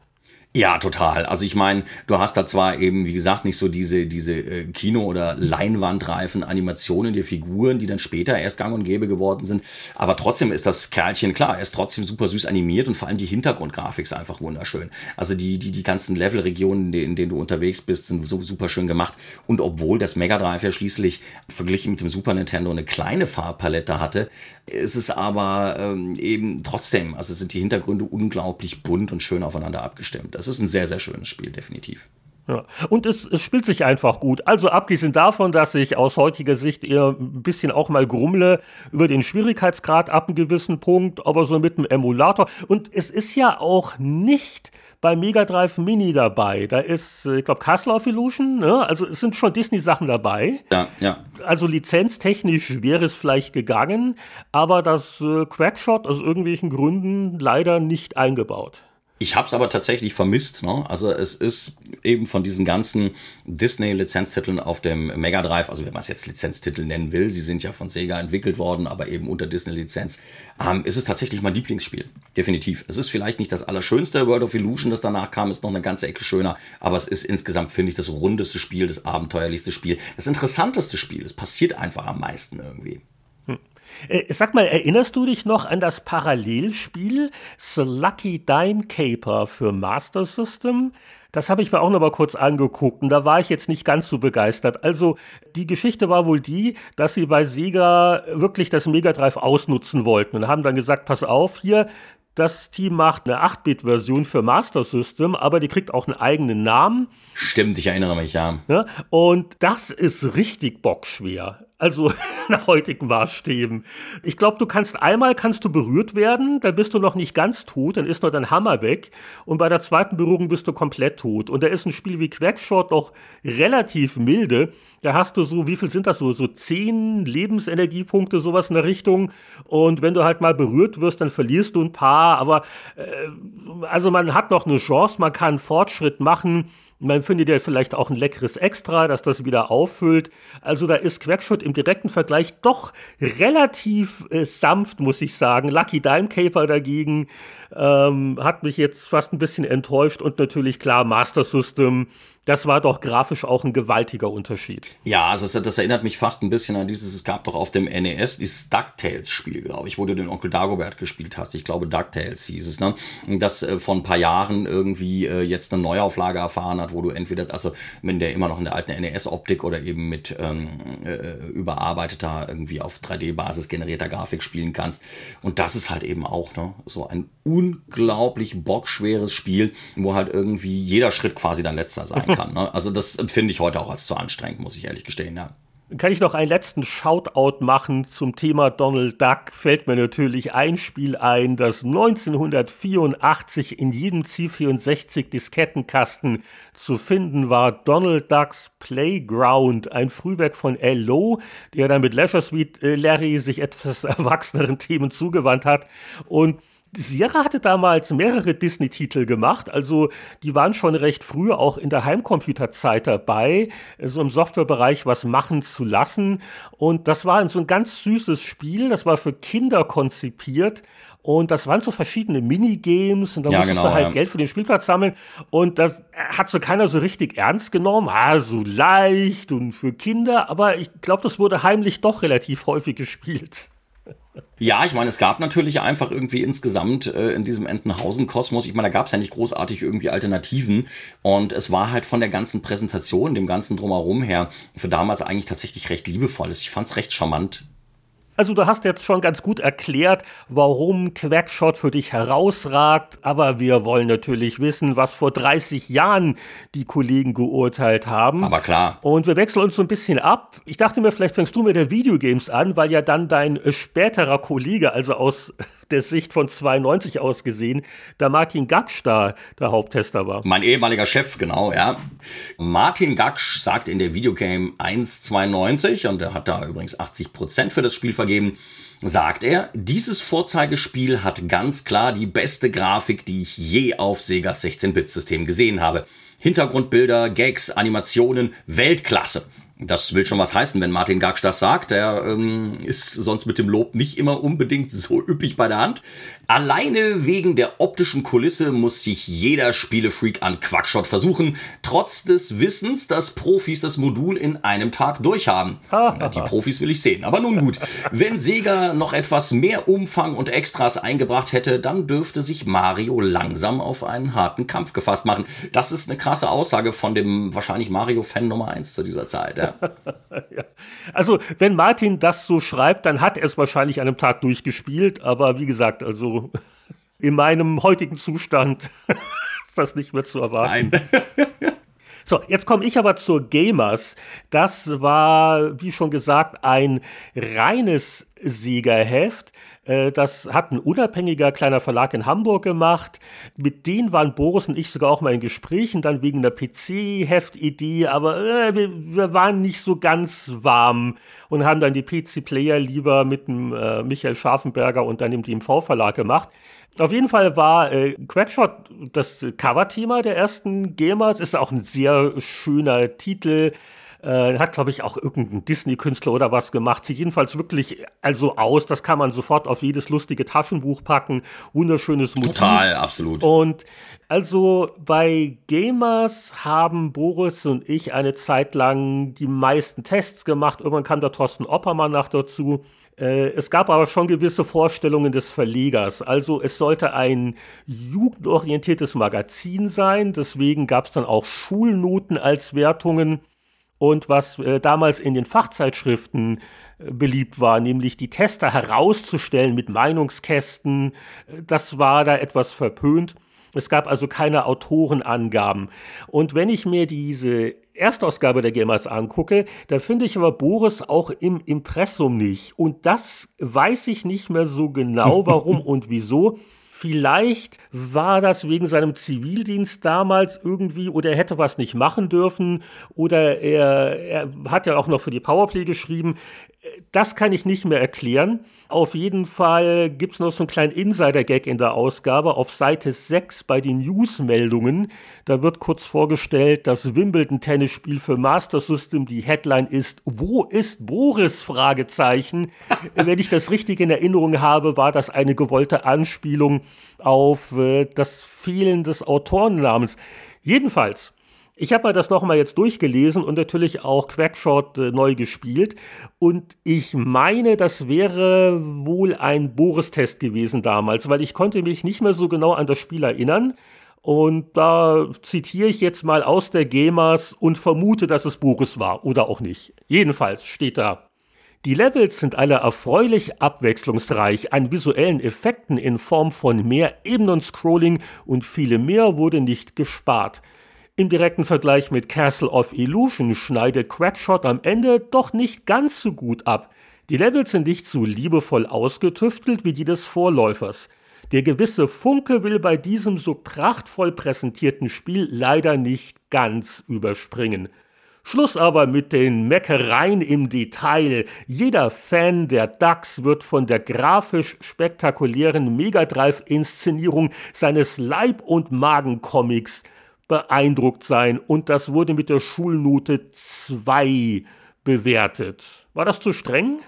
Ja, total. Also ich meine, du hast da zwar eben, wie gesagt, nicht so diese, diese äh, Kino- oder Leinwandreifen Animationen der Figuren, die dann später erst gang und gäbe geworden sind, aber trotzdem ist das Kerlchen, klar, er ist trotzdem super süß animiert und vor allem die Hintergrundgrafik ist einfach wunderschön. Also die, die, die ganzen Levelregionen, in denen du unterwegs bist, sind so super schön gemacht und obwohl das Mega Drive ja schließlich verglichen mit dem Super Nintendo eine kleine Farbpalette hatte, ist es aber ähm, eben trotzdem, also sind die Hintergründe unglaublich bunt und schön aufeinander abgestimmt. Das ist ein sehr, sehr schönes Spiel, definitiv. Ja. Und es, es spielt sich einfach gut. Also abgesehen davon, dass ich aus heutiger Sicht eher ein bisschen auch mal grummle über den Schwierigkeitsgrad ab einem gewissen Punkt, aber so mit dem Emulator. Und es ist ja auch nicht bei Mega Drive Mini dabei. Da ist, äh, ich glaube, Castle of Illusion, ne? Also es sind schon Disney-Sachen dabei. Ja, ja. Also lizenztechnisch wäre es vielleicht gegangen, aber das äh, Quackshot aus irgendwelchen Gründen leider nicht eingebaut. Ich habe es aber tatsächlich vermisst. Ne? Also es ist eben von diesen ganzen Disney-Lizenztiteln auf dem Mega Drive, also wenn man es jetzt Lizenztitel nennen will, sie sind ja von Sega entwickelt worden, aber eben unter Disney-Lizenz, ähm, ist es tatsächlich mein Lieblingsspiel. Definitiv. Es ist vielleicht nicht das allerschönste World of Illusion, das danach kam, ist noch eine ganze Ecke schöner, aber es ist insgesamt, finde ich, das rundeste Spiel, das abenteuerlichste Spiel, das interessanteste Spiel. Es passiert einfach am meisten irgendwie. Äh, sag mal, erinnerst du dich noch an das Parallelspiel The Lucky Dime Caper für Master System? Das habe ich mir auch noch mal kurz angeguckt und da war ich jetzt nicht ganz so begeistert. Also die Geschichte war wohl die, dass sie bei Sega wirklich das Mega Drive ausnutzen wollten und haben dann gesagt, pass auf, hier, das Team macht eine 8-Bit-Version für Master System, aber die kriegt auch einen eigenen Namen. Stimmt, ich erinnere mich, ja. ja und das ist richtig bockschwer. Also [LAUGHS] nach heutigen Maßstäben. Ich glaube, du kannst einmal kannst du berührt werden, dann bist du noch nicht ganz tot, dann ist nur dein Hammer weg und bei der zweiten Berührung bist du komplett tot. Und da ist ein Spiel wie Quackshot doch relativ milde. Da hast du so, wie viel sind das so, so zehn Lebensenergiepunkte, sowas in der Richtung. Und wenn du halt mal berührt wirst, dann verlierst du ein paar. Aber äh, also man hat noch eine Chance, man kann Fortschritt machen. Man findet ja vielleicht auch ein leckeres Extra, das das wieder auffüllt. Also da ist Quackshot im direkten Vergleich doch relativ äh, sanft, muss ich sagen. Lucky Dime Caper dagegen ähm, hat mich jetzt fast ein bisschen enttäuscht und natürlich klar Master System das war doch grafisch auch ein gewaltiger Unterschied. Ja, also das, erinnert mich fast ein bisschen an dieses, es gab doch auf dem NES dieses DuckTales-Spiel, glaube ich, wo du den Onkel Dagobert gespielt hast. Ich glaube, DuckTales hieß es, ne? Das äh, vor ein paar Jahren irgendwie äh, jetzt eine Neuauflage erfahren hat, wo du entweder, also wenn der immer noch in der alten NES-Optik oder eben mit ähm, äh, überarbeiteter, irgendwie auf 3D-Basis generierter Grafik spielen kannst. Und das ist halt eben auch ne, so ein unglaublich bockschweres Spiel, wo halt irgendwie jeder Schritt quasi dein letzter sein [LAUGHS] kann. Ne? Also das empfinde ich heute auch als zu anstrengend, muss ich ehrlich gestehen, ja. Kann ich noch einen letzten Shoutout machen zum Thema Donald Duck? Fällt mir natürlich ein Spiel ein, das 1984 in jedem C64 Diskettenkasten zu finden war. Donald Ducks Playground, ein Frühwerk von L.O., der dann mit Leisure Suite äh, Larry sich etwas [LAUGHS] erwachseneren Themen zugewandt hat. Und Sierra hatte damals mehrere Disney-Titel gemacht, also die waren schon recht früh auch in der Heimcomputerzeit dabei, so im Softwarebereich was machen zu lassen. Und das war so ein ganz süßes Spiel, das war für Kinder konzipiert. Und das waren so verschiedene Minigames und da ja, musstest genau, du halt ja. Geld für den Spielplatz sammeln. Und das hat so keiner so richtig ernst genommen. Ah, so leicht und für Kinder. Aber ich glaube, das wurde heimlich doch relativ häufig gespielt. Ja, ich meine, es gab natürlich einfach irgendwie insgesamt äh, in diesem Entenhausen-Kosmos, ich meine, da gab es ja nicht großartig irgendwie Alternativen und es war halt von der ganzen Präsentation, dem ganzen Drumherum her, für damals eigentlich tatsächlich recht liebevolles. Ich fand es recht charmant also du hast jetzt schon ganz gut erklärt, warum Quackshot für dich herausragt, aber wir wollen natürlich wissen, was vor 30 Jahren die Kollegen geurteilt haben. Aber klar. Und wir wechseln uns so ein bisschen ab. Ich dachte mir, vielleicht fängst du mit der Videogames an, weil ja dann dein späterer Kollege, also aus der Sicht von 92 aus gesehen, der Martin Gaksch da der Haupttester war. Mein ehemaliger Chef, genau, ja. Martin Gaksch sagt in der Videogame 1,92 und er hat da übrigens 80 Prozent für das Spiel vergeben sagt er, dieses Vorzeigespiel hat ganz klar die beste Grafik, die ich je auf Segas 16-Bit-System gesehen habe. Hintergrundbilder, Gags, Animationen, Weltklasse. Das will schon was heißen, wenn Martin Gagsch das sagt. Er ähm, ist sonst mit dem Lob nicht immer unbedingt [LAUGHS] so üppig bei der Hand. Alleine wegen der optischen Kulisse muss sich jeder Spielefreak an Quackshot versuchen, trotz des Wissens, dass Profis das Modul in einem Tag durchhaben. Die Profis will ich sehen. Aber nun gut, wenn Sega noch etwas mehr Umfang und Extras eingebracht hätte, dann dürfte sich Mario langsam auf einen harten Kampf gefasst machen. Das ist eine krasse Aussage von dem wahrscheinlich Mario-Fan Nummer eins zu dieser Zeit. Ja. [LAUGHS] ja. Also, wenn Martin das so schreibt, dann hat er es wahrscheinlich an einem Tag durchgespielt. Aber wie gesagt, also [LAUGHS] in meinem heutigen Zustand [LAUGHS] ist das nicht mehr zu erwarten. Nein. [LAUGHS] So, jetzt komme ich aber zur Gamers. Das war, wie schon gesagt, ein reines Siegerheft. Äh, das hat ein unabhängiger kleiner Verlag in Hamburg gemacht. Mit denen waren Boris und ich sogar auch mal in Gesprächen, dann wegen der PC-Heftidee, aber äh, wir, wir, waren nicht so ganz warm und haben dann die PC-Player lieber mit dem äh, Michael Scharfenberger und dann dem DMV-Verlag gemacht. Auf jeden Fall war äh, Quackshot das Cover-Thema der ersten Gamers. Ist auch ein sehr schöner Titel Äh, hat, glaube ich, auch irgendein Disney-Künstler oder was gemacht. Sieht jedenfalls wirklich also aus. Das kann man sofort auf jedes lustige Taschenbuch packen. Wunderschönes Motiv. Total, absolut. Und also bei Gamers haben Boris und ich eine Zeit lang die meisten Tests gemacht. Irgendwann kam der Thorsten Oppermann nach dazu. Äh, es gab aber schon gewisse Vorstellungen des Verlegers. Also es sollte ein jugendorientiertes Magazin sein. Deswegen gab es dann auch Schulnoten als Wertungen. Und was äh, damals in den Fachzeitschriften äh, beliebt war, nämlich die Tester herauszustellen mit Meinungskästen, das war da etwas verpönt. Es gab also keine Autorenangaben. Und wenn ich mir diese Erstausgabe der Gamers angucke, da finde ich aber Boris auch im Impressum nicht. Und das weiß ich nicht mehr so genau, warum [LAUGHS] und wieso. Vielleicht war das wegen seinem Zivildienst damals irgendwie oder er hätte was nicht machen dürfen oder er, er hat ja auch noch für die Powerplay geschrieben. Das kann ich nicht mehr erklären. Auf jeden Fall gibt es noch so einen kleinen Insider-Gag in der Ausgabe. Auf Seite 6 bei den News-Meldungen, da wird kurz vorgestellt, das Wimbledon-Tennisspiel für Master System. Die Headline ist, wo ist Boris? Fragezeichen. [LAUGHS] Wenn ich das richtig in Erinnerung habe, war das eine gewollte Anspielung auf äh, das Fehlen des Autorennamens. Jedenfalls, ich habe mir das nochmal jetzt durchgelesen und natürlich auch Quackshot äh, neu gespielt. Und ich meine, das wäre wohl ein Boris-Test gewesen damals, weil ich konnte mich nicht mehr so genau an das Spiel erinnern. Und da zitiere ich jetzt mal aus der GEMAs und vermute, dass es Boris war oder auch nicht. Jedenfalls steht da. Die Levels sind alle erfreulich abwechslungsreich. An visuellen Effekten in Form von mehr Ebenen-Scrolling und viele mehr wurde nicht gespart. Im direkten Vergleich mit Castle of Illusion schneidet Quackshot am Ende doch nicht ganz so gut ab. Die Levels sind nicht so liebevoll ausgetüftelt wie die des Vorläufers. Der gewisse Funke will bei diesem so prachtvoll präsentierten Spiel leider nicht ganz überspringen. Schluss aber mit den Meckereien im Detail. Jeder Fan der DAX wird von der grafisch spektakulären Megadrive-Inszenierung seines Leib- und Magencomics beeindruckt sein und das wurde mit der Schulnote 2 bewertet. War das zu streng?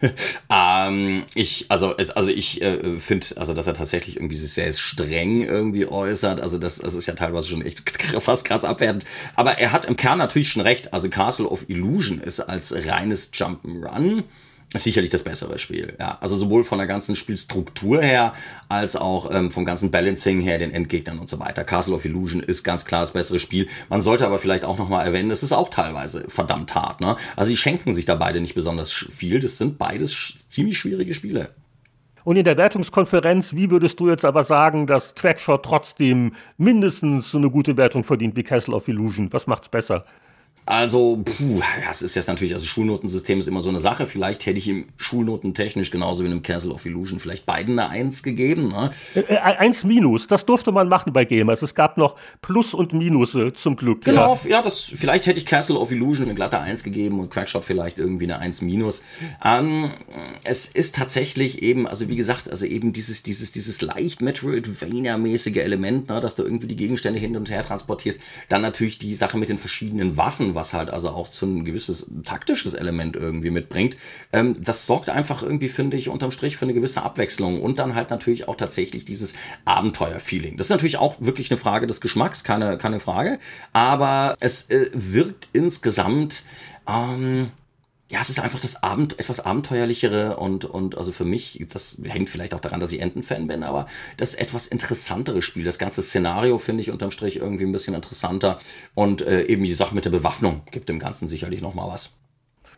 [LAUGHS] ähm, ich, also, es, also ich äh, finde, also dass er tatsächlich irgendwie sich sehr streng irgendwie äußert. Also das, das ist ja teilweise schon echt [LAUGHS] fast krass abwertend. Aber er hat im Kern natürlich schon recht. Also Castle of Illusion ist als reines Jump'n'Run sicherlich das bessere Spiel. Ja, also sowohl von der ganzen Spielstruktur her als auch ähm, vom ganzen Balancing her, den Endgegnern und so weiter. Castle of Illusion ist ganz klar das bessere Spiel. Man sollte aber vielleicht auch noch mal erwähnen, es ist auch teilweise verdammt hart. Ne? Also die schenken sich da beide nicht besonders viel. Das sind beides ziemlich schwierige Spiele. Und in der Wertungskonferenz, wie würdest du jetzt aber sagen, dass Quackshot trotzdem mindestens so eine gute Wertung verdient wie Castle of Illusion? Was macht's besser? Also, puh, ja, es ist jetzt natürlich, also Schulnotensystem ist immer so eine Sache. Vielleicht hätte ich ihm schulnotentechnisch genauso wie in einem Castle of Illusion vielleicht beiden eine Eins gegeben. Ne? Äh, äh, eins Minus, das durfte man machen bei Gamers. Es gab noch Plus und Minusse zum Glück. Genau, ja, ja das, vielleicht hätte ich Castle of Illusion eine glatte Eins gegeben und Crackshot vielleicht irgendwie eine Eins Minus. Ähm, es ist tatsächlich eben, also wie gesagt, also eben dieses, dieses, dieses leicht Metroidvania-mäßige Element, ne, dass du irgendwie die Gegenstände hin und her transportierst. Dann natürlich die Sache mit den verschiedenen Waffen, was halt also auch so ein gewisses taktisches Element irgendwie mitbringt. Ähm, das sorgt einfach irgendwie, finde ich, unterm Strich für eine gewisse Abwechslung und dann halt natürlich auch tatsächlich dieses Abenteuer-Feeling. Das ist natürlich auch wirklich eine Frage des Geschmacks, keine, keine Frage, aber es äh, wirkt insgesamt ähm, ja, es ist einfach das Abend, etwas abenteuerlichere und, und also für mich, das hängt vielleicht auch daran, dass ich Entenfan bin, aber das etwas interessantere Spiel. Das ganze Szenario finde ich unterm Strich irgendwie ein bisschen interessanter und äh, eben die Sache mit der Bewaffnung gibt dem Ganzen sicherlich nochmal was.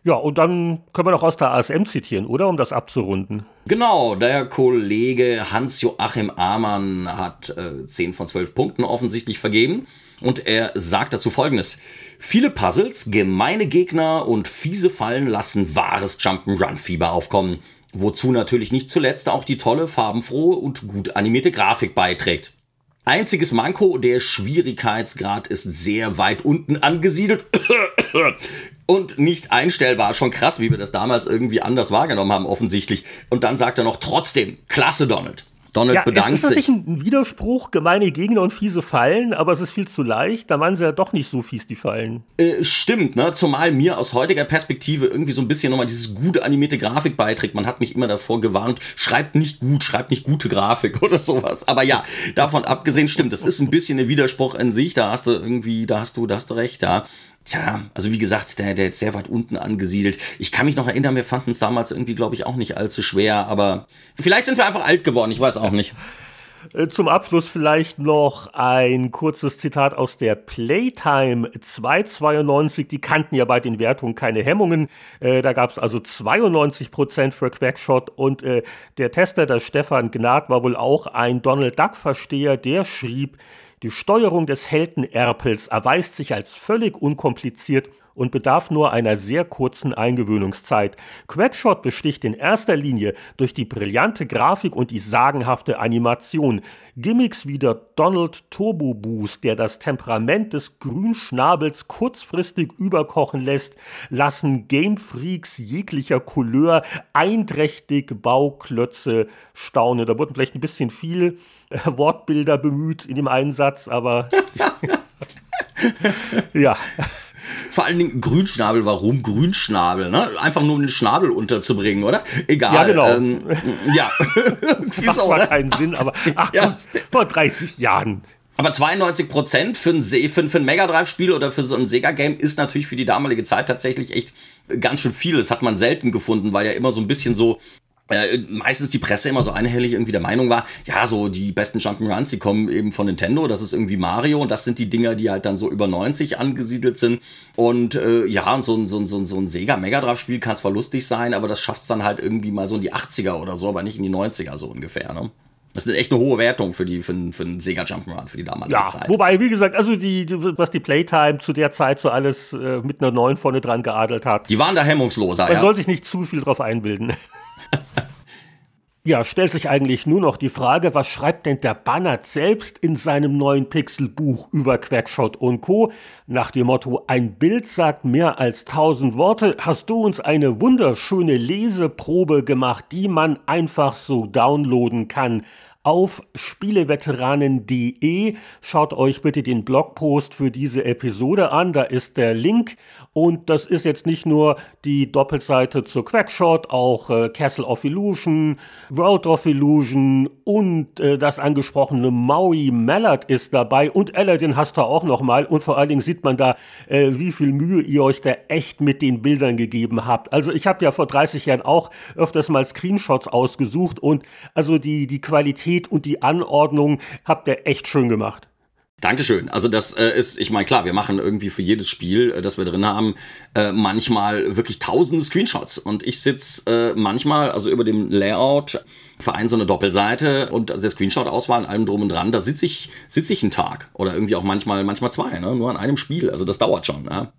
Ja, und dann können wir noch aus der ASM zitieren, oder? Um das abzurunden. Genau, der Kollege Hans-Joachim Amann hat äh, 10 von 12 Punkten offensichtlich vergeben. Und er sagt dazu folgendes. Viele Puzzles, gemeine Gegner und fiese Fallen lassen wahres Jump'n'Run-Fieber aufkommen. Wozu natürlich nicht zuletzt auch die tolle, farbenfrohe und gut animierte Grafik beiträgt. Einziges Manko, der Schwierigkeitsgrad ist sehr weit unten angesiedelt [COUGHS] [COUGHS] [COUGHS] und nicht einstellbar. Schon krass, wie wir das damals irgendwie anders wahrgenommen haben, offensichtlich. Und dann sagt er noch trotzdem, klasse Donald. Donald ja, bedankt ist, ist sich. Ist nicht ein Widerspruch, gemeine Gegner und fiese Fallen, aber es ist viel zu leicht. Da waren sie ja doch nicht so fies, die Fallen. Äh, stimmt, ne? Zumal mir aus heutiger Perspektive irgendwie so ein bisschen nochmal dieses gute animierte Grafik beiträgt. Man hat mich immer davor gewarnt, schreibt nicht gut, schreibt nicht gute Grafik [LAUGHS] oder sowas. Aber ja, davon abgesehen stimmt, das ist ein bisschen ein Widerspruch in sich. Da hast du irgendwie, da hast du, da hast du recht, ja. Tja, also wie gesagt, der, der ist sehr weit unten angesiedelt. Ich kann mich noch erinnern, wir fanden es damals irgendwie, glaube ich, auch nicht allzu schwer, aber vielleicht sind wir einfach alt geworden, ich weiß auch nicht. Äh, zum Abschluss vielleicht noch ein kurzes Zitat aus der Playtime 292. Die kannten ja bei den Wertungen keine Hemmungen. Äh, da gab es also 92 Prozent für Quackshot und äh, der Tester, der Stefan Gnad, war wohl auch ein Donald Duck-Versteher. Der schrieb, die Steuerung des Heldenerpels erweist sich als völlig unkompliziert und bedarf nur einer sehr kurzen Eingewöhnungszeit. Quackshot besticht in erster Linie durch die brillante Grafik und die sagenhafte Animation. Gimmicks wie der Donald Turbo Boost, der das Temperament des Grünschnabels kurzfristig überkochen lässt, lassen Gamefreaks jeglicher Couleur einträchtig Bauklötze staunen. Da wurden vielleicht ein bisschen viel äh, Wortbilder bemüht in dem Einsatz, aber [LAUGHS] [LAUGHS] ja. Vor allen Dingen Grünschnabel, warum Grünschnabel? Ne? Einfach nur um den Schnabel unterzubringen, oder? Egal. Ja, genau. Ähm, ja. [LAUGHS] Macht zwar ne? keinen Sinn, aber ach, ja. vor 30 Jahren. Aber 92 Prozent für ein, für, für ein Mega Drive Spiel oder für so ein Sega Game ist natürlich für die damalige Zeit tatsächlich echt ganz schön viel. Das hat man selten gefunden, weil ja immer so ein bisschen so äh, meistens die Presse immer so einhellig irgendwie der Meinung war, ja, so die besten Jump'n'Runs, die kommen eben von Nintendo, das ist irgendwie Mario und das sind die Dinger, die halt dann so über 90 angesiedelt sind und äh, ja, und so ein, so ein, so ein, so ein Sega Mega Drive Spiel kann zwar lustig sein, aber das schafft dann halt irgendwie mal so in die 80er oder so, aber nicht in die 90er so ungefähr, ne? Das ist echt eine hohe Wertung für die für, für einen Sega Jump'n'Run für die damalige ja, Zeit. Wobei, wie gesagt, also die, was die Playtime zu der Zeit so alles äh, mit einer 9 vorne dran geadelt hat. Die waren da hemmungsloser, Man ja. soll sich nicht zu viel drauf einbilden. [LAUGHS] [LAUGHS] Ja, stellt sich eigentlich nur noch die Frage, was schreibt denn der Bannert selbst in seinem neuen Pixelbuch über Quackshot und Co. Nach dem Motto, ein Bild sagt mehr als tausend Worte, hast du uns eine wunderschöne Leseprobe gemacht, die man einfach so downloaden kann auf spieleveteranen.de. Schaut euch bitte den Blogpost für diese Episode an, da ist der Link und das ist jetzt nicht nur die Doppelseite zu Quackshot, auch äh, Castle of Illusion, World of Illusion und äh, das angesprochene Maui Mallard ist dabei und Aladdin hast du auch nochmal und vor allen Dingen sieht man da, äh, wie viel Mühe ihr euch da echt mit den Bildern gegeben habt. Also ich habe ja vor 30 Jahren auch öfters mal Screenshots ausgesucht und also die, die Qualität und die Anordnung habt ihr echt schön gemacht. Dankeschön. Also das äh, ist, ich meine, klar, wir machen irgendwie für jedes Spiel, äh, das wir drin haben, äh, manchmal wirklich tausende Screenshots. Und ich sitz äh, manchmal, also über dem Layout, für einen so eine Doppelseite und der Screenshot-Auswahl und allem drum und dran, da sitze ich, sitz ich einen Tag. Oder irgendwie auch manchmal, manchmal zwei, ne? nur an einem Spiel. Also das dauert schon. Ja?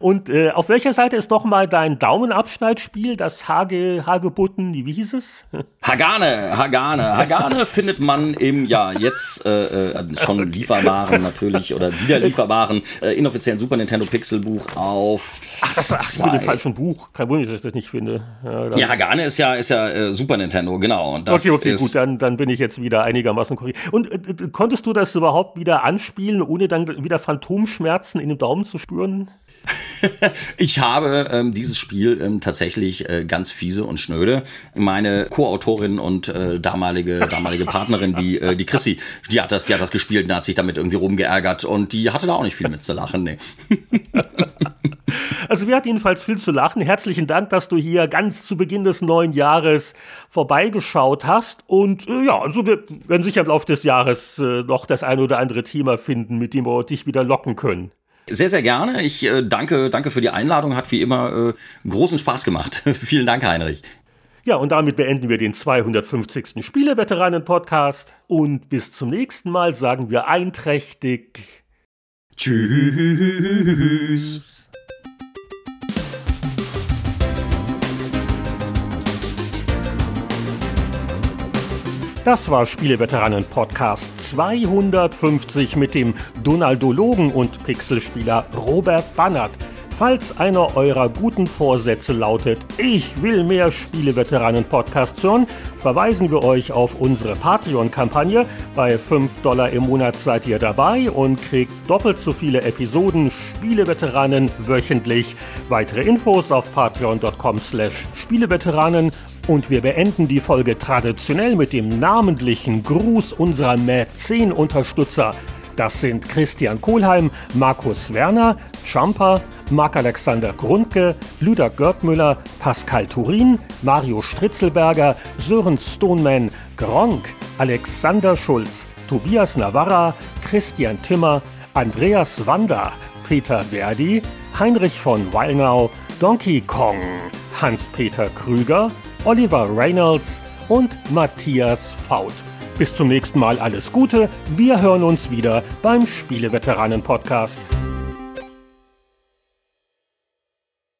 Und äh, auf welcher Seite ist nochmal dein Daumenabschneidspiel, das Hage, Hagebutten, wie hieß es? [LAUGHS] Hagane, Hagane. Hagane findet man im, ja, jetzt äh, äh, schon Lieferwaren natürlich oder wieder Lieferwaren, äh, inoffiziellen Super Nintendo Pixel Buch auf. Ach, das war ach, dem falschen Buch. Kein Wunder, dass ich das nicht finde. Ja, ja Hagane ist ja, ist ja äh, Super Nintendo, genau. Und das okay, okay, gut, dann, dann bin ich jetzt wieder einigermaßen korrekt. Und äh, konntest du das überhaupt wieder anspielen, ohne dann wieder Phantomschmerzen in dem Daumen zu spüren? [LAUGHS] ich habe ähm, dieses Spiel ähm, tatsächlich äh, ganz fiese und schnöde. Meine Co-Autorin und äh, damalige damalige Partnerin, die äh, die Chrissy, die hat das, die hat das gespielt und hat sich damit irgendwie rumgeärgert und die hatte da auch nicht viel mit zu lachen. Nee. [LAUGHS] Also wir hatten jedenfalls viel zu lachen. Herzlichen Dank, dass du hier ganz zu Beginn des neuen Jahres vorbeigeschaut hast. Und äh, ja, also wir werden sicher im Laufe des Jahres äh, noch das ein oder andere Thema finden, mit dem wir dich wieder locken können. Sehr, sehr gerne. Ich äh, danke, danke für die Einladung. Hat wie immer äh, großen Spaß gemacht. [LAUGHS] Vielen Dank, Heinrich. Ja, und damit beenden wir den 250. Spieleveteranen-Podcast. Und bis zum nächsten Mal sagen wir einträchtig Tschüss. Das war Spieleveteranen Podcast 250 mit dem Donaldologen und Pixelspieler Robert Bannert. Falls einer eurer guten Vorsätze lautet, ich will mehr Spieleveteranen-Podcasts hören, verweisen wir euch auf unsere Patreon-Kampagne. Bei 5 Dollar im Monat seid ihr dabei und kriegt doppelt so viele Episoden Spieleveteranen wöchentlich. Weitere Infos auf patreon.com slash Spieleveteranen und wir beenden die Folge traditionell mit dem namentlichen Gruß unserer Mäzen-Unterstützer. Das sind Christian Kohlheim, Markus Werner, Champa, Marc-Alexander Grundke, Lüder Görtmüller, Pascal Turin, Mario Stritzelberger, Sören Stoneman, Gronk, Alexander Schulz, Tobias Navarra, Christian Timmer, Andreas Wander, Peter Verdi, Heinrich von Wallnau, Donkey Kong, Hans-Peter Krüger, Oliver Reynolds und Matthias Faut. Bis zum nächsten Mal alles Gute. Wir hören uns wieder beim Spieleveteranen-Podcast.